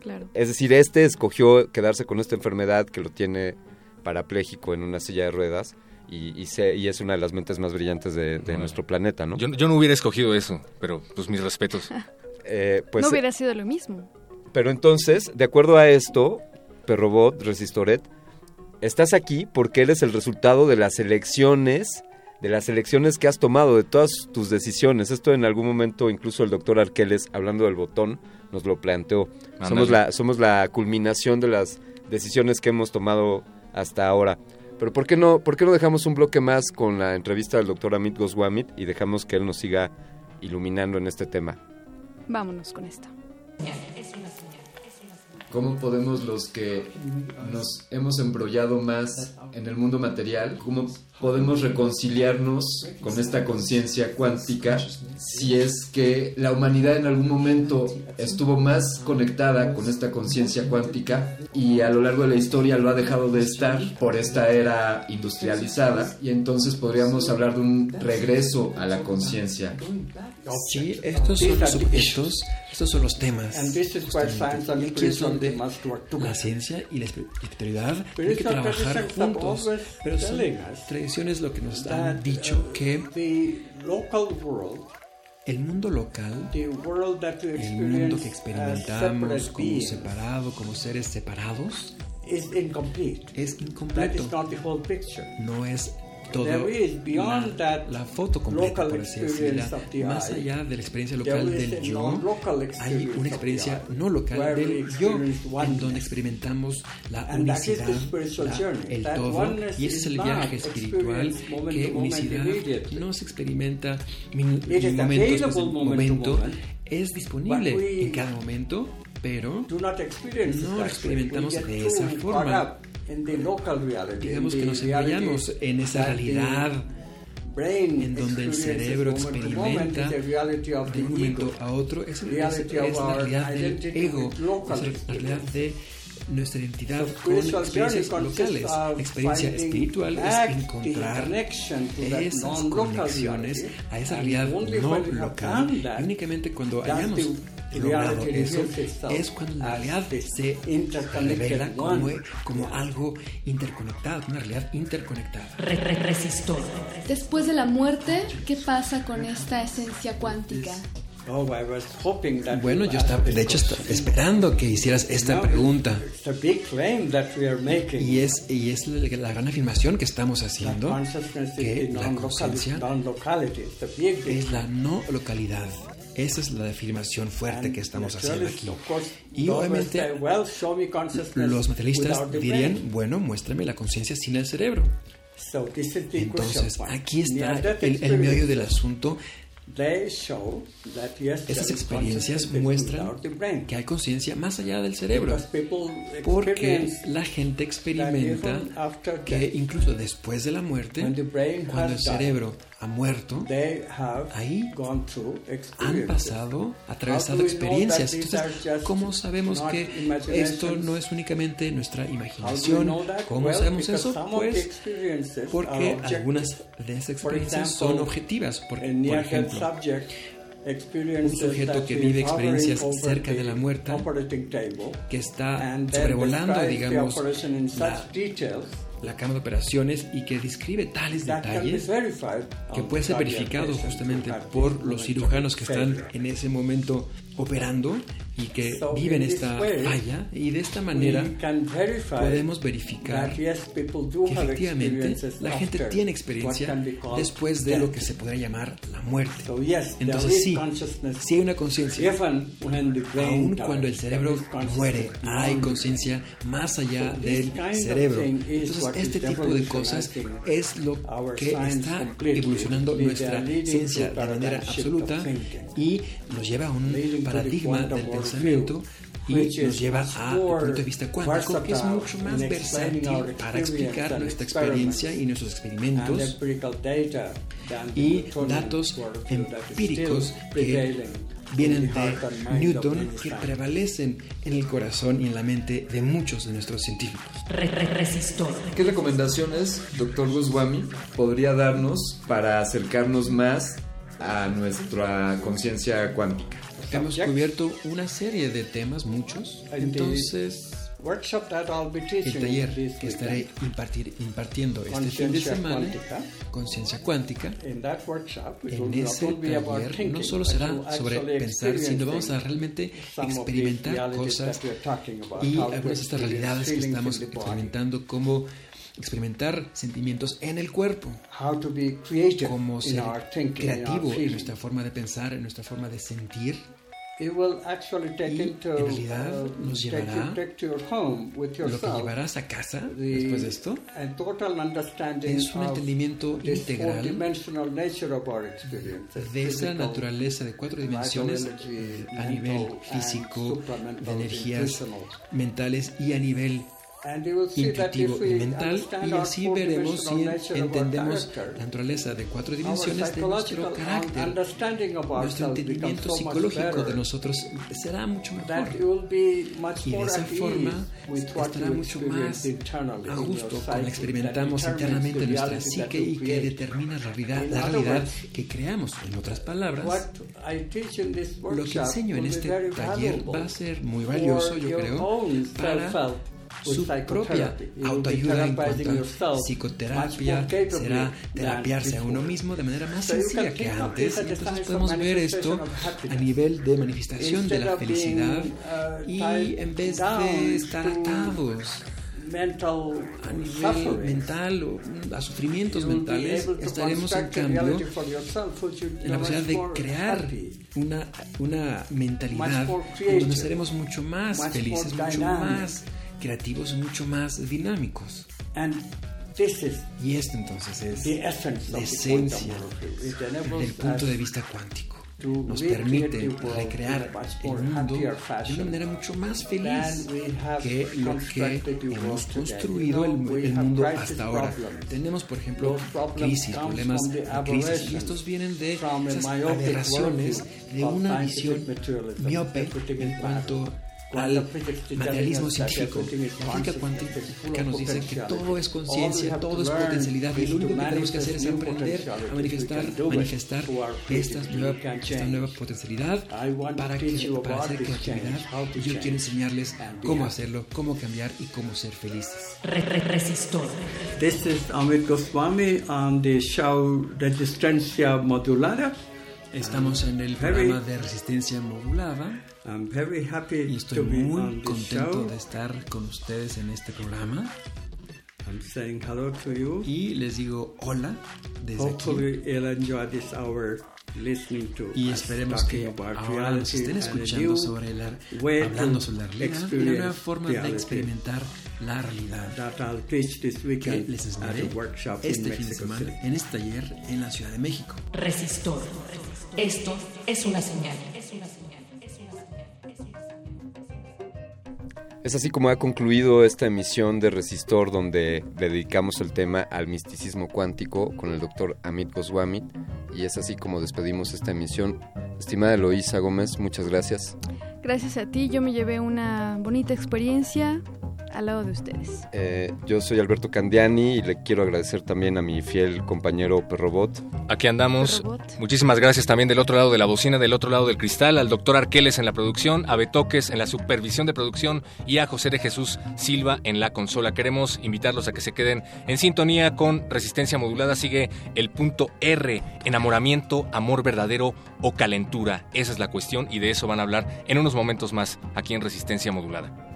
Claro. Es decir, este escogió quedarse con esta enfermedad que lo tiene parapléjico en una silla de ruedas y, y se- y es una de las mentes más brillantes de, de nuestro planeta, ¿no? Yo, yo no hubiera escogido eso, pero pues mis respetos. Eh, pues, no hubiera sido lo mismo. Pero entonces, de acuerdo a esto, Perrobot, Resistoret, estás aquí porque eres el resultado de las elecciones, de las elecciones que has tomado, de todas tus decisiones. Esto en algún momento incluso el doctor Arqueles, hablando del botón, nos lo planteó. Somos la, somos la culminación de las decisiones que hemos tomado hasta ahora. Pero ¿por qué no, por qué no dejamos un bloque más con la entrevista del doctor Amit Goswamit y dejamos que él nos siga iluminando en este tema? Vámonos con esto. ¿Cómo podemos los que nos hemos embrollado más en el mundo material, cómo podemos reconciliarnos con esta conciencia cuántica si es que la humanidad en algún momento estuvo más conectada con esta conciencia cuántica y a lo largo de la historia lo ha dejado de estar por esta era industrializada y entonces podríamos hablar de un regreso a la conciencia? Sí, estos son los objetos, estos son los temas. And this is where science and Y aquí es donde must work together. la ciencia y la espi- espiritualidad tienen que trabajar juntos. Pero son us tradiciones lo que nos han dicho uh, que the local world, el mundo local, el mundo que experimentamos como separado, como seres separados, is incomplete. es incompleto. No es todo la, la, foto completa, por así decirlo. Más allá de la experiencia local del yo, hay una experiencia no local del yo, en donde experimentamos la unicidad, la, el todo, y ese es el viaje espiritual que unicidad no se experimenta min, momentos, momento, es disponible en cada momento, pero no lo experimentamos de esa forma. Digamos que nos enrollamos en esa realidad en donde el cerebro experimenta de un momento a otro. Es, es, es la realidad del ego, es la realidad de nuestra identidad con experiencias locales. La experiencia espiritual es encontrar esas conexiones a esa realidad no local. Y únicamente cuando hayamos logrado eso, es cuando en realidad se revela como, eh, como algo interconectado, una realidad interconectada. Re -re Resistor. Después de la muerte, ¿qué pasa con esta esencia cuántica? Bueno, yo estaba, de hecho, estaba esperando que hicieras esta pregunta. Y es, y es la gran afirmación que estamos haciendo, que la conciencia es la no localidad. Esa es la afirmación fuerte que estamos haciendo aquí. Y obviamente los materialistas dirían, bueno, muéstrame la conciencia sin el cerebro. Entonces, aquí está el, el medio del asunto estas experiencias muestran que hay conciencia más allá del cerebro, porque la gente experimenta que incluso después de la muerte, cuando el cerebro ha muerto, ahí han pasado, atravesado experiencias. Entonces, ¿cómo sabemos que esto no es únicamente nuestra imaginación? ¿Cómo sabemos eso? Pues porque algunas de esas experiencias son objetivas. Por, por ejemplo, un sujeto que vive experiencias cerca de la muerte, que está sobrevolando, digamos, la, la Cámara de Operaciones y que describe tales detalles que puede ser verificado justamente por los cirujanos que están en ese momento operando y que so viven esta way, falla y de esta manera podemos verificar que efectivamente la gente tiene experiencia después de lo que se podría llamar la muerte. So yes, Entonces sí, sí hay una conciencia. Aun cuando el cerebro muere, hay conciencia más allá del cerebro. Entonces este tipo de cosas es lo que está evolucionando nuestra ciencia de manera absoluta y nos lleva a un paradigma del pensamiento y nos lleva a el punto de vista cuántico, que es mucho más versátil para explicar nuestra experiencia y nuestros experimentos y datos empíricos que vienen de Newton que prevalecen en el corazón y en la mente de muchos de nuestros científicos. ¿Qué recomendaciones, doctor Goswami, podría darnos para acercarnos más a nuestra conciencia cuántica? hemos cubierto una serie de temas, muchos. Entonces, el taller que estaré impartir, impartiendo este fin de semana, Conciencia Cuántica, en ese taller. No solo será sobre pensar, sino vamos a realmente experimentar cosas y algunas de estas realidades que estamos experimentando como experimentar sentimientos en el cuerpo. How to be creative Cómo ser in our thinking, creativo in our en nuestra forma de pensar, en nuestra forma de sentir. It will actually take y into, en realidad uh, nos llevará you, home with yourself, lo que llevarás a casa the, después de esto es un entendimiento integral de esa naturaleza de cuatro dimensiones energy, a nivel físico, de energías mentales y a nivel intuitivo y mental y así veremos si entendemos la naturaleza de cuatro dimensiones de nuestro carácter. Nuestro entendimiento psicológico de nosotros será mucho mejor y de esa forma estará mucho más a gusto cuando experimentamos internamente nuestra psique y que determina la realidad, la realidad que creamos. En otras palabras, lo que enseño en este taller va a ser muy valioso, yo creo, para su propia autoayuda en cuanto a psicoterapia, será terapiarse a uno mismo de manera más sencilla que antes. Entonces podemos ver esto a nivel de manifestación de la felicidad y en vez de estar atados a nivel mental o mm, a sufrimientos mentales, estaremos en cambio en la posibilidad de crear una, una mentalidad donde seremos mucho más felices, mucho más creativos mucho más dinámicos. And this is y esto entonces es the essence la esencia del punto de vista cuántico. Nos permite recrear el mundo de una manera mucho más feliz que lo que hemos construido el, el mundo hasta ahora. Tenemos, por ejemplo, crisis, problemas de crisis, y estos vienen de esas aberraciones de una visión miope en cuanto a al materialismo científico. La física cuántica nos dice que todo es conciencia, todo es potencialidad y lo único que tenemos que hacer es aprender a manifestar, manifestar esta nueva, esta nueva potencialidad para, que, para hacer creatividad. Yo quiero enseñarles cómo hacerlo, cómo cambiar y cómo ser felices. Resistor. This is Amit Goswami on the show Resistencia Modulada. Estamos en el programa de resistencia modulada. I'm very happy y estoy to be muy on this contento show. de estar con ustedes en este programa. I'm saying hello to you. Y les digo hola desde Hopefully aquí. you'll enjoy this hour listening to Y us esperemos talking que about ahora nos reality estén escuchando sobre la, hablando sobre la realidad y la nueva forma de reality experimentar la realidad. that I'll teach this que weekend les at enseñaré a workshop in este fin de Mexico semana City. en este taller en la Ciudad de México. Resistor. Esto. Es una señal. Es así como ha concluido esta emisión de Resistor donde dedicamos el tema al misticismo cuántico con el doctor Amit Goswami y es así como despedimos esta emisión. Estimada Eloísa Gómez, muchas gracias. Gracias a ti, yo me llevé una bonita experiencia al lado de ustedes. Eh, yo soy Alberto Candiani y le quiero agradecer también a mi fiel compañero Perrobot. Aquí andamos. Muchísimas gracias también del otro lado de la bocina, del otro lado del cristal, al doctor Arqueles en la producción, a Betoques en la supervisión de producción y a José de Jesús Silva en la consola. Queremos invitarlos a que se queden en sintonía con Resistencia Modulada. Sigue el punto R, enamoramiento, amor verdadero o calentura. Esa es la cuestión y de eso van a hablar en unos momentos más aquí en Resistencia Modulada.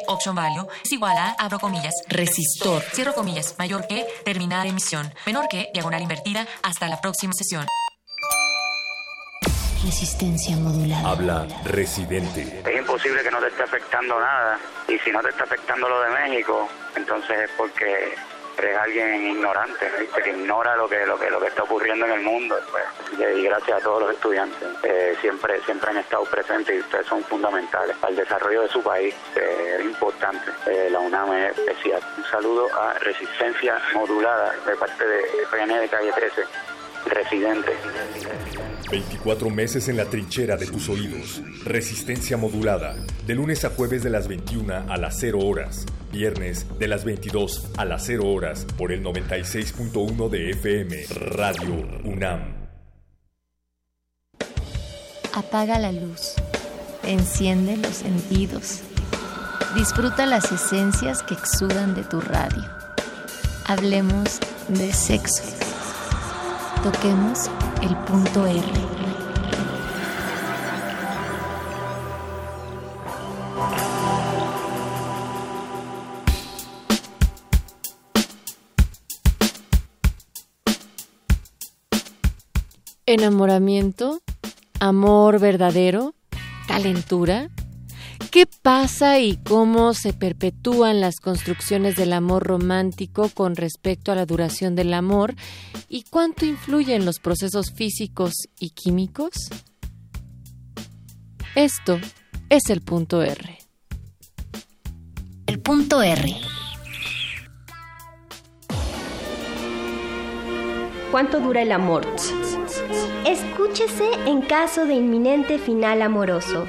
Que, option value, es igual a, abro comillas, resistor, cierro comillas, mayor que, terminar emisión, menor que, diagonal invertida, hasta la próxima sesión. Resistencia modulada. Habla Residente. Es imposible que no te esté afectando nada. Y si no te está afectando lo de México, entonces es porque siempre es alguien ignorante, ¿viste? que ignora lo que, lo que lo que está ocurriendo en el mundo. Pues, y gracias a todos los estudiantes, eh, siempre siempre han estado presentes y ustedes son fundamentales para el desarrollo de su país, es importante. Eh, la UNAM es especial. Un saludo a Resistencia Modulada de parte de René de Calle 13, residente. 24 meses en la trinchera de tus oídos. Resistencia modulada. De lunes a jueves de las 21 a las 0 horas. Viernes de las 22 a las 0 horas por el 96.1 de FM. Radio UNAM. Apaga la luz. Enciende los sentidos. Disfruta las esencias que exudan de tu radio. Hablemos de sexo. Toquemos el punto R. Enamoramiento, amor verdadero, calentura. ¿Qué pasa y cómo se perpetúan las construcciones del amor romántico con respecto a la duración del amor y cuánto influyen los procesos físicos y químicos? Esto es el punto R. El punto R. ¿Cuánto dura el amor? Escúchese en caso de inminente final amoroso.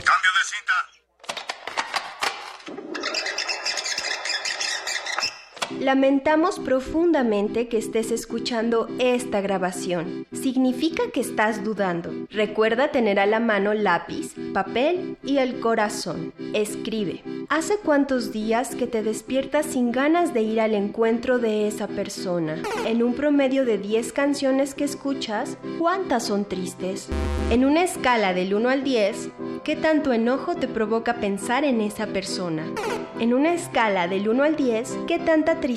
Lamentamos profundamente que estés escuchando esta grabación. Significa que estás dudando. Recuerda tener a la mano lápiz, papel y el corazón. Escribe. ¿Hace cuántos días que te despiertas sin ganas de ir al encuentro de esa persona? En un promedio de 10 canciones que escuchas, ¿cuántas son tristes? En una escala del 1 al 10, ¿qué tanto enojo te provoca pensar en esa persona? En una escala del 1 al 10, ¿qué tanta tristeza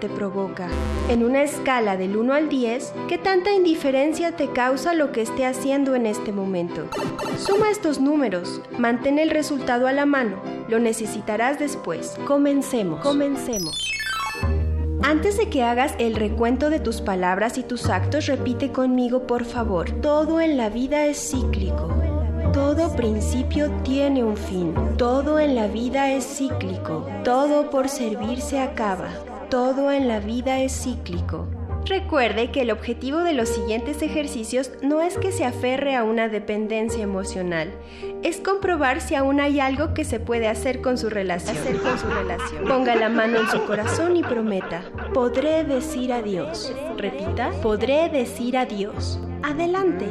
te provoca? En una escala del 1 al 10, ¿qué tanta indiferencia te causa lo que esté haciendo en este momento? Suma estos números, mantén el resultado a la mano, lo necesitarás después. Comencemos. Comencemos. Antes de que hagas el recuento de tus palabras y tus actos, repite conmigo, por favor. Todo en la vida es cíclico. Todo principio tiene un fin. Todo en la vida es cíclico. Todo por servir se acaba. Todo en la vida es cíclico. Recuerde que el objetivo de los siguientes ejercicios no es que se aferre a una dependencia emocional, es comprobar si aún hay algo que se puede hacer con su relación. con su relación. Ponga la mano en su corazón y prometa, podré decir adiós. Repita, podré decir adiós. Adelante.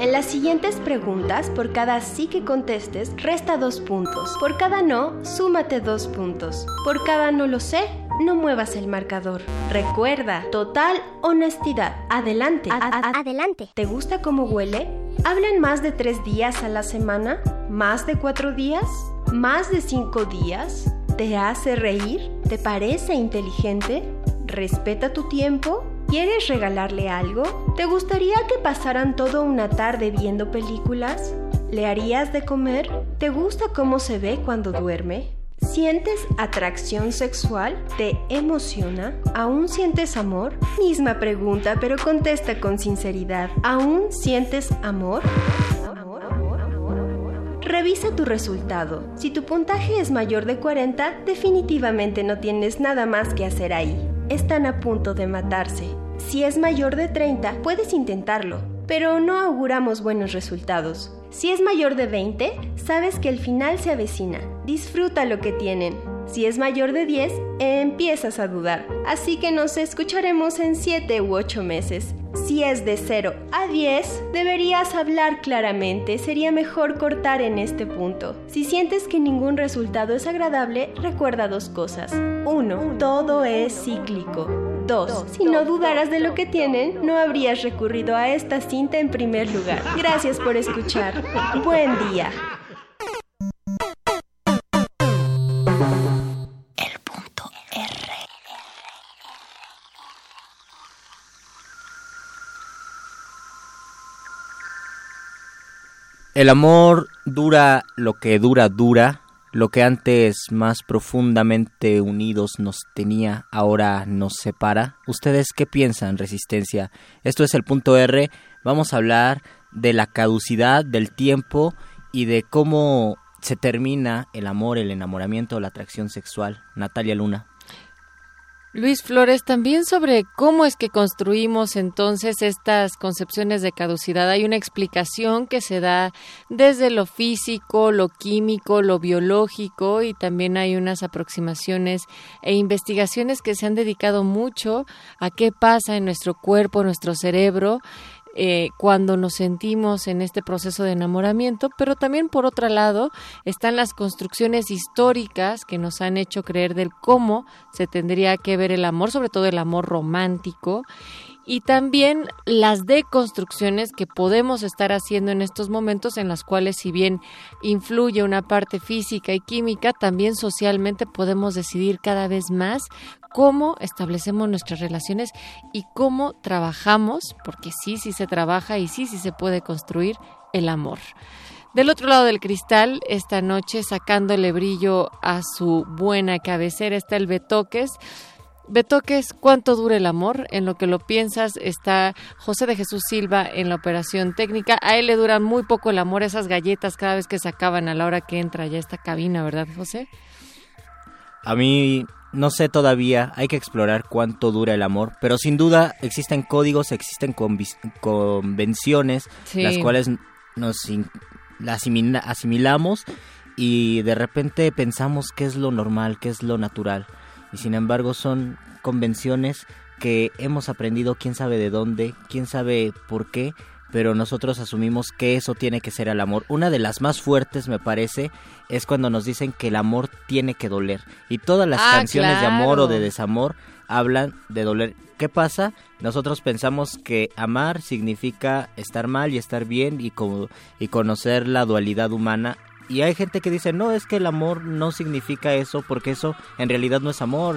En las siguientes preguntas, por cada sí que contestes, resta dos puntos. Por cada no, súmate dos puntos. Por cada no lo sé, no muevas el marcador. Recuerda, total honestidad. Adelante. adelante. ¿Te gusta cómo huele? ¿Hablan más de tres días a la semana? ¿Más de cuatro días? ¿Más de cinco días? ¿Te hace reír? ¿Te parece inteligente? ¿Respeta tu tiempo? ¿Quieres regalarle algo? ¿Te gustaría que pasaran toda una tarde viendo películas? ¿Le harías de comer? ¿Te gusta cómo se ve cuando duerme? ¿Sientes atracción sexual? ¿Te emociona? ¿Aún sientes amor? Misma pregunta, pero contesta con sinceridad. ¿Aún sientes amor? Revisa tu resultado. Si tu puntaje es mayor de 40, definitivamente no tienes nada más que hacer ahí. Están a punto de matarse. Si es mayor de 30, puedes intentarlo, pero no auguramos buenos resultados. Si es mayor de 20, sabes que el final se avecina. Disfruta lo que tienen. Si es mayor de 10, empiezas a dudar. Así que nos escucharemos en 7 u 8 meses. Si es de 0 a 10, deberías hablar claramente. Sería mejor cortar en este punto. Si sientes que ningún resultado es agradable, recuerda dos cosas. 1. Todo es cíclico. 2. Si no dudaras de lo que tienen, no habrías recurrido a esta cinta en primer lugar. Gracias por escuchar. Buen día. El amor dura lo que dura dura, Lo que antes más profundamente unidos nos tenía, ahora nos separa. ¿Ustedes qué piensan, Resistencia? Esto es el punto R. Vamos a hablar de la caducidad del tiempo y de cómo se termina el amor, el enamoramiento, la atracción sexual. Natalia Luna. Luis Flores, también sobre cómo es que construimos entonces estas concepciones de caducidad. Hay una explicación que se da desde lo físico, lo químico, lo biológico y también hay unas aproximaciones e investigaciones que se han dedicado mucho a qué pasa en nuestro cuerpo, nuestro cerebro eh, cuando nos sentimos en este proceso de enamoramiento, pero también por otro lado están las construcciones históricas que nos han hecho creer del cómo se tendría que ver el amor, sobre todo el amor romántico, y también las deconstrucciones que podemos estar haciendo en estos momentos en las cuales si bien influye una parte física y química, también socialmente podemos decidir cada vez más cómo establecemos nuestras relaciones y cómo trabajamos, porque sí, sí se trabaja y sí, sí se puede construir el amor. Del otro lado del cristal, esta noche, sacándole brillo a su buena cabecera, está el Betoques. Betoques, ¿cuánto dura el amor? En lo que lo piensas está José de Jesús Silva en la operación técnica. A él le dura muy poco el amor, esas galletas cada vez que se acaban a la hora que entra ya esta cabina, ¿verdad, José? A mí no sé todavía, hay que explorar cuánto dura el amor, pero sin duda existen códigos, existen convenciones, las cuales nos asimilamos y de repente pensamos qué es lo normal, qué es lo natural. Y sin embargo son convenciones que hemos aprendido quién sabe de dónde, quién sabe por qué, pero nosotros asumimos que eso tiene que ser el amor. Una de las más fuertes, me parece, es cuando nos dicen que el amor tiene que doler. Y todas las Ah, canciones de amor o de desamor hablan de doler. ¿Qué pasa? Nosotros pensamos que amar significa estar mal y estar bien y, co- y conocer la dualidad humana. Y hay gente que dice, no, es que el amor no significa eso, porque eso en realidad no es amor,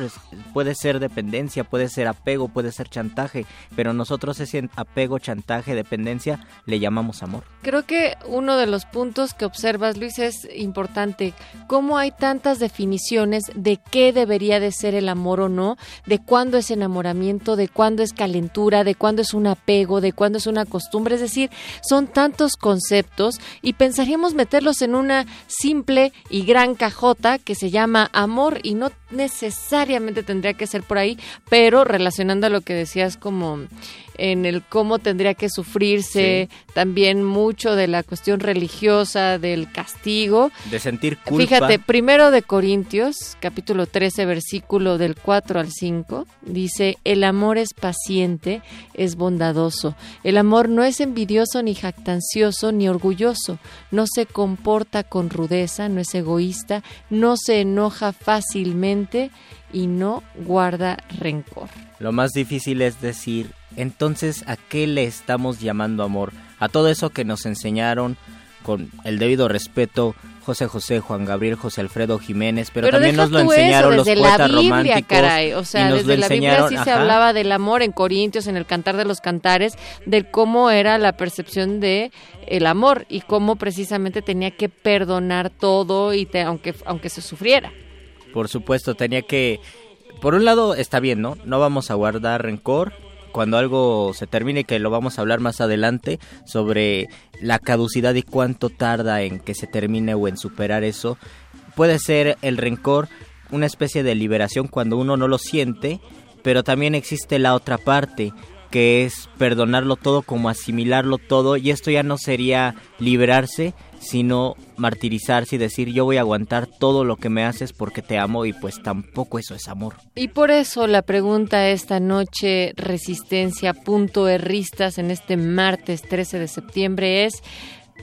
puede ser dependencia, puede ser apego, puede ser chantaje, pero nosotros ese apego, chantaje, dependencia le llamamos amor. Creo que uno de los puntos que observas, Luis, es importante. Cómo hay tantas definiciones de qué debería de ser el amor o no, de cuándo es enamoramiento, de cuándo es calentura, de cuándo es un apego, de cuándo es una costumbre. Es decir, son tantos conceptos y pensaríamos meterlos en una simple y gran cajota que se llama amor y no necesariamente tendría que ser por ahí, pero relacionando a lo que decías como en el cómo tendría que sufrirse, también mucho de la cuestión religiosa, del castigo. De sentir culpa. Fíjate, primero de Corintios, capítulo 13, versículo del 4 al 5, dice, el amor es paciente, es bondadoso. El amor no es envidioso, ni jactancioso, ni orgulloso. No se comporta con rudeza, no es egoísta, no se enoja fácilmente y no guarda rencor. Lo más difícil es decir, entonces, ¿a qué le estamos llamando amor? A todo eso que nos enseñaron con el debido respeto José José, Juan Gabriel, José Alfredo Jiménez, pero, también nos lo enseñaron eso, los desde poetas la Biblia, románticos. caray. O sea, desde la Biblia sí se hablaba del amor en Corintios, en el Cantar de los Cantares, de cómo era la percepción de el amor y cómo precisamente tenía que perdonar todo y te- aunque aunque se sufriera. Por supuesto, tenía que... Por un lado está bien, ¿no? No vamos a guardar rencor cuando algo se termine, que lo vamos a hablar más adelante, sobre la caducidad y cuánto tarda en que se termine o en superar eso. Puede ser el rencor una especie de liberación cuando uno no lo siente, pero también existe la otra parte, que es perdonarlo todo como asimilarlo todo, y esto ya no sería liberarse, sino martirizarse y decir yo voy a aguantar todo lo que me haces porque te amo y pues tampoco eso es amor. Y por eso la pregunta esta noche, resistencia punto erristas en este martes 13 de septiembre es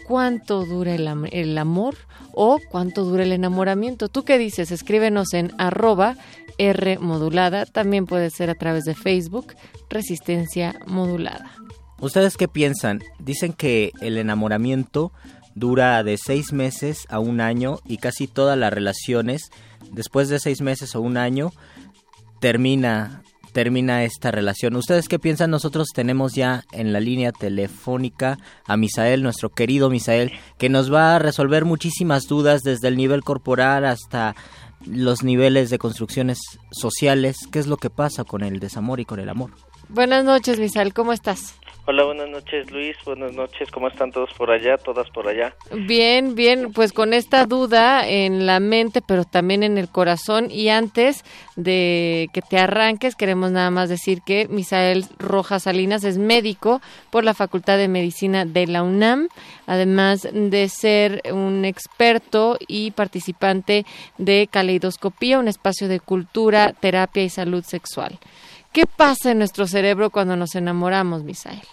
¿cuánto dura el, am- el amor o cuánto dura el enamoramiento? ¿Tú qué dices? Escríbenos en arroba R modulada, también puede ser a través de Facebook, resistencia modulada. ¿Ustedes qué piensan? Dicen que el enamoramiento dura de seis meses a un año y casi todas las relaciones después de seis meses o un año termina termina esta relación. ¿Ustedes qué piensan? Nosotros tenemos ya en la línea telefónica a Misael, nuestro querido Misael, que nos va a resolver muchísimas dudas desde el nivel corporal hasta los niveles de construcciones sociales. ¿Qué es lo que pasa con el desamor y con el amor? Buenas noches, Misael, ¿cómo estás? Hola, buenas noches Luis, buenas noches, ¿cómo están todos por allá, todas por allá? Bien, bien, pues con esta duda en la mente, pero también en el corazón. Y antes de que te arranques, queremos nada más decir que Misael Rojas Salinas es médico por la Facultad de Medicina de la UNAM, además de ser un experto y participante de Caleidoscopía, un espacio de cultura, terapia y salud sexual. ¿Qué pasa en nuestro cerebro cuando nos enamoramos, Misael?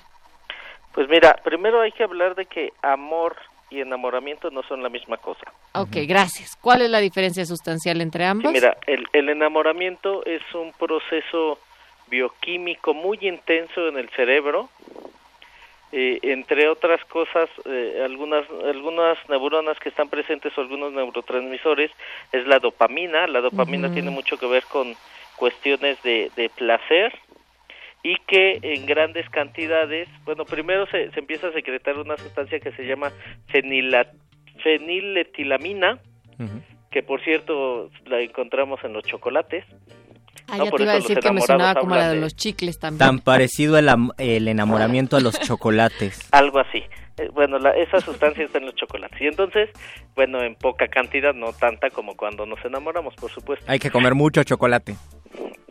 Pues mira, primero hay que hablar de que amor y enamoramiento no son la misma cosa. Ok, gracias. ¿Cuál es la diferencia sustancial entre ambos? mira, el, el enamoramiento es un proceso bioquímico muy intenso en el cerebro. Eh, entre otras cosas, eh, algunas, algunas neuronas que están presentes o algunos neurotransmisores es la dopamina. La dopamina tiene mucho que ver con cuestiones de, de placer y que en grandes cantidades, bueno, primero se, se empieza a secretar una sustancia que se llama fenila- feniletilamina, que por cierto la encontramos en los chocolates. Ah, ¿no? ya Por te iba a eso decir que me sonaba como la de de- los chicles también. Tan parecido el, el enamoramiento a los chocolates. Algo así. Eh, Bueno, la, esa sustancia está en los chocolates. Y entonces, bueno, en poca cantidad, no tanta como cuando nos enamoramos, por supuesto. Hay que comer mucho chocolate.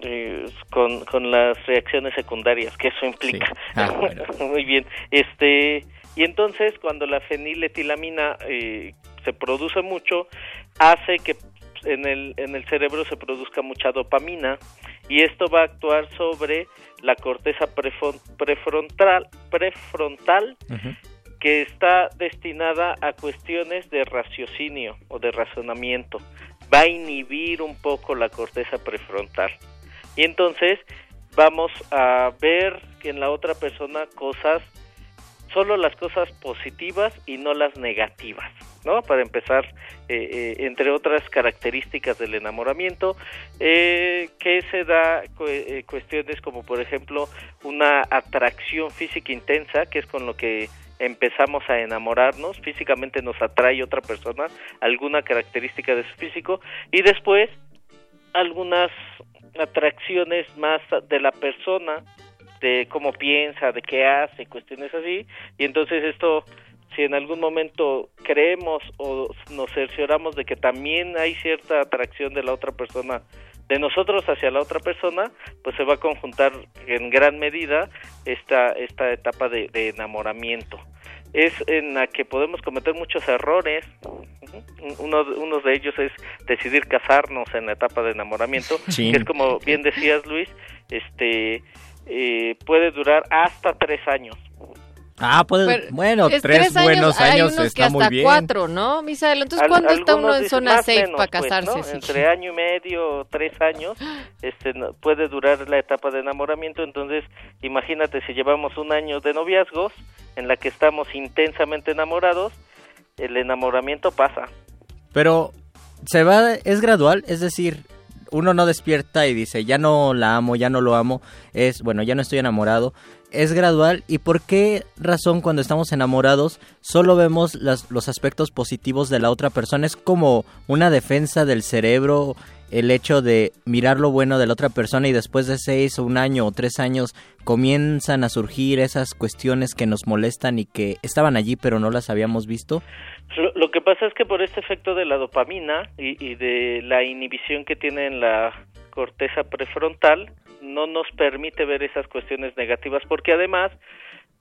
Eh, con, con las reacciones secundarias que eso implica. Ah, bueno. Muy bien. Este, y entonces, cuando la feniletilamina eh, se produce mucho, hace que en el, en el cerebro se produzca mucha dopamina y esto va a actuar sobre la corteza prefrontal, prefrontal que está destinada a cuestiones de raciocinio o de razonamiento. Va a inhibir un poco la corteza prefrontal. Y entonces vamos a ver que en la otra persona cosas, solo las cosas positivas y no las negativas, ¿no? Para empezar, eh, eh, entre otras características del enamoramiento, eh, que se da eh, cuestiones como, por ejemplo, una atracción física intensa, que es con lo que empezamos a enamorarnos, físicamente nos atrae otra persona, alguna característica de su físico, y después algunas atracciones más de la persona, de cómo piensa, de qué hace, cuestiones así, y entonces esto, si en algún momento creemos o nos cercioramos de que también hay cierta atracción de la otra persona, de nosotros hacia la otra persona, pues se va a conjuntar en gran medida esta, esta etapa de, de enamoramiento. Es en la que podemos cometer muchos errores, uno, uno de ellos es decidir casarnos en la etapa de enamoramiento, Sí. que es como bien decías Luis, este eh, puede durar hasta tres años. Ah, puede, Pero bueno, es tres, buenos hay años unos que está hasta muy bien. cuatro, ¿no, Misael? Entonces, Al- ¿cuándo está uno en zona safe menos, para pues, casarse? ¿no? sí? Entre año y medio, tres años, este, no- puede durar la etapa de enamoramiento. Entonces, imagínate si llevamos un año de noviazgos en la que estamos intensamente enamorados, el enamoramiento pasa. Pero se va, es gradual, es decir, uno no despierta y dice, ya no la amo, ya no lo amo, es, bueno, ya no estoy enamorado, es gradual y por qué razón cuando estamos enamorados solo vemos las- los aspectos positivos de la otra persona, es como una defensa del cerebro el hecho de mirar lo bueno de la otra persona y después de seis o un año o tres años comienzan a surgir esas cuestiones que nos molestan y que estaban allí pero no las habíamos visto. Lo, que pasa es que por este efecto de la dopamina y, y de la inhibición que tiene en la corteza prefrontal, no nos permite ver esas cuestiones negativas, porque además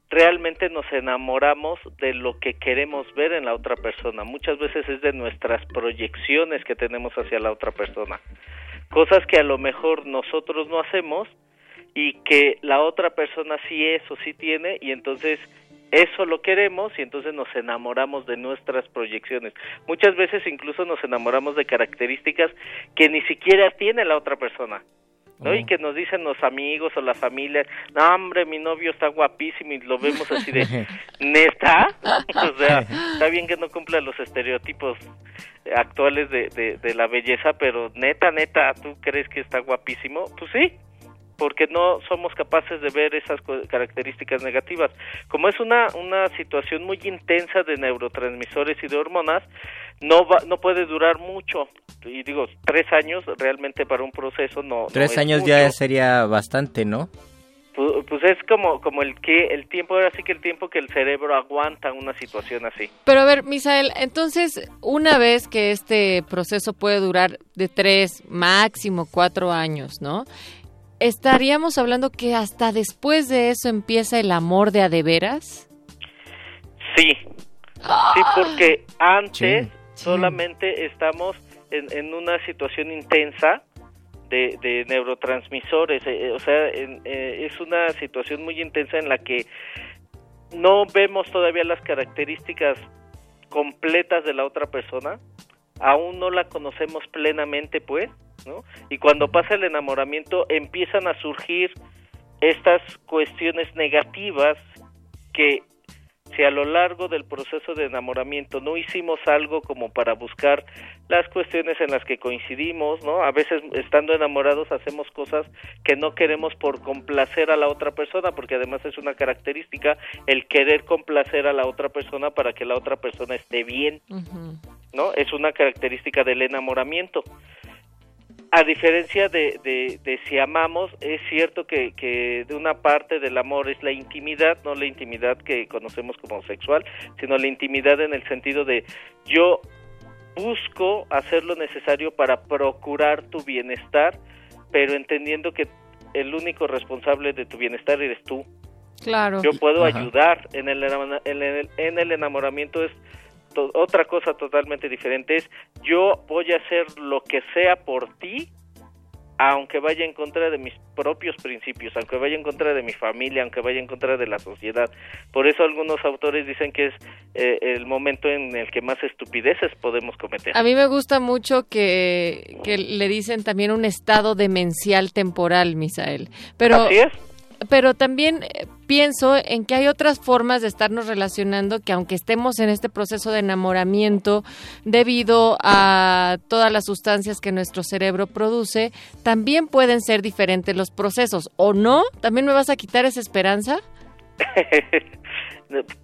realmente nos enamoramos de lo que queremos ver en la otra persona. Muchas veces es de nuestras proyecciones que tenemos hacia la otra persona. Cosas que a lo mejor nosotros no hacemos y que la otra persona sí es o sí tiene y entonces eso lo queremos y entonces nos enamoramos de nuestras proyecciones. Muchas veces incluso nos enamoramos de características que ni siquiera tiene la otra persona. ¿No? Y que nos dicen los amigos o la familia, no hombre, mi novio está guapísimo y lo vemos así de, ¿neta? o sea, está bien que no cumpla los estereotipos actuales de, de, de la belleza, pero neta, neta, ¿tú crees que está guapísimo? Pues sí, porque no somos capaces de ver esas co- características negativas. Como es una, una situación muy intensa de neurotransmisores y de hormonas, no va, no puede durar mucho. Y digo, tres años realmente para un proceso no. Tres es años mucho. ya sería bastante, ¿no? Pu- Pues es como, como el que el tiempo, ahora sí que el tiempo que el cerebro aguanta una situación así. Pero a ver, Misael, entonces, una vez que este proceso puede durar de tres, máximo cuatro años, ¿no? ¿Estaríamos hablando que hasta después de eso empieza el amor de a de veras? Sí, sí, porque antes solamente estamos en, en una situación intensa de, de neurotransmisores, eh, eh, o sea, en- eh, es una situación muy intensa en la que no vemos todavía las características completas de la otra persona, aún no la conocemos plenamente, pues, ¿no? Y cuando pasa el enamoramiento empiezan a surgir estas cuestiones negativas que si a lo largo del proceso de enamoramiento no hicimos algo como para buscar las cuestiones en las que coincidimos, ¿no? A veces estando enamorados hacemos cosas que no queremos por complacer a la otra persona, porque además es una característica el querer complacer a la otra persona para que la otra persona esté bien, ¿no? Es una característica del enamoramiento. A diferencia de, de, de si amamos, es cierto que, que de una parte del amor es la intimidad, no la intimidad que conocemos como sexual, sino la intimidad en el sentido de yo busco hacer lo necesario para procurar tu bienestar, pero entendiendo que el único responsable de tu bienestar eres tú. Claro. Yo puedo Ajá. ayudar. En el, enamora- en, el, en el enamoramiento es to- otra cosa totalmente diferente. Es yo voy a hacer lo que sea por ti, aunque vaya en contra de mis propios principios, aunque vaya en contra de mi familia, aunque vaya en contra de la sociedad. Por eso algunos autores dicen que es eh, el momento en el que más estupideces podemos cometer. A mí me gusta mucho que, que le dicen también un estado demencial temporal, Misael. Pero, Así es. Pero también eh, pienso en que hay otras formas de estarnos relacionando que aunque estemos en este proceso de enamoramiento debido a todas las sustancias que nuestro cerebro produce, también pueden ser diferentes los procesos. ¿O no? ¿También me vas a quitar esa esperanza?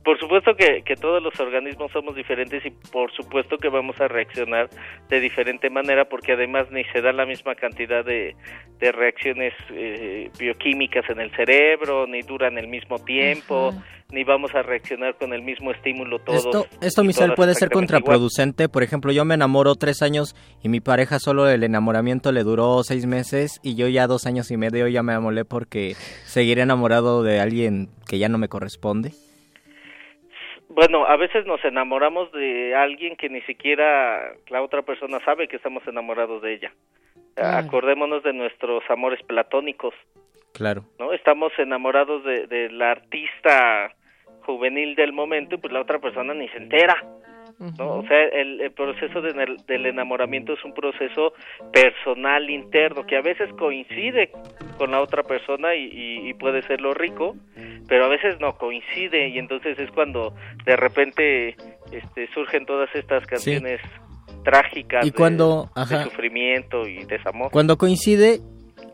por supuesto que, que todos los organismos somos diferentes y por supuesto que vamos a reaccionar de diferente manera porque además ni se da la misma cantidad de, de reacciones eh, bioquímicas en el cerebro, ni duran el mismo tiempo, Ajá. ni vamos a reaccionar con el mismo estímulo todos. Esto, esto todas puede ser igual. contraproducente. Por ejemplo, yo me enamoro tres años y mi pareja solo el enamoramiento le duró seis meses y yo ya dos años y medio ya me amolé porque seguiré enamorado de alguien que ya no me corresponde. Bueno, a veces nos enamoramos de alguien que ni siquiera la otra persona sabe que estamos enamorados de ella. Claro. Acordémonos de nuestros amores platónicos. Claro. ¿no? Estamos enamorados de, de la artista juvenil del momento y pues la otra persona ni se entera. ¿No? O sea, el, el proceso de del enamoramiento es un proceso personal interno que a veces coincide con la otra persona y, y- y puede ser lo rico, pero a veces no coincide y entonces es cuando de repente este, surgen todas estas canciones trágicas Y de- cuando- de ajá. sufrimiento y desamor. Cuando coincide,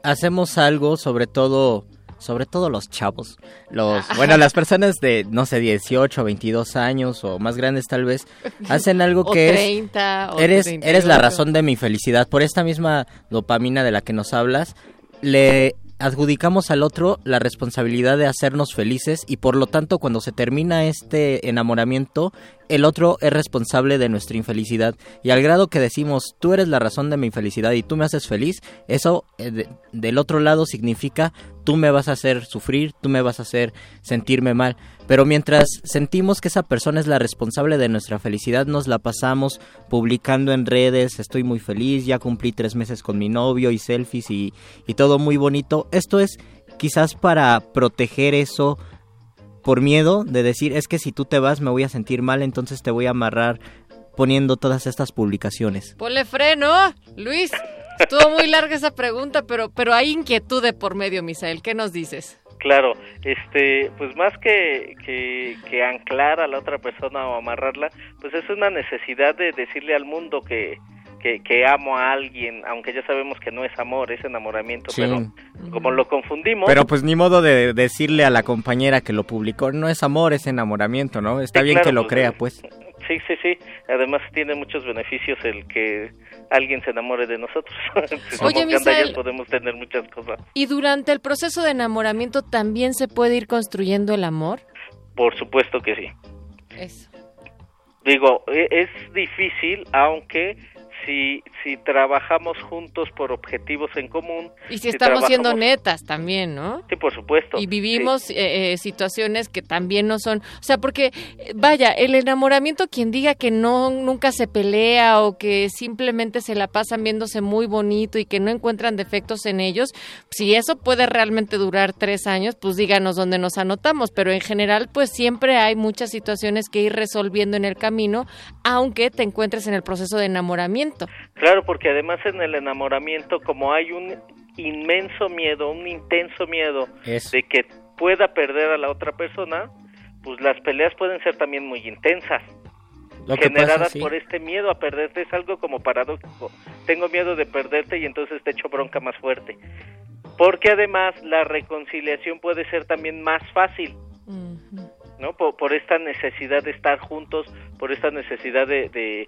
hacemos algo, sobre todo, sobre todo los chavos, los, bueno, las personas de, no sé, 18, 22 años o más grandes tal vez, hacen algo O que 30, o es, eres, 38. eres la razón de mi felicidad. Por esta misma dopamina de la que nos hablas, le adjudicamos al otro la responsabilidad de hacernos felices y por lo tanto cuando se termina este enamoramiento, el otro es responsable de nuestra infelicidad. Y al grado que decimos, tú eres la razón de mi infelicidad y tú me haces feliz, eso eh, de- del otro lado significa, tú me vas a hacer sufrir, tú me vas a hacer sentirme mal. Pero mientras sentimos que esa persona es la responsable de nuestra felicidad, nos la pasamos publicando en redes, estoy muy feliz, ya cumplí tres meses con mi novio y selfies y, y todo muy bonito. Esto es quizás para proteger eso por miedo de decir, es que si tú te vas me voy a sentir mal, entonces te voy a amarrar poniendo todas estas publicaciones. Ponle freno, Luis. Estuvo muy larga esa pregunta, pero, pero hay inquietud de por medio, Misael. ¿Qué nos dices? Claro, este, pues más que, que, que anclar a la otra persona o amarrarla, pues es una necesidad de decirle al mundo que, que, que amo a alguien, aunque ya sabemos que no es amor, es enamoramiento, Sí. pero como lo confundimos, Pero pues ni modo de decirle a la compañera que lo publicó, no es amor, es enamoramiento, ¿no? Está Sí, bien claro, que lo pues, crea, pues. Sí, sí, sí. Además tiene muchos beneficios el que alguien se enamore de nosotros. Oye, Misael. podemos tener muchas cosas. ¿Y durante el proceso de enamoramiento también se puede ir construyendo el amor? Por supuesto que sí. Eso. Digo, e- es difícil, aunque si, si trabajamos juntos por objetivos en común. Y si estamos siendo netas también, ¿no? Sí, por supuesto. Y vivimos eh, eh, situaciones que también no son, o sea, porque eh, vaya, el enamoramiento quien diga que no nunca se pelea o que simplemente se la pasan viéndose muy bonito y que no encuentran defectos en ellos, si eso puede realmente durar tres años, pues díganos dónde nos anotamos, pero en general pues siempre hay muchas situaciones que ir resolviendo en el camino, aunque te encuentres en el proceso de enamoramiento. Claro, porque además en el enamoramiento, como hay un inmenso miedo, un intenso miedo Eso. de que pueda perder a la otra persona, pues las peleas pueden ser también muy intensas. Lo generadas pasa, sí. por este miedo a perderte es algo como paradójico. Tengo miedo de perderte y entonces te echo bronca más fuerte. Porque además la reconciliación puede ser también más fácil, ¿no? Por, por esta necesidad de estar juntos, por esta necesidad de, de,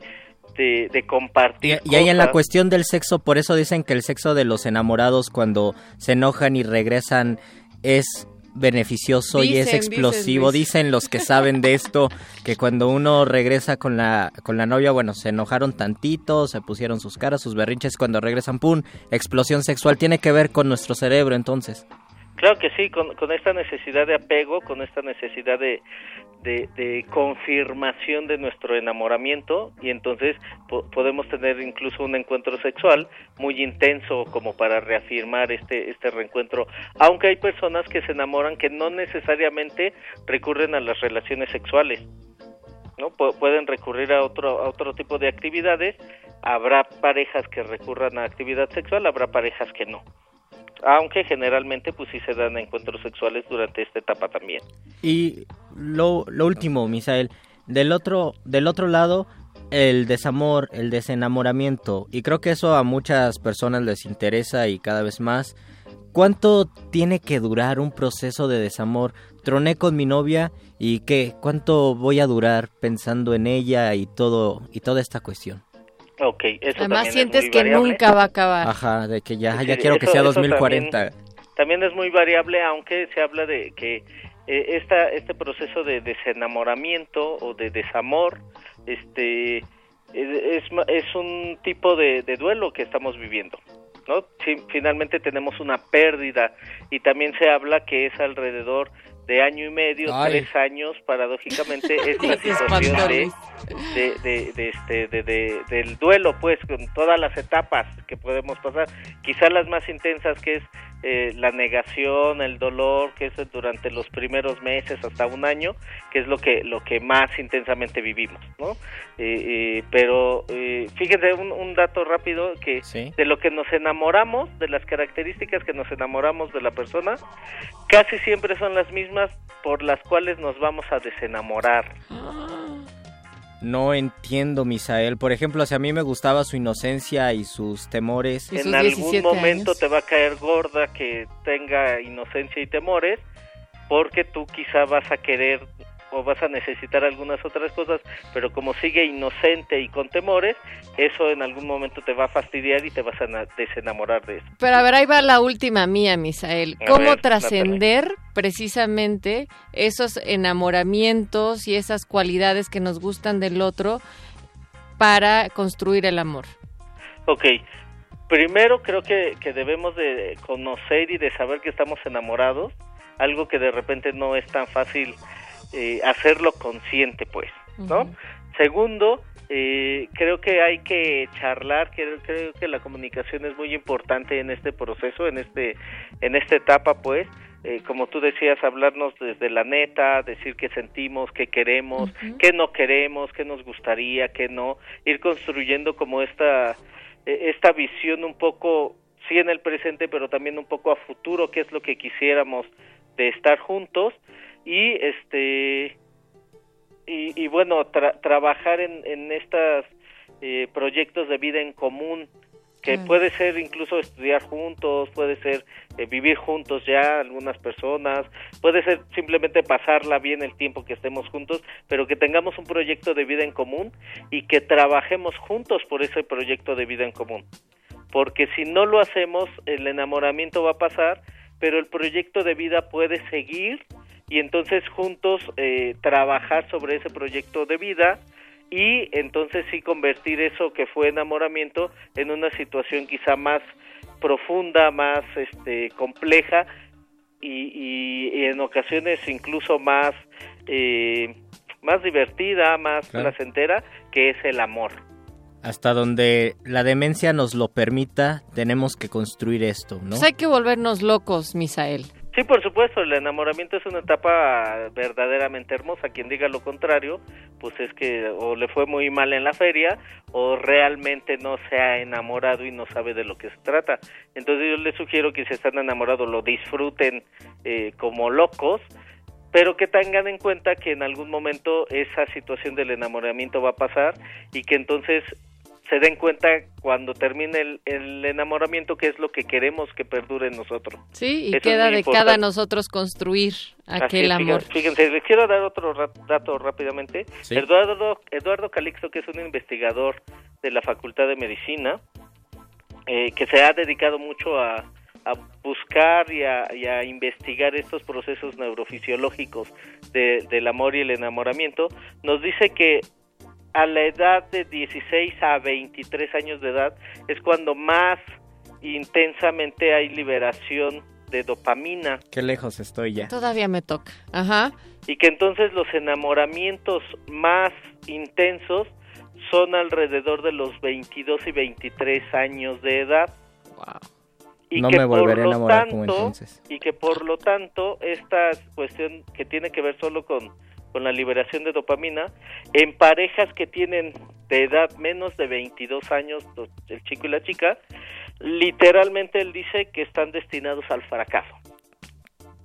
de, de compartir. Y, y ahí en la cuestión del sexo, por eso dicen que el sexo de los enamorados cuando se enojan y regresan es beneficioso y es explosivo. dicen, Dicen los que saben de esto que cuando uno regresa con la con la novia, bueno, se enojaron tantito, se pusieron sus caras, sus berrinches, cuando regresan, pum, explosión sexual. Tiene que ver con nuestro cerebro, entonces. Claro que sí, con, con esta necesidad de apego, con esta necesidad de, de, confirmación de nuestro enamoramiento y entonces po- podemos tener incluso un encuentro sexual muy intenso como para reafirmar este, este reencuentro, aunque hay personas que se enamoran que no necesariamente recurren a las relaciones sexuales. ¿no? Pu- pueden recurrir a otro, a otro tipo de actividades, habrá parejas que recurran a actividad sexual, habrá parejas que no aunque generalmente pues sí se dan encuentros sexuales durante esta etapa también. Y lo, lo último, Misael, del otro, del otro lado, el desamor, el desenamoramiento, y creo que eso a muchas personas les interesa y cada vez más. ¿Cuánto tiene que durar un proceso de desamor? Troné con mi novia y qué, ¿cuánto voy a durar pensando en ella y todo y toda esta cuestión? Ok, eso Además sientes es muy que variable. nunca va a acabar. Ajá, de que ya, Sí, ya quiero que sea eso 2040. También, también es muy variable, aunque se habla de que eh, esta, este proceso de desenamoramiento o de desamor, este, es, es, es un tipo de, de duelo que estamos viviendo. ¿no? Finalmente tenemos una pérdida y también se habla que es alrededor de año y medio, Ay. tres años, paradójicamente, esta situación de, de, de, de este, de, de- del duelo, pues, con todas las etapas que podemos pasar. Quizá las más intensas que es eh, la negación, el dolor, que es durante los primeros meses hasta un año, que es lo que lo que más intensamente vivimos, ¿no? Eh, eh, pero eh, fíjense un, un dato rápido que Sí. de lo que nos enamoramos, de las características que nos enamoramos de la persona, casi siempre son las mismas por las cuales nos vamos a desenamorar. No entiendo, Misael. Por ejemplo, si a mí me gustaba su inocencia y sus temores. en algún momento te va a caer gorda que tenga inocencia y temores porque tú quizá vas a querer o vas a necesitar algunas otras cosas, pero como sigue inocente y con temores, eso en algún momento te va a fastidiar y te vas a na- desenamorar de eso. Pero a ver, ahí va la última mía, Misael. A ¿Cómo ver, trascender precisamente esos enamoramientos y esas cualidades que nos gustan del otro para construir el amor? Ok, primero creo que, que debemos de conocer y de saber que estamos enamorados, algo que de repente no es tan fácil eh, hacerlo consciente, pues, ¿no? Segundo, eh, creo que hay que charlar, creo, creo que la comunicación es muy importante en este proceso, en este, en esta etapa, pues, eh, como tú decías, hablarnos desde la neta, decir qué sentimos, qué queremos, qué no queremos, qué nos gustaría, qué no, ir construyendo como esta, eh, esta visión un poco, sí en el presente, pero también un poco a futuro, qué es lo que quisiéramos de estar juntos y este y, y bueno tra- trabajar en, en estas eh, proyectos de vida en común que Mm. puede ser incluso estudiar juntos, puede ser eh, vivir juntos ya algunas personas, puede ser simplemente pasarla bien el tiempo que estemos juntos, pero que tengamos un proyecto de vida en común y que trabajemos juntos por ese proyecto de vida en común. Porque si no lo hacemos, el enamoramiento va a pasar, pero el proyecto de vida puede seguir y entonces juntos eh, trabajar sobre ese proyecto de vida y entonces sí convertir eso que fue enamoramiento en una situación quizá más profunda, más este compleja y, y- y en ocasiones incluso más eh, más divertida, más Claro. placentera, que es el amor. Hasta donde la demencia nos lo permita, tenemos que construir esto, ¿no? Pues hay que volvernos locos, Misael. Sí, por supuesto, el enamoramiento es una etapa verdaderamente hermosa. Quien diga lo contrario, pues es que o le fue muy mal en la feria o realmente no se ha enamorado y no sabe de lo que se trata. Entonces yo les sugiero que si están enamorados lo disfruten eh, como locos, pero que tengan en cuenta que en algún momento esa situación del enamoramiento va a pasar y que entonces se den cuenta cuando termine el, el enamoramiento que es lo que queremos que perdure en nosotros. Sí, y Eso queda de cada nosotros construir aquel amor. Fíjense, fíjense, les quiero dar otro ra- dato rápidamente. Sí. Eduardo, Eduardo Calixto, que es un investigador de la Facultad de Medicina, eh, que se ha dedicado mucho a, a buscar y a, y a investigar estos procesos neurofisiológicos de- del amor y el enamoramiento, nos dice que a la edad de 16 a 23 años de edad es cuando más intensamente hay liberación de dopamina Qué lejos estoy ya. Todavía me toca. Ajá. y que entonces los enamoramientos más intensos son alrededor de los 22 y 23 años de edad. Y No que me volveré a por lo enamorar como tanto- entonces. Y que por lo tanto esta cuestión que tiene que ver solo con, con la liberación de dopamina, en parejas que tienen de edad menos de 22 años, el chico y la chica, literalmente él dice que están destinados al fracaso.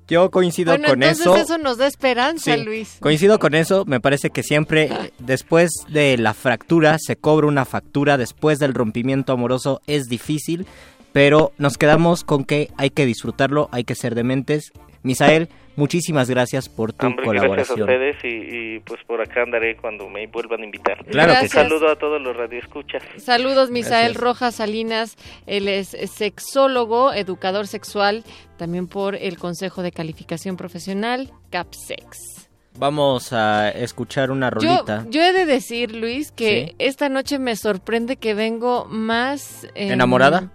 Yo coincido Bueno, con entonces eso. eso nos da esperanza, Sí, Luis. Coincido con eso, me parece que siempre después de la fractura se cobra una factura, después del rompimiento amoroso es difícil, pero nos quedamos con que hay que disfrutarlo, hay que ser dementes. Misael, muchísimas gracias por tu Hombre, gracias a colaboración. ustedes y, y, pues por acá andaré cuando me vuelvan a invitar. Claro que saludo a todos los radioescuchas. Saludos, Misael Gracias. Rojas Salinas. Él es sexólogo, educador sexual, también por el Consejo de Calificación Profesional, CAPSEX. Vamos a escuchar una rolita. yo he de decir, Luis, que Sí. esta noche me sorprende que vengo más... em, ¿Enamorada?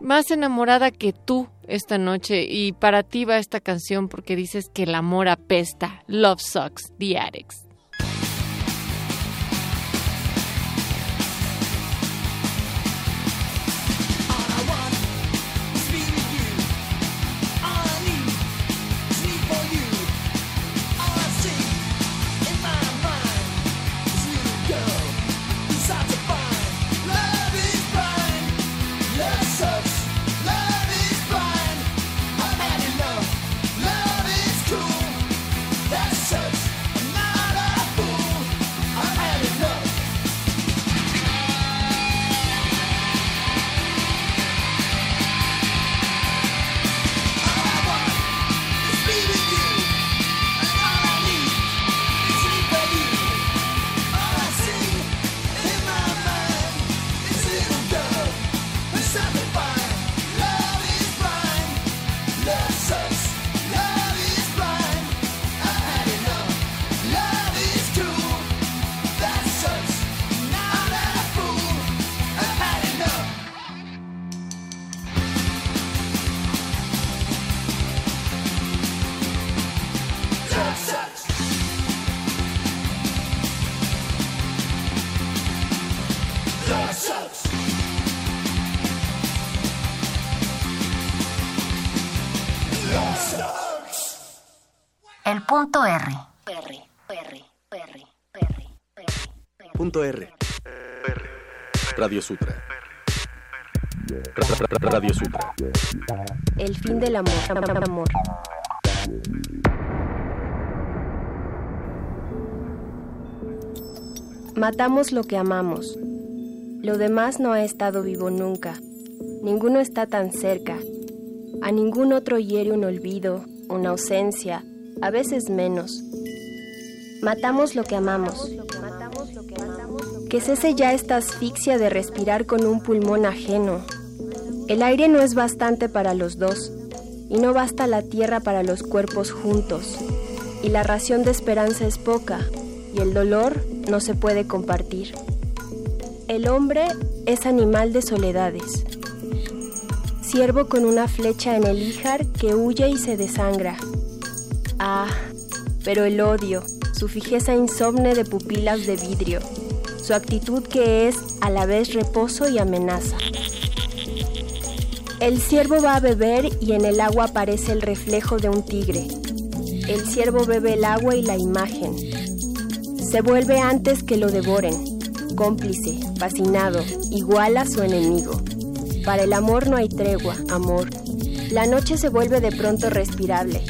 Más enamorada que tú esta noche. Y para ti va esta canción porque dices que el amor apesta. Love Sucks, The Addicts. R. Radio Sutra. Ra- ra- ra- Radio Sutra. El fin del amor. amor. Matamos lo que amamos. Lo demás no ha estado vivo nunca. Ninguno está tan cerca. A ningún otro hiere un olvido, una ausencia, a veces menos. Matamos lo que amamos. Que cese ya esta asfixia de respirar con un pulmón ajeno. El aire no es bastante para los dos, y no basta la tierra para los cuerpos juntos, y la ración de esperanza es poca, y el dolor no se puede compartir. El hombre es animal de soledades, ciervo con una flecha en el híjar que huye y se desangra. Ah, pero el odio, su fijeza insomne de pupilas de vidrio, su actitud que es a la vez reposo y amenaza. El ciervo va a beber y en el agua aparece el reflejo de un tigre. El ciervo bebe el agua y la imagen. Se vuelve antes que lo devoren, cómplice, fascinado, igual a su enemigo. Para el amor no hay tregua, amor. La noche se vuelve de pronto respirable.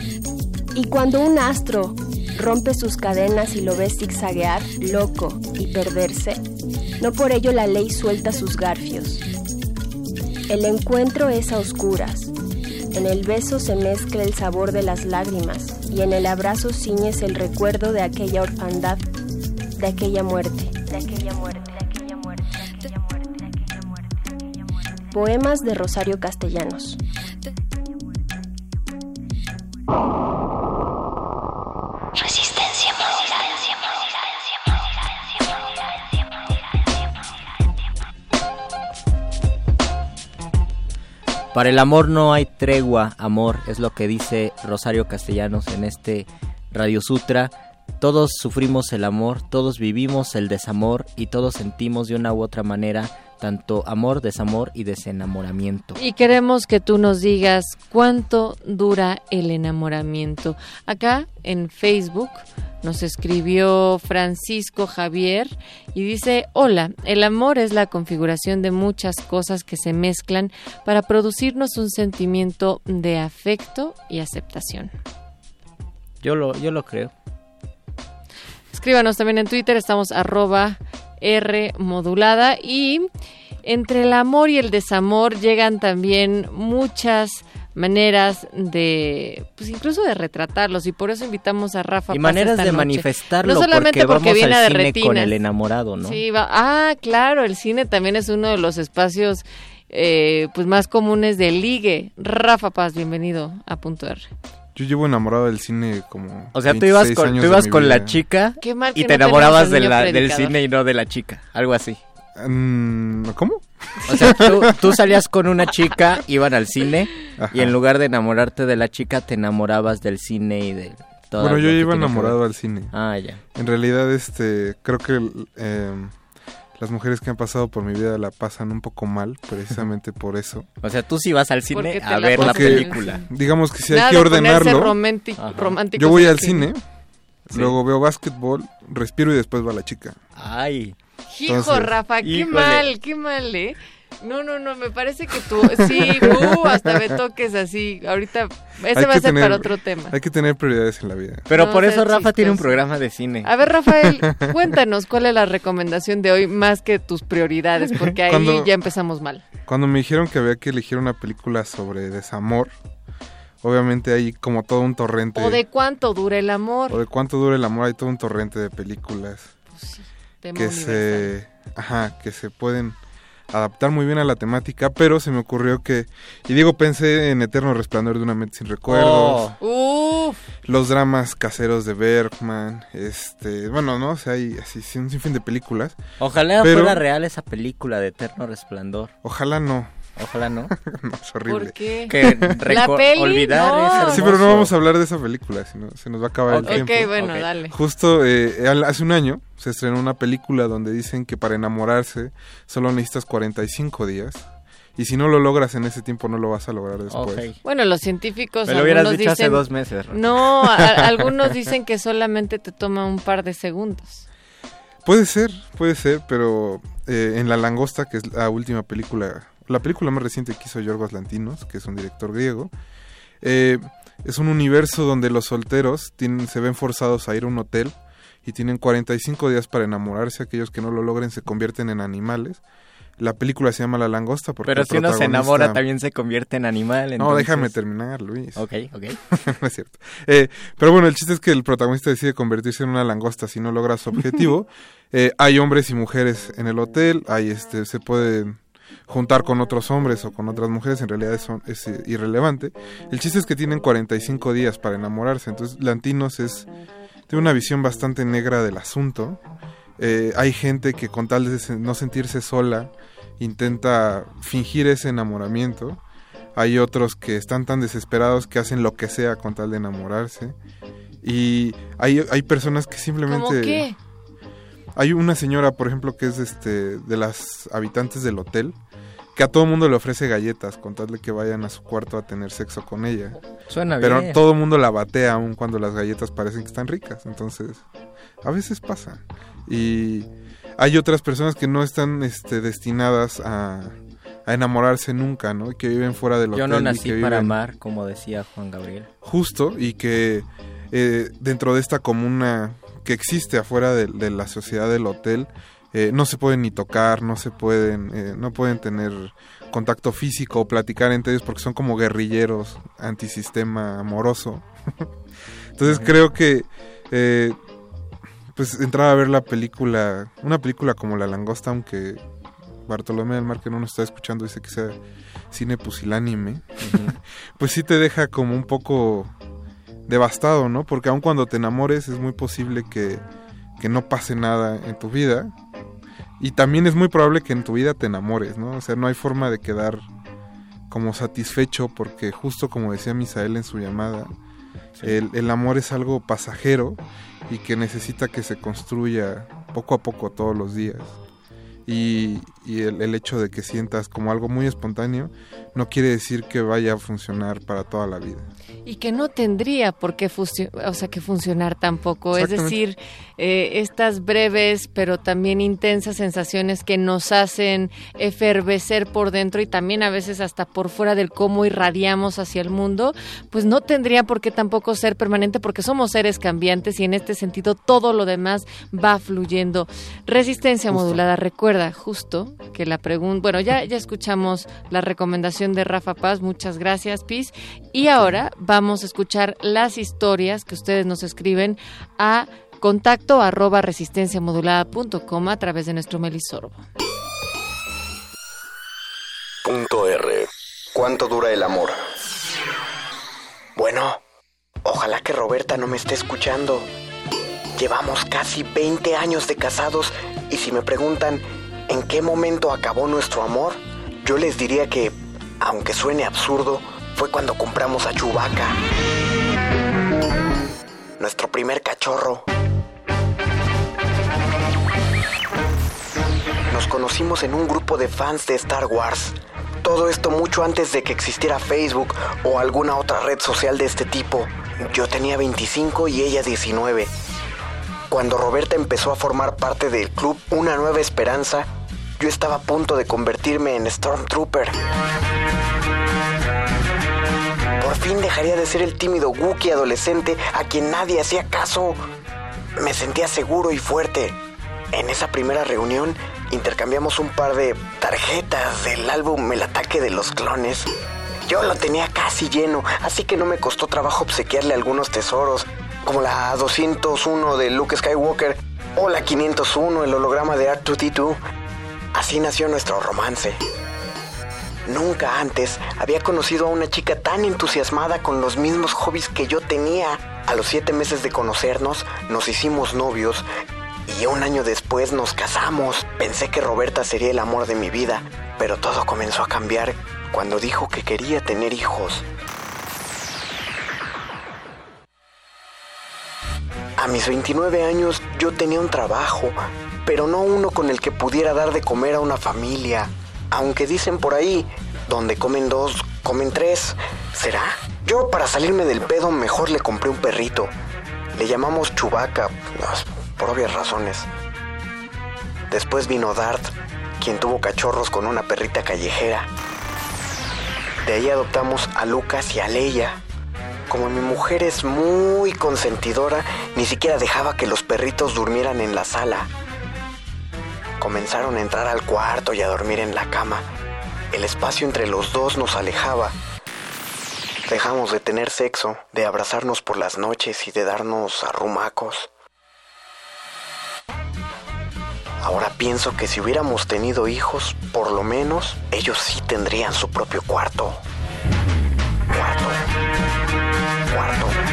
Y cuando un astro rompe sus cadenas y lo ves zigzaguear, loco, y perderse, no por ello la ley suelta sus garfios. El encuentro es a oscuras. En el beso se mezcla el sabor de las lágrimas y en el abrazo ciñes el recuerdo de aquella orfandad, de aquella muerte, de de aquella muerte, de aquella muerte, de aquella muerte. Poemas de Rosario Castellanos. Para el amor no hay tregua, amor, es lo que dice Rosario Castellanos en este Radio Sutra. Todos sufrimos el amor, todos vivimos el desamor y todos sentimos de una u otra manera tanto amor, desamor y desenamoramiento. Y queremos que tú nos digas cuánto dura el enamoramiento. Acá en Facebook nos escribió Francisco Javier y dice, hola, el amor es la configuración de muchas cosas que se mezclan para producirnos un sentimiento de afecto y aceptación. Yo lo, yo lo creo. Escríbanos también en Twitter, estamos arroba R modulada y entre el amor y el desamor llegan también muchas maneras de, pues incluso de retratarlos y por eso invitamos a Rafa. Y maneras esta de noche. manifestarlo no solamente porque, porque, vamos viene al de cine retinas. con el enamorado, ¿no? Sí, va- ah, claro, el cine también es uno de los espacios eh, pues más comunes de ligue. Rafa Paz, bienvenido a Punto R. Yo llevo enamorado del cine como. O sea, tú ibas 26 con, tú ibas con la chica Qué mal que y te enamorabas de la- del cine y no de la chica, algo así. Mm, ¿Cómo? O sea, tú, tú salías con una chica, iban al cine y en lugar de enamorarte de la chica te enamorabas del cine y de todo. Bueno, yo iba enamorado al cine. Ah, ya. En realidad, este, creo que eh, las mujeres que han pasado por mi vida la pasan un poco mal, precisamente por eso. O sea, tú sí vas al cine a la ver la película. Digamos que si hay que ordenarlo. románticos Yo voy al cine, Sí. luego veo básquetbol, respiro y después va la chica. Ay. Hijo, Entonces, Rafa, qué híjole. mal, qué mal, ¿eh? No, no, no, me parece que tú, sí, uh, hasta me toques así. Ahorita, ese Hay va a que ser tener- para otro tema. Hay que tener prioridades en la vida. Pero No por eso Rafa tiene un programa de cine. A ver, Rafael, cuéntanos cuál es la recomendación de hoy más que tus prioridades, porque ahí Cuando- ya empezamos mal. Cuando me dijeron que había que elegir una película sobre desamor, obviamente hay como todo un torrente. O de cuánto dura el amor. o de cuánto dura el amor, hay todo un torrente de películas Tema que universal. se, ajá, que se pueden adaptar muy bien a la temática, pero se me ocurrió que, y digo, pensé en Eterno Resplandor de una mente sin recuerdos, Uf, los dramas caseros de Bergman, este, bueno, no, o sea, hay así sí, un sinfín de películas. Ojalá pero- fuera real esa película de Eterno Resplandor. Ojalá no. Ojalá no. no, es horrible. ¿Por qué? Que La peli, olvidar no. es hermoso. Sí, pero no vamos a hablar de esa película, sino se nos va a acabar Ok, el tiempo. bueno, dale. Justo eh, hace un año se estrenó una película donde dicen que para enamorarse solo necesitas 45 días. Y si no lo logras en ese tiempo, no lo vas a lograr después. Ok. Bueno, los científicos. Me lo hubieras dicho hace dos meses, Rafa. No, a- algunos dicen que solamente te toma un par de segundos. Puede ser, puede ser, pero eh, en La Langosta, que es la última película, la película más reciente que hizo Yorgos Lantinos, que es un director griego, eh, es un universo donde los solteros tienen, se ven forzados a ir a un hotel y tienen 45 días para enamorarse. Aquellos que no lo logren se convierten en animales. La película se llama La Langosta porque Pero si uno se enamora también se convierte en animal. No, déjame terminar, Luis. Ok, ok. no es cierto. Eh, pero bueno, el chiste es que el protagonista decide convertirse en una langosta si no logra su objetivo. Eh, hay hombres y mujeres en el hotel, hay este, se puede juntar con otros hombres o con otras mujeres, en realidad es eh, irrelevante. El chiste es que tienen 45 días para enamorarse, entonces Lantinos es tiene una visión bastante negra del asunto. Eh, hay gente que con tal de no sentirse sola intenta fingir ese enamoramiento. Hay otros que están tan desesperados que hacen lo que sea con tal de enamorarse. Y hay, hay personas que simplemente... ¿Cómo qué? Hay una señora, por ejemplo, que es este de las habitantes del hotel, que a todo mundo le ofrece galletas con tal de que vayan a su cuarto a tener sexo con ella. Suena Pero bien. todo el mundo la batea aun cuando las galletas parecen que están ricas. Entonces, a veces pasa. Y hay otras personas que no están este, destinadas a, a enamorarse nunca, ¿no? Y que viven fuera del hotel. Yo no y nací que para viven- amar, como decía Juan Gabriel. justo y que eh, dentro de esta comuna que existe afuera de, de la sociedad del hotel eh, no se pueden ni tocar no se pueden eh, no pueden tener contacto físico o platicar entre ellos porque son como guerrilleros antisistema amoroso. Entonces creo que eh, pues entrar a ver la película una película como La Langosta aunque Bartolomé del Mar que no nos está escuchando dice que sea cine pusilánime pues sí te deja como un poco devastado, ¿no? Porque aun cuando te enamores es muy posible que, que no pase nada en tu vida. Y también es muy probable que en tu vida te enamores, ¿no? O sea, no hay forma de quedar como satisfecho porque justo como decía Misael en su llamada, el, el amor es algo pasajero y que necesita que se construya poco a poco todos los días. Y, y el, el hecho de que sientas como algo muy espontáneo no quiere decir que vaya a funcionar para toda la vida. Y que no tendría por qué o sea, que funcionar tampoco. Es decir, eh, estas breves pero también intensas sensaciones que nos hacen efervecer por dentro y también a veces hasta por fuera del cómo irradiamos hacia el mundo, pues no tendría por qué tampoco ser permanente porque somos seres cambiantes y en este sentido todo lo demás va fluyendo. Resistencia Justo. modulada, recuerda justo que la pregunta, bueno, ya, ya escuchamos la recomendación de Rafa Paz, muchas gracias, Pis, y ahora vamos a escuchar las historias que ustedes nos escriben a contacto arroba resistenciamodulada.com a través de nuestro melisorbo. Punto R. ¿Cuánto dura el amor? Bueno, ojalá que Roberta no me esté escuchando. Llevamos casi 20 años de casados y si me preguntan en qué momento acabó nuestro amor, yo les diría que, aunque suene absurdo, fue cuando compramos a Chubaca. Nuestro primer cachorro. Nos conocimos en un grupo de fans de Star Wars. Todo esto mucho antes de que existiera Facebook o alguna otra red social de este tipo. Yo tenía 25 y ella 19. Cuando Roberta empezó a formar parte del club Una Nueva Esperanza, yo estaba a punto de convertirme en Stormtrooper. Por fin dejaría de ser el tímido Wookiee adolescente a quien nadie hacía caso. Me sentía seguro y fuerte. En esa primera reunión intercambiamos un par de tarjetas del álbum El ataque de los clones. Yo lo tenía casi lleno, así que no me costó trabajo obsequiarle algunos tesoros, como la 201 de Luke Skywalker o la 501, el holograma de R2D2. Así nació nuestro romance. Nunca antes había conocido a una chica tan entusiasmada con los mismos hobbies que yo tenía. A los siete meses de conocernos, nos hicimos novios y un año después nos casamos. Pensé que Roberta sería el amor de mi vida, pero todo comenzó a cambiar cuando dijo que quería tener hijos. A mis 29 años yo tenía un trabajo, pero no uno con el que pudiera dar de comer a una familia. Aunque dicen por ahí, donde comen dos, comen tres. ¿Será? Yo para salirme del pedo mejor le compré un perrito. Le llamamos Chubaca, por obvias razones. Después vino Dart, quien tuvo cachorros con una perrita callejera. De ahí adoptamos a Lucas y a Leia. Como mi mujer es muy consentidora, ni siquiera dejaba que los perritos durmieran en la sala. Comenzaron a entrar al cuarto y a dormir en la cama. El espacio entre los dos nos alejaba. Dejamos de tener sexo, de abrazarnos por las noches y de darnos arrumacos. Ahora pienso que si hubiéramos tenido hijos, por lo menos ellos sí tendrían su propio cuarto. Cuarto. Cuarto.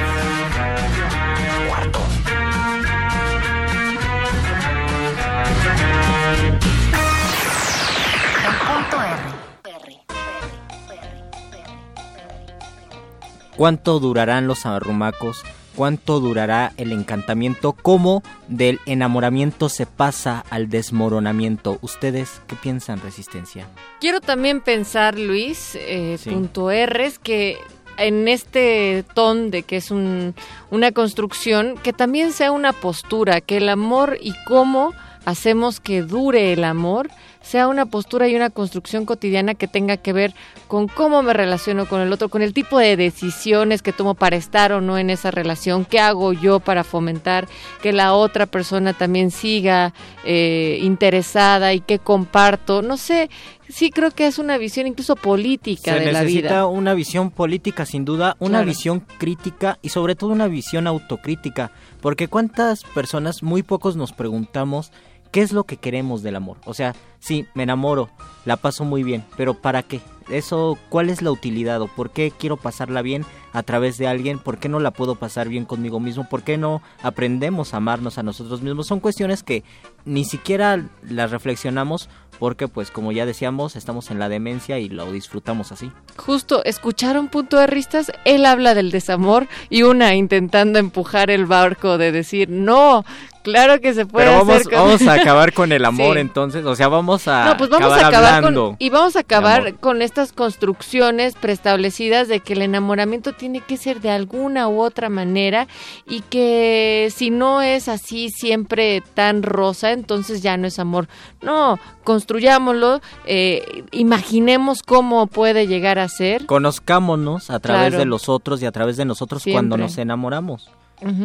¿Cuánto durarán los arrumacos? ¿Cuánto durará el encantamiento? ¿Cómo del enamoramiento se pasa al desmoronamiento? ¿Ustedes qué piensan, Resistencia? Quiero también pensar, Luis, eh, punto R, es que en este ton de que es un, una construcción, que también sea una postura, que el amor y cómo hacemos que dure el amor sea una postura y una construcción cotidiana que tenga que ver con cómo me relaciono con el otro, con el tipo de decisiones que tomo para estar o no en esa relación, qué hago yo para fomentar que la otra persona también siga eh, interesada y qué comparto, no sé, sí creo que es una visión incluso política de la vida. Se necesita una visión política sin duda, una visión crítica y sobre todo una visión autocrítica, porque cuántas personas, muy pocos nos preguntamos ¿Qué es lo que queremos del amor? O sea, sí, me enamoro, la paso muy bien, pero ¿para qué? Eso, ¿cuál es la utilidad o por qué quiero pasarla bien a través de alguien? ¿Por qué no la puedo pasar bien conmigo mismo? ¿Por qué no aprendemos a amarnos a nosotros mismos? Son cuestiones que ni siquiera las reflexionamos porque pues como ya decíamos estamos en la demencia y lo disfrutamos así. Justo, escucharon punto de ristas, él habla del desamor y una intentando empujar el barco de decir, no, claro que se puede Pero vamos, hacer vamos a acabar con el amor entonces, o sea, vamos a No, pues vamos acabar a acabar hablando con y vamos a acabar con estas construcciones preestablecidas de que el enamoramiento tiene que ser de alguna u otra manera y que si no es así siempre tan rosa, entonces ya no es amor. No, construyámoslo, eh, imaginemos cómo puede llegar a ser. Conozcámonos a través Claro. de los otros y a través de nosotros cuando nos enamoramos.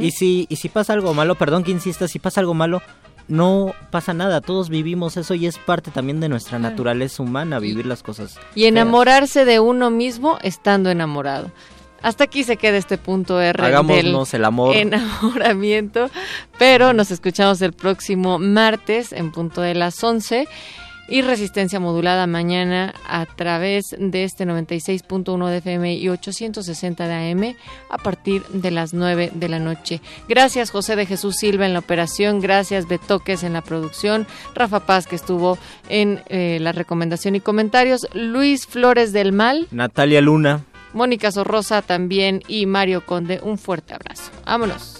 Y si y si pasa algo malo, perdón que insista, si pasa algo malo, no pasa nada, todos vivimos eso y es parte también de nuestra naturaleza humana vivir las cosas. Y enamorarse de uno mismo estando enamorado. Hasta aquí se queda este punto R Hagámonos del el amor. enamoramiento, pero nos escuchamos el próximo martes en punto de las 11 y resistencia modulada mañana a través de este 96.1 de FM y 860 de AM a partir de las 9 de la noche. Gracias José de Jesús Silva en la operación, gracias Betoques en la producción, Rafa Paz que estuvo en eh, la recomendación y comentarios, Luis Flores del Mal, Natalia Luna, Mónica Sorrosa también y Mario Conde, un fuerte abrazo. Vámonos.